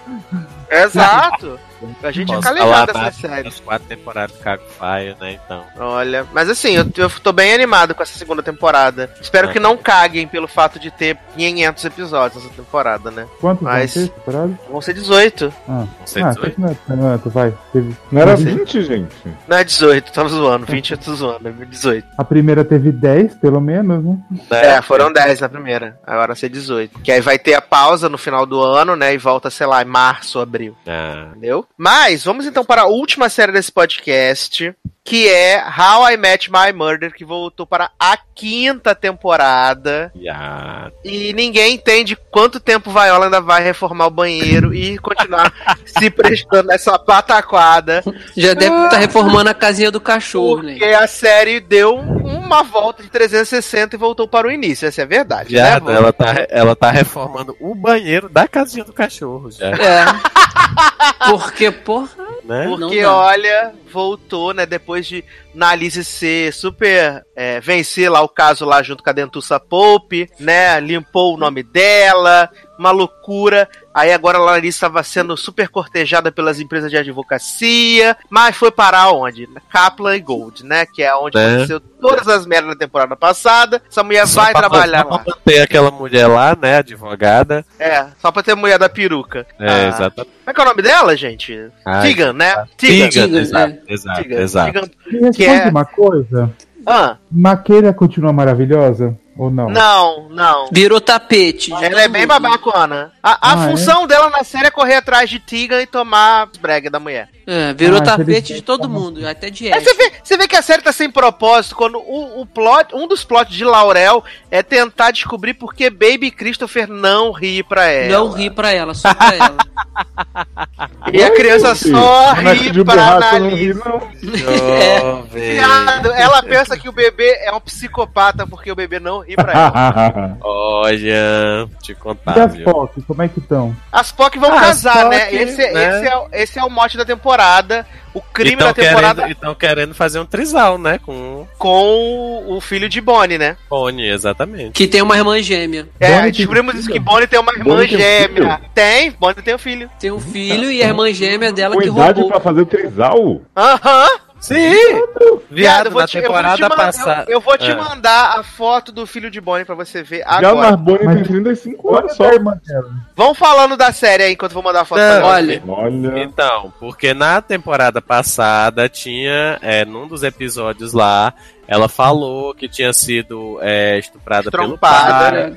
Speaker 1: Exato. A gente é
Speaker 5: Posso falar
Speaker 1: dessa série.
Speaker 5: das quatro temporadas do Cago Fire, né? Então.
Speaker 1: Olha, mas assim, eu, eu tô bem animado com essa segunda temporada. Espero
Speaker 5: Ah.
Speaker 1: que não caguem pelo fato de ter 500 episódios essa temporada, né?
Speaker 3: Quantos
Speaker 1: Mas-
Speaker 3: vão ter temporada?
Speaker 1: Vão ser 18.
Speaker 3: Ah,
Speaker 5: Não sei
Speaker 3: ah
Speaker 5: dizer.
Speaker 3: até que não é vai. Teve-
Speaker 2: Não era
Speaker 3: Mas
Speaker 2: 20, gente?
Speaker 1: Não é 18, tava zoando. 20 eu tô zoando, é 18.
Speaker 3: A primeira teve 10, pelo menos, né?
Speaker 1: É, foram 10 na primeira. Agora vai ser 18. Que aí vai ter a pausa no final do ano, né? E volta, sei lá, em março, abril.
Speaker 5: Ah,
Speaker 1: Entendeu? Mas vamos então para a última série desse podcast, que é How I Met My Murder, que voltou para a quinta temporada.
Speaker 5: yeah.
Speaker 1: E ninguém entende quanto tempo Viola ainda vai reformar o banheiro e continuar [LAUGHS] se prestando essa pataquada.
Speaker 4: Já deve estar reformando a casinha do cachorro,
Speaker 1: Porque
Speaker 4: né?
Speaker 1: a série deu uma volta de 360 e voltou para o início. Essa é a verdade.
Speaker 5: Já,
Speaker 1: né,
Speaker 5: ela, tá, ela tá reformando o banheiro da casinha do cachorro, já.
Speaker 4: É. [LAUGHS] Porque, porra.
Speaker 5: Né?
Speaker 4: Não
Speaker 1: Porque, olha, voltou, né? Depois de Nalice ser super. é, vencer lá o caso lá junto com a Dentuça Pope, né? Limpou o nome dela, uma loucura. Aí agora a Larissa estava sendo super cortejada pelas empresas de advocacia, mas foi parar onde? Na Kaplan e Gold, né? Que é onde
Speaker 5: É.
Speaker 1: aconteceu todas as merdas da temporada passada. Essa mulher
Speaker 5: Só
Speaker 1: vai
Speaker 5: pra-
Speaker 1: trabalhar
Speaker 5: só
Speaker 1: lá.
Speaker 5: pra manter aquela mulher lá, né, advogada.
Speaker 1: É, só pra ter mulher da peruca.
Speaker 5: É,
Speaker 1: Ah,
Speaker 5: exatamente.
Speaker 1: Como é que é o nome dela, gente?
Speaker 5: Ai,
Speaker 1: Tigan, né?
Speaker 5: Tigan,
Speaker 4: Tigan,
Speaker 5: exato,
Speaker 4: é.
Speaker 5: exato, exato.
Speaker 3: Me responde
Speaker 1: é-
Speaker 3: uma coisa.
Speaker 1: Ah,
Speaker 3: Maqueira continua maravilhosa? Ou não?
Speaker 1: não, não.
Speaker 4: Virou tapete. de
Speaker 1: Ela é bem babacona. A, a
Speaker 3: Ah, é?
Speaker 1: função dela na série é correr atrás de Tigan e tomar brega da mulher.
Speaker 4: É, virou
Speaker 3: Ah,
Speaker 4: tapete de todo mundo, até de Ash.
Speaker 1: você vê, você vê que a série tá sem propósito quando o, o plot, um dos plots de Laurel é tentar descobrir por que Baby Christopher não ri pra ela.
Speaker 4: Não ri pra ela, só pra ela. [LAUGHS]
Speaker 1: E a criança só ri
Speaker 2: de
Speaker 1: pra Annalise. [LAUGHS] Ela pensa que o bebê é um psicopata porque o bebê não ri pra ela. [LAUGHS]
Speaker 5: Olha, te
Speaker 3: e
Speaker 5: contar,
Speaker 3: as
Speaker 5: viu?
Speaker 3: POC, como é que estão?
Speaker 1: As POC vão
Speaker 5: Ah,
Speaker 1: casar,
Speaker 5: as
Speaker 1: né? Esse,
Speaker 5: né?
Speaker 1: Esse, é, o- esse é o mote da temporada. O crime
Speaker 5: Então
Speaker 1: da temporada
Speaker 5: então querendo fazer um trisal, né? Com
Speaker 1: com o filho de Bonnie, né?
Speaker 5: Bonnie, exatamente.
Speaker 4: Que tem uma irmã gêmea.
Speaker 1: É,
Speaker 3: Bonnie tem
Speaker 1: descobrimos isso que Bonnie tem uma irmã
Speaker 2: Bonnie tem um
Speaker 1: gêmea. Tem, Bonnie tem um filho.
Speaker 4: Tem um filho e a irmã gêmea dela
Speaker 2: Com
Speaker 4: que
Speaker 2: idade
Speaker 4: roubou.
Speaker 2: pra fazer o trisal?
Speaker 1: Aham.
Speaker 5: Sim!
Speaker 1: Viado, eu vou
Speaker 5: na
Speaker 1: te, eu vou
Speaker 5: temporada
Speaker 1: te mandar- eu- eu vou te
Speaker 5: Ah.
Speaker 1: mandar a foto do filho de Bonnie pra você ver
Speaker 2: Já o
Speaker 1: agora.
Speaker 2: Narboni tem
Speaker 3: Mas-
Speaker 2: 35
Speaker 3: Olha
Speaker 2: anos
Speaker 3: só irmã dela.
Speaker 1: Vamos falando da série aí enquanto eu vou mandar a foto
Speaker 5: Não,
Speaker 1: pra ela.
Speaker 4: Olha,
Speaker 2: Olha.
Speaker 5: Então, porque na temporada passada tinha, é, num dos episódios lá, ela falou que tinha sido é, estuprada pelo pai.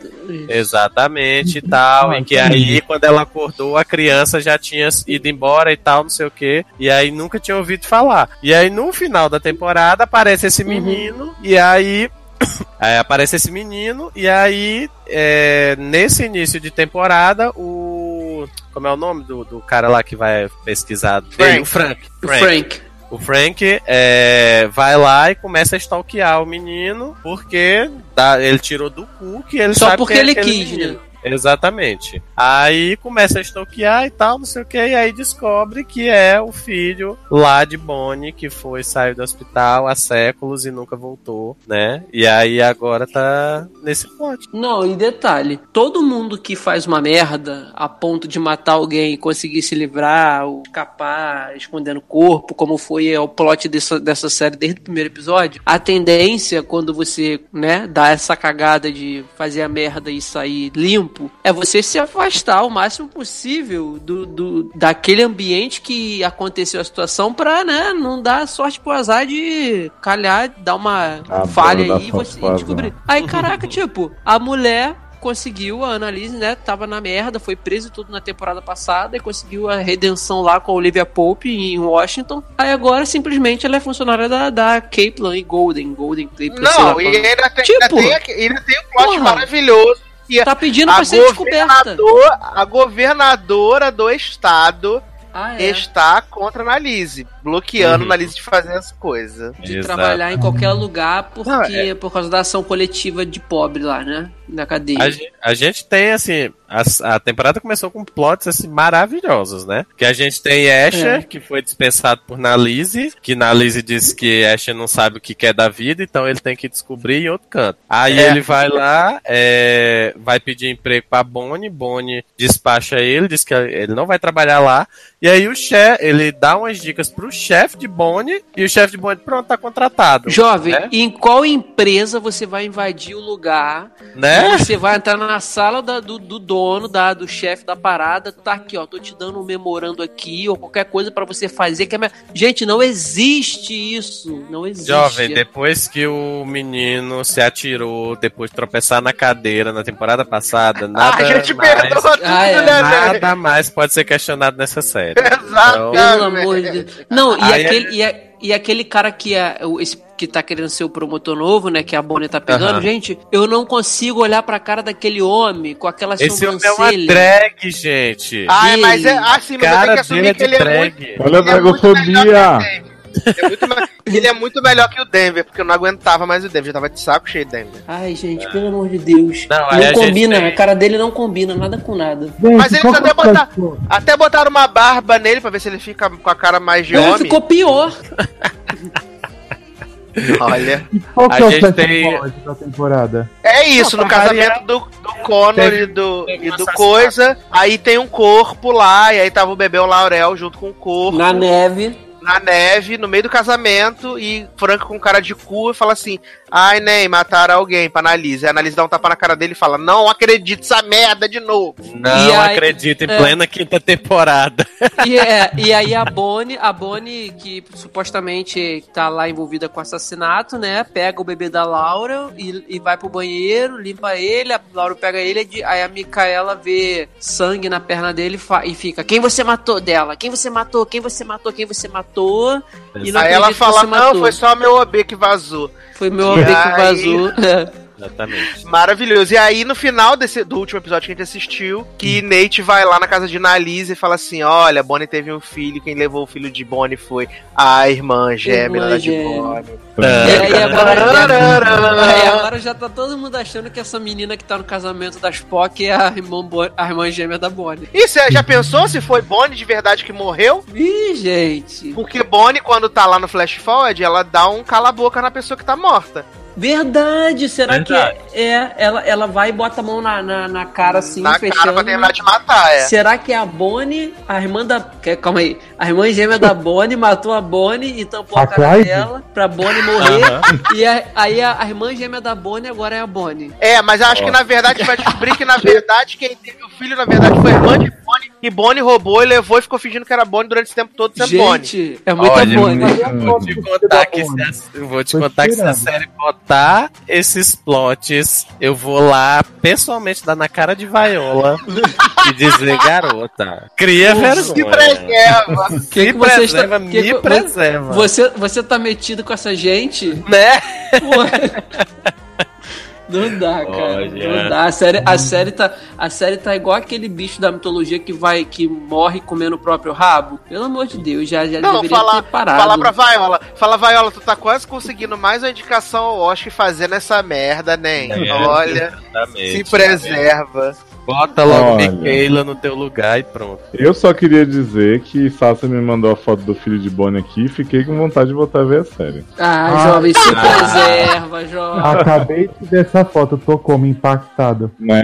Speaker 5: Exatamente e tal. e que aí, quando ela acordou, a criança já tinha ido embora e tal, não sei o que. E aí nunca tinha ouvido falar. E aí, no final da temporada, aparece esse menino, e aí. [COUGHS] aí aparece esse menino, e aí, é, nesse início de temporada, o. Como é o nome do, do cara lá que vai pesquisar? dele? O Frank.
Speaker 4: o Frank.
Speaker 5: O Frank é, vai lá e começa a stalkear o menino porque dá- ele tirou do cu que ele
Speaker 4: Só porque
Speaker 5: que é
Speaker 4: ele quis,
Speaker 5: menino.
Speaker 4: né?
Speaker 5: Exatamente. Aí começa a stalkear e tal, não sei o que, e aí descobre que é o filho lá de Bonnie, que foi, saiu do hospital há séculos e nunca voltou, né? E aí agora tá nesse plot.
Speaker 4: Não, e detalhe, todo mundo que faz uma merda a ponto de matar alguém e conseguir se livrar, ou escapar, escondendo o corpo, como foi o plot dessa, dessa série desde o primeiro episódio, a tendência quando você, né, dá essa cagada de fazer a merda e sair limpo, é você se afastar o máximo possível do, do daquele ambiente que aconteceu a situação pra, né, não dar sorte pro azar de calhar, dar uma
Speaker 2: Adoro
Speaker 4: falha
Speaker 2: dar
Speaker 4: aí e você descobrir. Aí, caraca, [LAUGHS] tipo, a mulher conseguiu, a Annalise, né, tava na merda, foi presa e tudo na temporada passada e conseguiu a redenção lá com a Olivia Pope em Washington. Aí agora, simplesmente, ela é funcionária da, da Caitlyn e Golden, Golden Caitlyn,
Speaker 1: Não, e
Speaker 4: qual-
Speaker 1: ainda tem,
Speaker 4: Tipo-
Speaker 1: ainda tem, ainda tem um plot
Speaker 4: Porra.
Speaker 1: maravilhoso. Que
Speaker 4: Tá pedindo
Speaker 1: a,
Speaker 4: pra ser descoberta.
Speaker 1: a governadora do estado
Speaker 4: Ah, é.
Speaker 1: está contra a Annalise, bloqueando
Speaker 5: Uhum.
Speaker 1: a Annalise de fazer as coisas.
Speaker 4: De
Speaker 5: Exato.
Speaker 4: trabalhar em qualquer lugar porque
Speaker 1: Não, é-
Speaker 4: por causa da ação coletiva de pobre lá, né? Na cadeia.
Speaker 5: A gente, a gente tem, assim, a, a temporada começou com plots, assim, maravilhosos, né? Que a gente tem Asher,
Speaker 4: É.
Speaker 5: que foi dispensado por Nalise, que Nalise disse que Asher não sabe o que quer da vida, então ele tem que descobrir em outro canto. Aí
Speaker 1: É.
Speaker 5: ele vai lá, é, vai pedir emprego pra Bonnie, Bonnie despacha ele, diz que ele não vai trabalhar lá, e aí o chefe, ele dá umas dicas pro chefe de Bonnie, e o chefe de Bonnie, pronto, tá contratado.
Speaker 4: Jovem,
Speaker 5: né?
Speaker 4: em qual empresa você vai invadir o lugar
Speaker 5: Né?
Speaker 4: Você vai entrar na sala da- do, do dono, da, do chefe da parada, tá aqui, ó, tô te dando um memorando aqui, ou qualquer coisa pra você fazer. Que é minha... Gente, não existe isso. Não existe.
Speaker 5: Jovem, depois que o menino se atirou, depois de tropeçar na cadeira na temporada passada, [LAUGHS] nada
Speaker 1: a gente
Speaker 5: mais,
Speaker 1: tudo,
Speaker 4: Ah,
Speaker 1: né,
Speaker 5: nada mais pode ser questionado nessa série.
Speaker 1: Exato. [LAUGHS]
Speaker 4: Pelo amor de Deus. Não, e
Speaker 5: Aí é-
Speaker 4: aquele, e, a- e aquele cara que é o- esse que tá querendo ser o promotor novo, né? Que a Bonnie tá pegando,
Speaker 5: Aham.
Speaker 4: gente, eu não consigo olhar pra cara daquele homem com aquela
Speaker 5: Esse homem é uma
Speaker 4: sobrancelha.
Speaker 5: drag, gente.
Speaker 4: Ele-
Speaker 1: mas é assim, mas
Speaker 5: cara
Speaker 1: tem que assumir
Speaker 5: é
Speaker 1: que
Speaker 5: de
Speaker 1: ele é muito.
Speaker 5: drag.
Speaker 2: Olha a
Speaker 1: ele é É muito ele é muito melhor que o Denver, porque eu não aguentava mais o Denver, já tava de saco cheio de Denver.
Speaker 4: Ai, gente, pelo amor de Deus.
Speaker 5: Não,
Speaker 4: Não,
Speaker 5: a gente
Speaker 4: combina,
Speaker 5: tem-
Speaker 4: a cara dele não combina nada com nada.
Speaker 3: Gente,
Speaker 1: Mas eles até
Speaker 3: é cachorro?
Speaker 1: Até botaram uma barba nele pra ver se ele fica com a cara mais de
Speaker 4: Ele
Speaker 1: homem.
Speaker 4: ficou pior. [LAUGHS]
Speaker 1: Olha.
Speaker 3: E qual que
Speaker 5: A
Speaker 3: é o
Speaker 5: gente tem-
Speaker 3: da temporada?
Speaker 1: É isso,
Speaker 5: Não,
Speaker 1: no casamento do, do Connor e do, e do coisa. Aí tem um corpo lá, e aí tava o bebê o Laurel junto com o corpo.
Speaker 4: Na neve.
Speaker 1: Na neve, no meio do casamento, e Franco com cara de cu e fala assim: Ai, Ney, mataram alguém pra Annalise. Aí a Annalise dá um tapa na cara dele e fala: Não acredito essa merda de novo.
Speaker 5: Não
Speaker 4: E aí-
Speaker 5: acredito em
Speaker 4: é.
Speaker 5: plena quinta temporada. [LAUGHS]
Speaker 4: E, é, e aí a Bonnie, a Bonnie, que supostamente tá lá envolvida com assassinato, né? Pega o bebê da Laura e, e vai pro banheiro, limpa ele, a Laura pega ele, aí a Micaela vê sangue na perna dele e e fica: Quem você matou dela? Quem você matou? Quem você matou? Quem você matou? E não
Speaker 1: Aí ela fala: Não,
Speaker 4: matou.
Speaker 1: foi só meu OB que vazou.
Speaker 4: Foi meu OB que vazou. [LAUGHS]
Speaker 5: Exatamente.
Speaker 1: Maravilhoso. E aí, no final desse, do último episódio que a gente assistiu, que Nate vai lá na casa de Annalise e fala assim: Olha, Bonnie teve um filho, quem levou o filho de Bonnie foi a irmã gêmea
Speaker 4: Irmã
Speaker 1: de
Speaker 4: gêmea.
Speaker 1: Bonnie.
Speaker 4: E aí agora,
Speaker 1: Tararara.
Speaker 4: aí agora já tá todo mundo achando que essa menina que tá no casamento da Spock é a irmã, Bo- a irmã gêmea da Bonnie.
Speaker 1: E você já pensou se foi Bonnie de verdade que morreu?
Speaker 4: Ih, gente.
Speaker 1: Porque Bonnie, quando tá lá no Flash Forward, ela dá um cala-boca na pessoa que tá morta.
Speaker 4: Verdade, será
Speaker 5: Verdade.
Speaker 4: que é? Ela, ela vai e bota a mão na, na, na cara assim,
Speaker 1: Na
Speaker 4: fechando.
Speaker 1: cara pra terminar de matar, é.
Speaker 4: Será que é a Bonnie, a irmã da. Calma aí. A irmã gêmea da [LAUGHS] Bonnie matou a Bonnie e tampou a,
Speaker 3: A
Speaker 4: cara
Speaker 3: Clyde?
Speaker 4: dela pra Bonnie morrer. E a- aí a, a irmã gêmea da Bonnie agora é a Bonnie.
Speaker 1: É, mas eu acho que na verdade vai descobrir que na verdade quem teve o filho, na verdade, foi a irmã de Bonnie. E Bonnie roubou e levou e ficou fingindo que era Bonnie durante esse tempo todo sendo Bonnie.
Speaker 4: É muita
Speaker 5: Olha,
Speaker 4: Bonnie.
Speaker 5: Vou te contar que se a, eu vou te
Speaker 3: Foi
Speaker 5: contar que se a série botar esses plots, eu vou lá pessoalmente dar na cara de Vaiola [LAUGHS] e dizer, garota, cria vergonha.
Speaker 1: preserva.
Speaker 4: Que que você está-
Speaker 5: preserva,
Speaker 4: que
Speaker 5: me
Speaker 4: que-
Speaker 5: preserva.
Speaker 4: Você, você tá metido com essa gente?
Speaker 5: Né? [LAUGHS]
Speaker 4: Não dá, cara.
Speaker 5: Olha.
Speaker 4: Não dá. A série, a, série tá, a série tá igual aquele bicho da mitologia que vai que morre comendo o próprio rabo. Pelo amor de Deus, já, já
Speaker 1: Não,
Speaker 4: deveria
Speaker 1: falar,
Speaker 4: ter parado.
Speaker 1: falar pra Vaiola. Fala, Vaiola, tu tá quase conseguindo mais uma indicação ao Oscar fazendo essa merda, nem.
Speaker 5: É,
Speaker 1: Olha,
Speaker 5: Exatamente.
Speaker 1: se preserva.
Speaker 5: Bota logo
Speaker 2: Olha.
Speaker 5: Michaela no teu lugar e pronto.
Speaker 2: Eu só queria dizer que Sasha me mandou a foto do filho de Bonnie aqui e fiquei com vontade de voltar a ver a série.
Speaker 4: Ah,
Speaker 3: Ah.
Speaker 4: jovem, [LAUGHS] se preserva, jovem.
Speaker 3: Acabei de ver essa foto, tô como impactado.
Speaker 2: Né?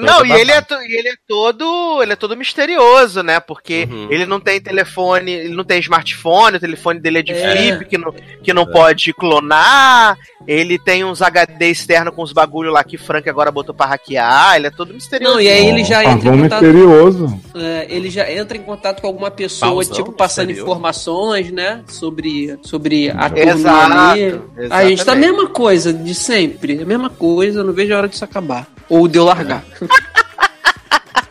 Speaker 1: Não, e ele, é to- e ele é todo. Ele é todo misterioso, né? Porque
Speaker 5: Uhum.
Speaker 1: ele não tem telefone, ele não tem smartphone, o telefone dele é de
Speaker 4: É.
Speaker 1: flip, que não, que não pode clonar. Ele tem uns HD externo com os bagulho lá que Frank agora botou pra hackear. Ele é todo misterioso.
Speaker 4: Não, e aí ele já entra
Speaker 2: Pavão
Speaker 4: em contato.
Speaker 2: misterioso.
Speaker 4: é, ele já entra em contato com alguma pessoa,
Speaker 5: Pausão,
Speaker 4: tipo, passando
Speaker 5: misterioso.
Speaker 4: informações, né? Sobre, sobre a
Speaker 1: Exato,
Speaker 4: turma ali. A gente tá a
Speaker 1: exatamente.
Speaker 4: mesma coisa de sempre. A mesma coisa, não vejo a hora disso acabar. Ou de eu largar. [LAUGHS] [LAUGHS]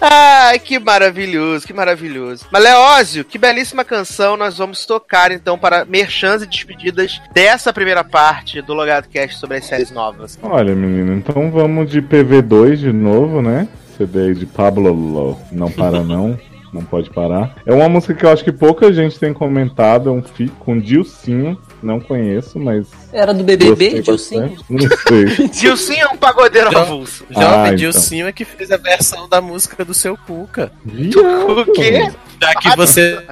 Speaker 1: Ai, que maravilhoso, que maravilhoso. Mas, Leózio, que belíssima canção nós vamos tocar, então, para merchans e despedidas dessa primeira parte do Logado Cast sobre as séries novas.
Speaker 2: Olha, menino, então vamos de PV2 de novo, né? CD aí de Pablo Lo. Não para [LAUGHS] não. Não pode parar. É uma música que eu acho que pouca gente tem comentado. É um feat com Dilcinho. Não conheço, mas.
Speaker 4: Era do BBB, Dilcinho? [LAUGHS]
Speaker 2: Não sei.
Speaker 1: Dilcinho é um pagodeiro
Speaker 5: Jo-
Speaker 1: avulso.
Speaker 2: Ah,
Speaker 5: Jovem
Speaker 2: então.
Speaker 5: Dilcinho é que fez a versão da música do seu Cuca.
Speaker 1: O quê?
Speaker 5: Já que você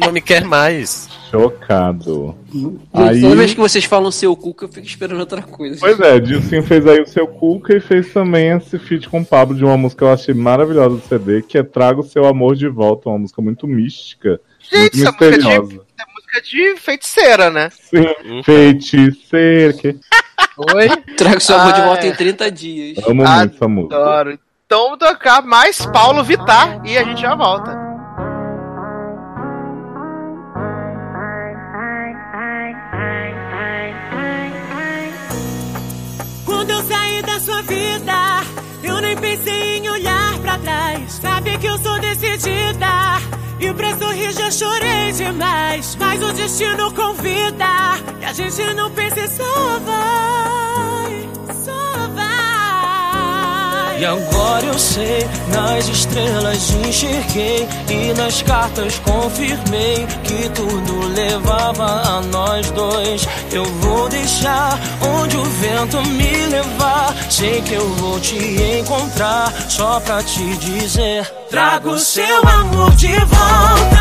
Speaker 5: não me quer mais.
Speaker 2: Chocado. Aí-
Speaker 4: Toda vez que vocês falam seu cu, eu fico esperando outra coisa.
Speaker 2: Pois é, Dilcinho fez aí o seu Cuca e fez também esse feat com o Pablo de uma música que eu achei maravilhosa do CD, que é Traga o Seu Amor de Volta, uma música muito mística,
Speaker 1: Gente,
Speaker 2: muito
Speaker 1: de,
Speaker 2: misteriosa.
Speaker 1: Música de feiticeira, né?
Speaker 2: Sim, feiticeira, que
Speaker 5: Oi?
Speaker 4: Trago seu amor de
Speaker 1: Ah,
Speaker 4: volta
Speaker 1: é.
Speaker 4: em 30 dias.
Speaker 2: amo muito essa música.
Speaker 1: Adoro. Então vamos tocar mais Paulo Vittar e a gente já volta.
Speaker 6: Quando eu saí da sua vida, eu nem pensei em olhar pra trás. Sabe que eu sou decidida. E pra sorrir já chorei demais. Mas o destino convida. E a gente não pensa e só vai.
Speaker 7: E agora eu sei, nas estrelas enxerguei e nas cartas confirmei que tudo levava a nós dois. Eu vou deixar onde o vento me levar. Sei que eu vou te encontrar só pra te dizer:
Speaker 6: Trago seu amor de volta.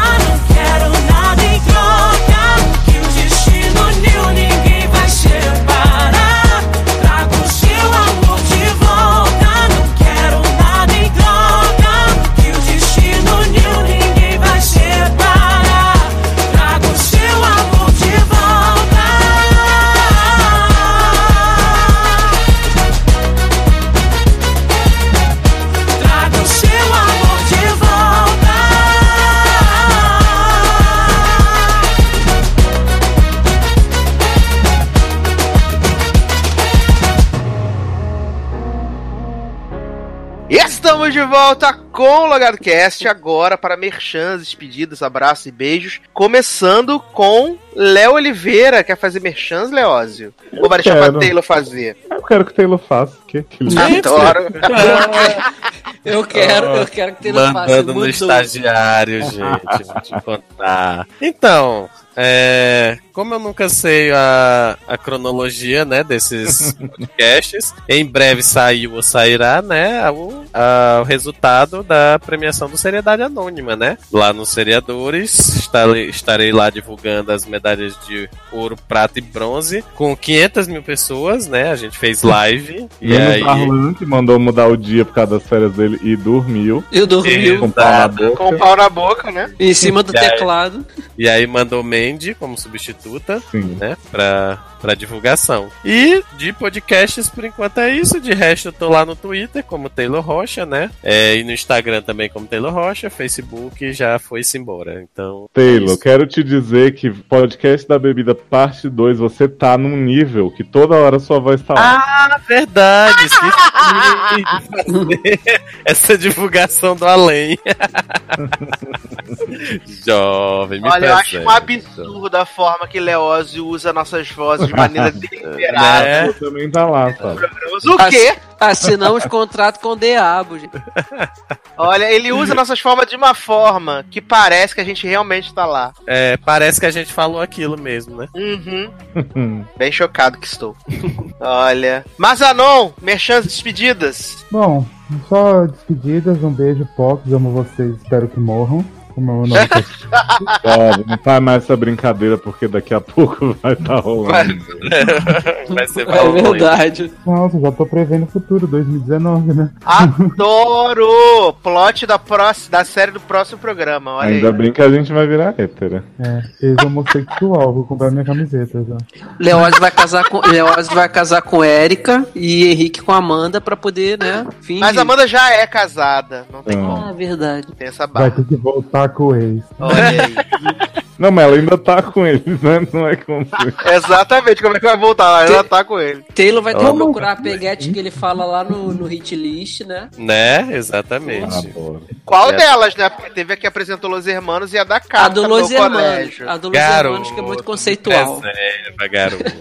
Speaker 6: De volta
Speaker 1: com o Logado Cast agora para merchans, despedidas, abraços e beijos. Começando com Léo Oliveira. Quer fazer merchans, Leózio? Ou vai deixar
Speaker 2: quero.
Speaker 1: pra Taylor fazer?
Speaker 2: Eu quero que o Taylor faça. Que, que.
Speaker 1: Adoro. [LAUGHS]
Speaker 4: Eu quero, eu quero que Taylor faça.
Speaker 5: Mandando no estagiário, gente. Vou te contar. Então, é, como eu nunca sei a, a cronologia, né, desses [LAUGHS] podcasts, em breve saiu ou sairá, né, o- ah, o resultado da premiação do Seriedade Anônima, né? Lá nos Seriadores, estarei, estarei lá divulgando as medalhas de ouro, prata e bronze com 500 mil pessoas, né? A gente fez live. [LAUGHS] e
Speaker 2: Menos
Speaker 5: aí...
Speaker 2: Arlan, que mandou mudar o dia por causa das férias dele e dormiu.
Speaker 4: Eu dormi
Speaker 2: Com
Speaker 1: o pau na boca, né?
Speaker 4: em cima do
Speaker 5: E aí?
Speaker 4: teclado.
Speaker 5: E aí mandou Mandy como substituta,
Speaker 2: Sim.
Speaker 5: né? Pra, pra divulgação. E de podcasts, por enquanto é isso. De resto, eu tô lá no Twitter como Taylor Rocha, né? É, e no Instagram também como Taylor Rocha. Facebook já foi-se embora. Então. é
Speaker 2: Taylor,
Speaker 5: isso.
Speaker 2: quero te dizer que podcast da bebida parte 2, você tá num nível que toda hora sua voz tá lá.
Speaker 5: Ah, verdade! Esqueci de fazer [LAUGHS] essa divulgação do além. [LAUGHS] Jovem, me
Speaker 1: Olha, eu acho um
Speaker 5: presente.
Speaker 1: absurdo a forma que Leózio usa nossas vozes maneira [LAUGHS] deliberada.
Speaker 5: Né?
Speaker 2: Você também tá lá, sabe?
Speaker 1: O quê?
Speaker 4: Assinamos contrato com o Diabo, gente.
Speaker 1: Olha, ele usa nossas formas de uma forma que parece que a gente realmente tá lá.
Speaker 5: É, parece que a gente falou aquilo mesmo, né?
Speaker 1: Uhum. [LAUGHS] Bem chocado que estou. Olha. Mazanon, merchans despedidas.
Speaker 3: Bom, só despedidas, um beijo, Pox, amo vocês, espero que morram. Como é o nome [LAUGHS]
Speaker 2: não faz mais essa brincadeira porque daqui a pouco [LAUGHS] vai estar rolando. [LAUGHS]
Speaker 5: Vai ser
Speaker 4: É verdade.
Speaker 3: Nossa, já tô prevendo o futuro, 2019, né?
Speaker 1: Adoro! Plot da, próxima, da série do próximo programa. Olha
Speaker 2: Ainda
Speaker 1: aí.
Speaker 2: bem que a gente vai virar hétera.
Speaker 3: É, ex-homossexual, vou comprar minha camiseta já.
Speaker 4: Leózio vai casar com Leózio vai casar com Érica e Henrique com Amanda pra poder, né? Fingir.
Speaker 1: Mas a Amanda já é casada. Não tem como.
Speaker 4: Ah, verdade.
Speaker 1: Tem essa
Speaker 3: Vai
Speaker 1: barra.
Speaker 3: ter que voltar com o ex.
Speaker 1: Olha aí. [LAUGHS]
Speaker 2: Não, mas ela ainda tá com eles, né? Não é como. [LAUGHS]
Speaker 1: Exatamente, como é que vai voltar lá? Ela tá com ele.
Speaker 4: Taylor vai ter que procurar a peguete que ele fala lá no, no hit list, né?
Speaker 5: Né? Exatamente.
Speaker 2: Adoro.
Speaker 1: Qual
Speaker 5: É.
Speaker 1: delas, né? Porque teve a que apresentou Los Hermanos e a da Carta
Speaker 4: A do Los Hermanos.
Speaker 1: colégio.
Speaker 4: A do Los Hermanos que é muito conceitual.
Speaker 5: Reserva, garoto. [LAUGHS]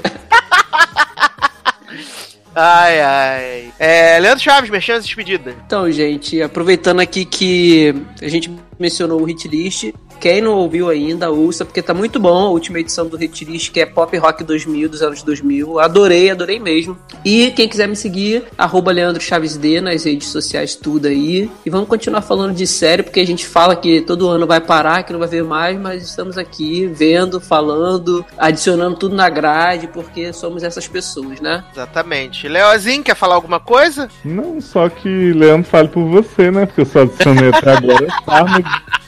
Speaker 1: Ai, ai. É, Leandro Chaves, merchan despedida.
Speaker 4: Então, gente, aproveitando aqui que a gente mencionou o hit list, quem não ouviu ainda, ouça, porque tá muito bom a última edição do hit list, que é Pop Rock 2000, dos anos 2000. Adorei, adorei mesmo. E quem quiser me seguir, arroba Leandro Chaves D nas redes sociais, tudo aí. E vamos continuar falando de série, porque a gente fala que todo ano vai parar, que não vai ver mais, mas estamos aqui vendo, falando, adicionando tudo na grade, porque somos essas pessoas, né?
Speaker 1: Exatamente. Leozinho, quer falar alguma coisa?
Speaker 2: Não, só que Leandro fale por você, né? Porque eu só adicionei até agora. [LAUGHS]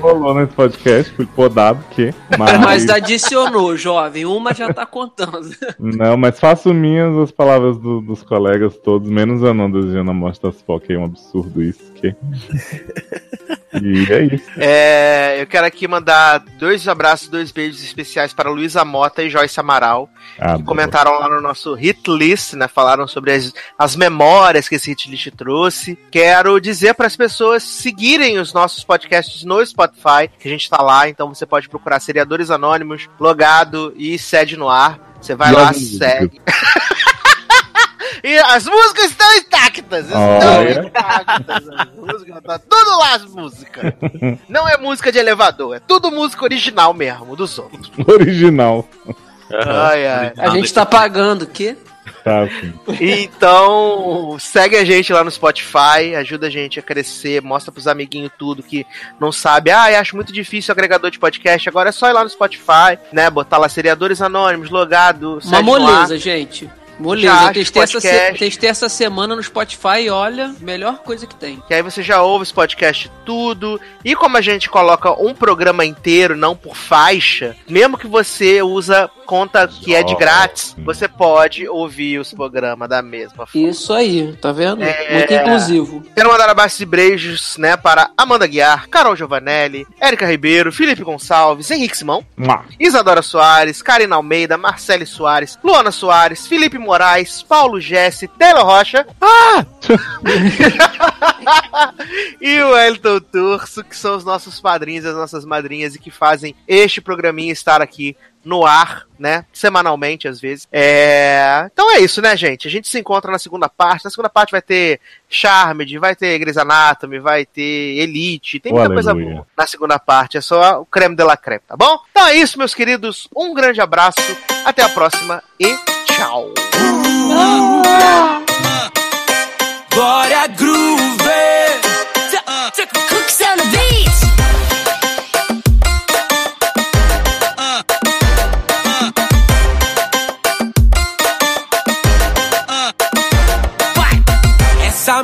Speaker 2: rolou nesse podcast, fui podado, que. Mas,
Speaker 4: Mas adicionou, jovem, uma já tá contando.
Speaker 2: Não, mas faço minhas as palavras do- dos colegas todos, menos a não desejando a morte das POC, é um absurdo isso, que. E é isso. [LAUGHS]
Speaker 1: É, eu quero aqui mandar dois abraços, dois beijos especiais para Luísa Mota e Joyce Amaral, que
Speaker 2: Adoro.
Speaker 1: comentaram lá no nosso hit list, né? Falaram sobre as, as memórias que esse hit list trouxe. Quero dizer para as pessoas seguirem os nossos podcasts no Spotify, que a gente tá lá, então você pode procurar Seriadores Anônimos, Logado e Sede no Ar. Você vai
Speaker 2: E
Speaker 1: lá, segue. [LAUGHS] E as músicas estão intactas! Estão
Speaker 2: Olha.
Speaker 1: intactas! As músicas, tá tudo lá as músicas! [LAUGHS] Não é música de elevador, é tudo música original mesmo, dos outros.
Speaker 2: Original.
Speaker 1: Ai, ai.
Speaker 4: A gente tá pagando o quê?
Speaker 2: Tá.
Speaker 1: Então, segue a gente lá no Spotify, ajuda a gente a crescer, mostra pros amiguinhos tudo que não sabe. Ah, eu acho muito difícil o agregador de podcast. Agora é só ir lá no Spotify, né? Botar lá seriadores anônimos, logado,
Speaker 4: Uma moleza, gente. Moleza.
Speaker 1: Já
Speaker 4: Eu testei essa, se- testei essa semana no Spotify e olha, melhor coisa que tem.
Speaker 1: Que aí você já ouve esse podcast tudo. E como a gente coloca um programa inteiro, não por faixa, mesmo que você usa conta que é de grátis, você pode ouvir os programas da mesma forma.
Speaker 4: Isso aí, tá vendo?
Speaker 1: É.
Speaker 4: Muito inclusivo.
Speaker 1: Quero mandar abraços e beijos, né, para Amanda Guiar, Carol Giovanelli, Érica Ribeiro, Felipe Gonçalves, Henrique Simão,
Speaker 2: Mua.
Speaker 1: Isadora Soares, Karina Almeida, Marcele Soares, Luana Soares, Felipe Moraes, Paulo Jesse, Taylor Rocha. Ah! [LAUGHS] e o Elton Turso, que são os nossos padrinhos e as nossas madrinhas e que fazem este programinha estar aqui no ar, né? Semanalmente, às vezes. É... Então é isso, né, gente? A gente se encontra na segunda parte. Na segunda parte vai ter Charmed, vai ter Grey's Anatomy, vai ter Elite. Tem muita coisa boa na segunda parte. É só o creme de la creme, tá bom? Então é isso, meus queridos. Um grande abraço. Até a próxima e tchau.
Speaker 8: Glória Groove.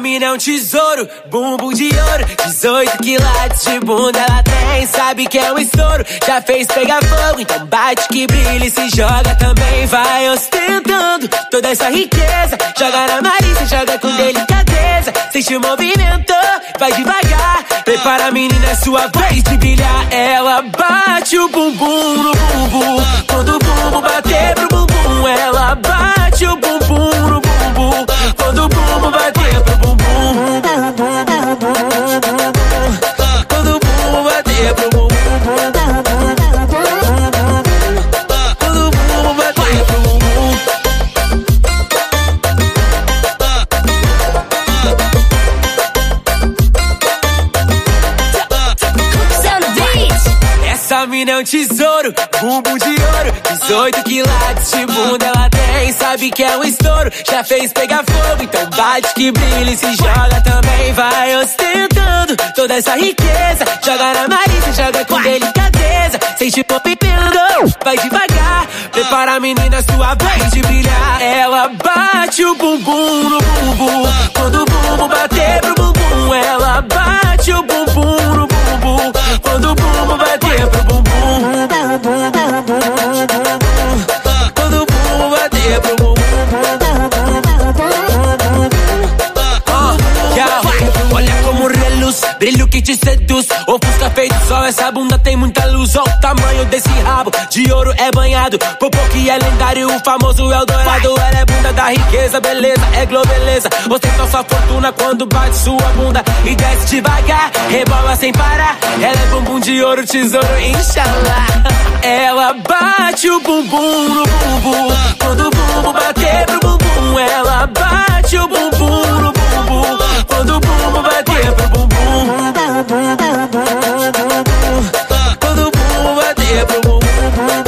Speaker 8: Mina é um tesouro, bumbum de ouro 18 quilates de bunda. Ela tem Sabe que é um estouro, já fez pegar fogo Então bate que brilha e se joga também. Vai ostentando toda essa riqueza. Joga na Marisa, joga com delicadeza. Sente o movimento, vai devagar. Prepara a menina, é sua vez de brilhar. Ela bate o bumbum no bumbum. Quando o bumbum bater pro bumbum Ela bate o bumbum no bumbum Quando o bumbum bater pro bumbum. Quando o bumbum bater pro bumbum Mina é um tesouro, bumbum de ouro. 18 quilates de bunda ela tem Sabe que é um estouro, já fez pegar fogo Então bate que brilha e se joga também. Vai ostentando toda essa riqueza. Joga na Marisa, joga com delicadeza. Sente o pipendo, vai devagar. Prepara a menina, sua vez de brilhar. Ela bate o bumbum no bumbum. Quando o bumbum bater pro Ela bate o bumbum no bumbum. Quando o bumbum bater pro bumbum. Quando o bumbum bater pro bumbum. Ah, yeah. Olha como reluz, brilho que te seduz Ofusca feito sol, essa bunda tem muita luz. Olha o tamanho desse rabo, de ouro é banhado. Popô que é lendário, o famoso Eldorado. Ela é bunda da riqueza, beleza, é globeleza. Ostenta sua fortuna quando bate sua bunda. E desce devagar, rebola sem parar. Ela é bumbum de ouro, tesouro, inshallah Ela bate o bumbum no bumbum. Quando o bumbum bater pro bumbum Ela bate quando o vai ter pro bumbum. Tá, quando o vai ter pro bumbum.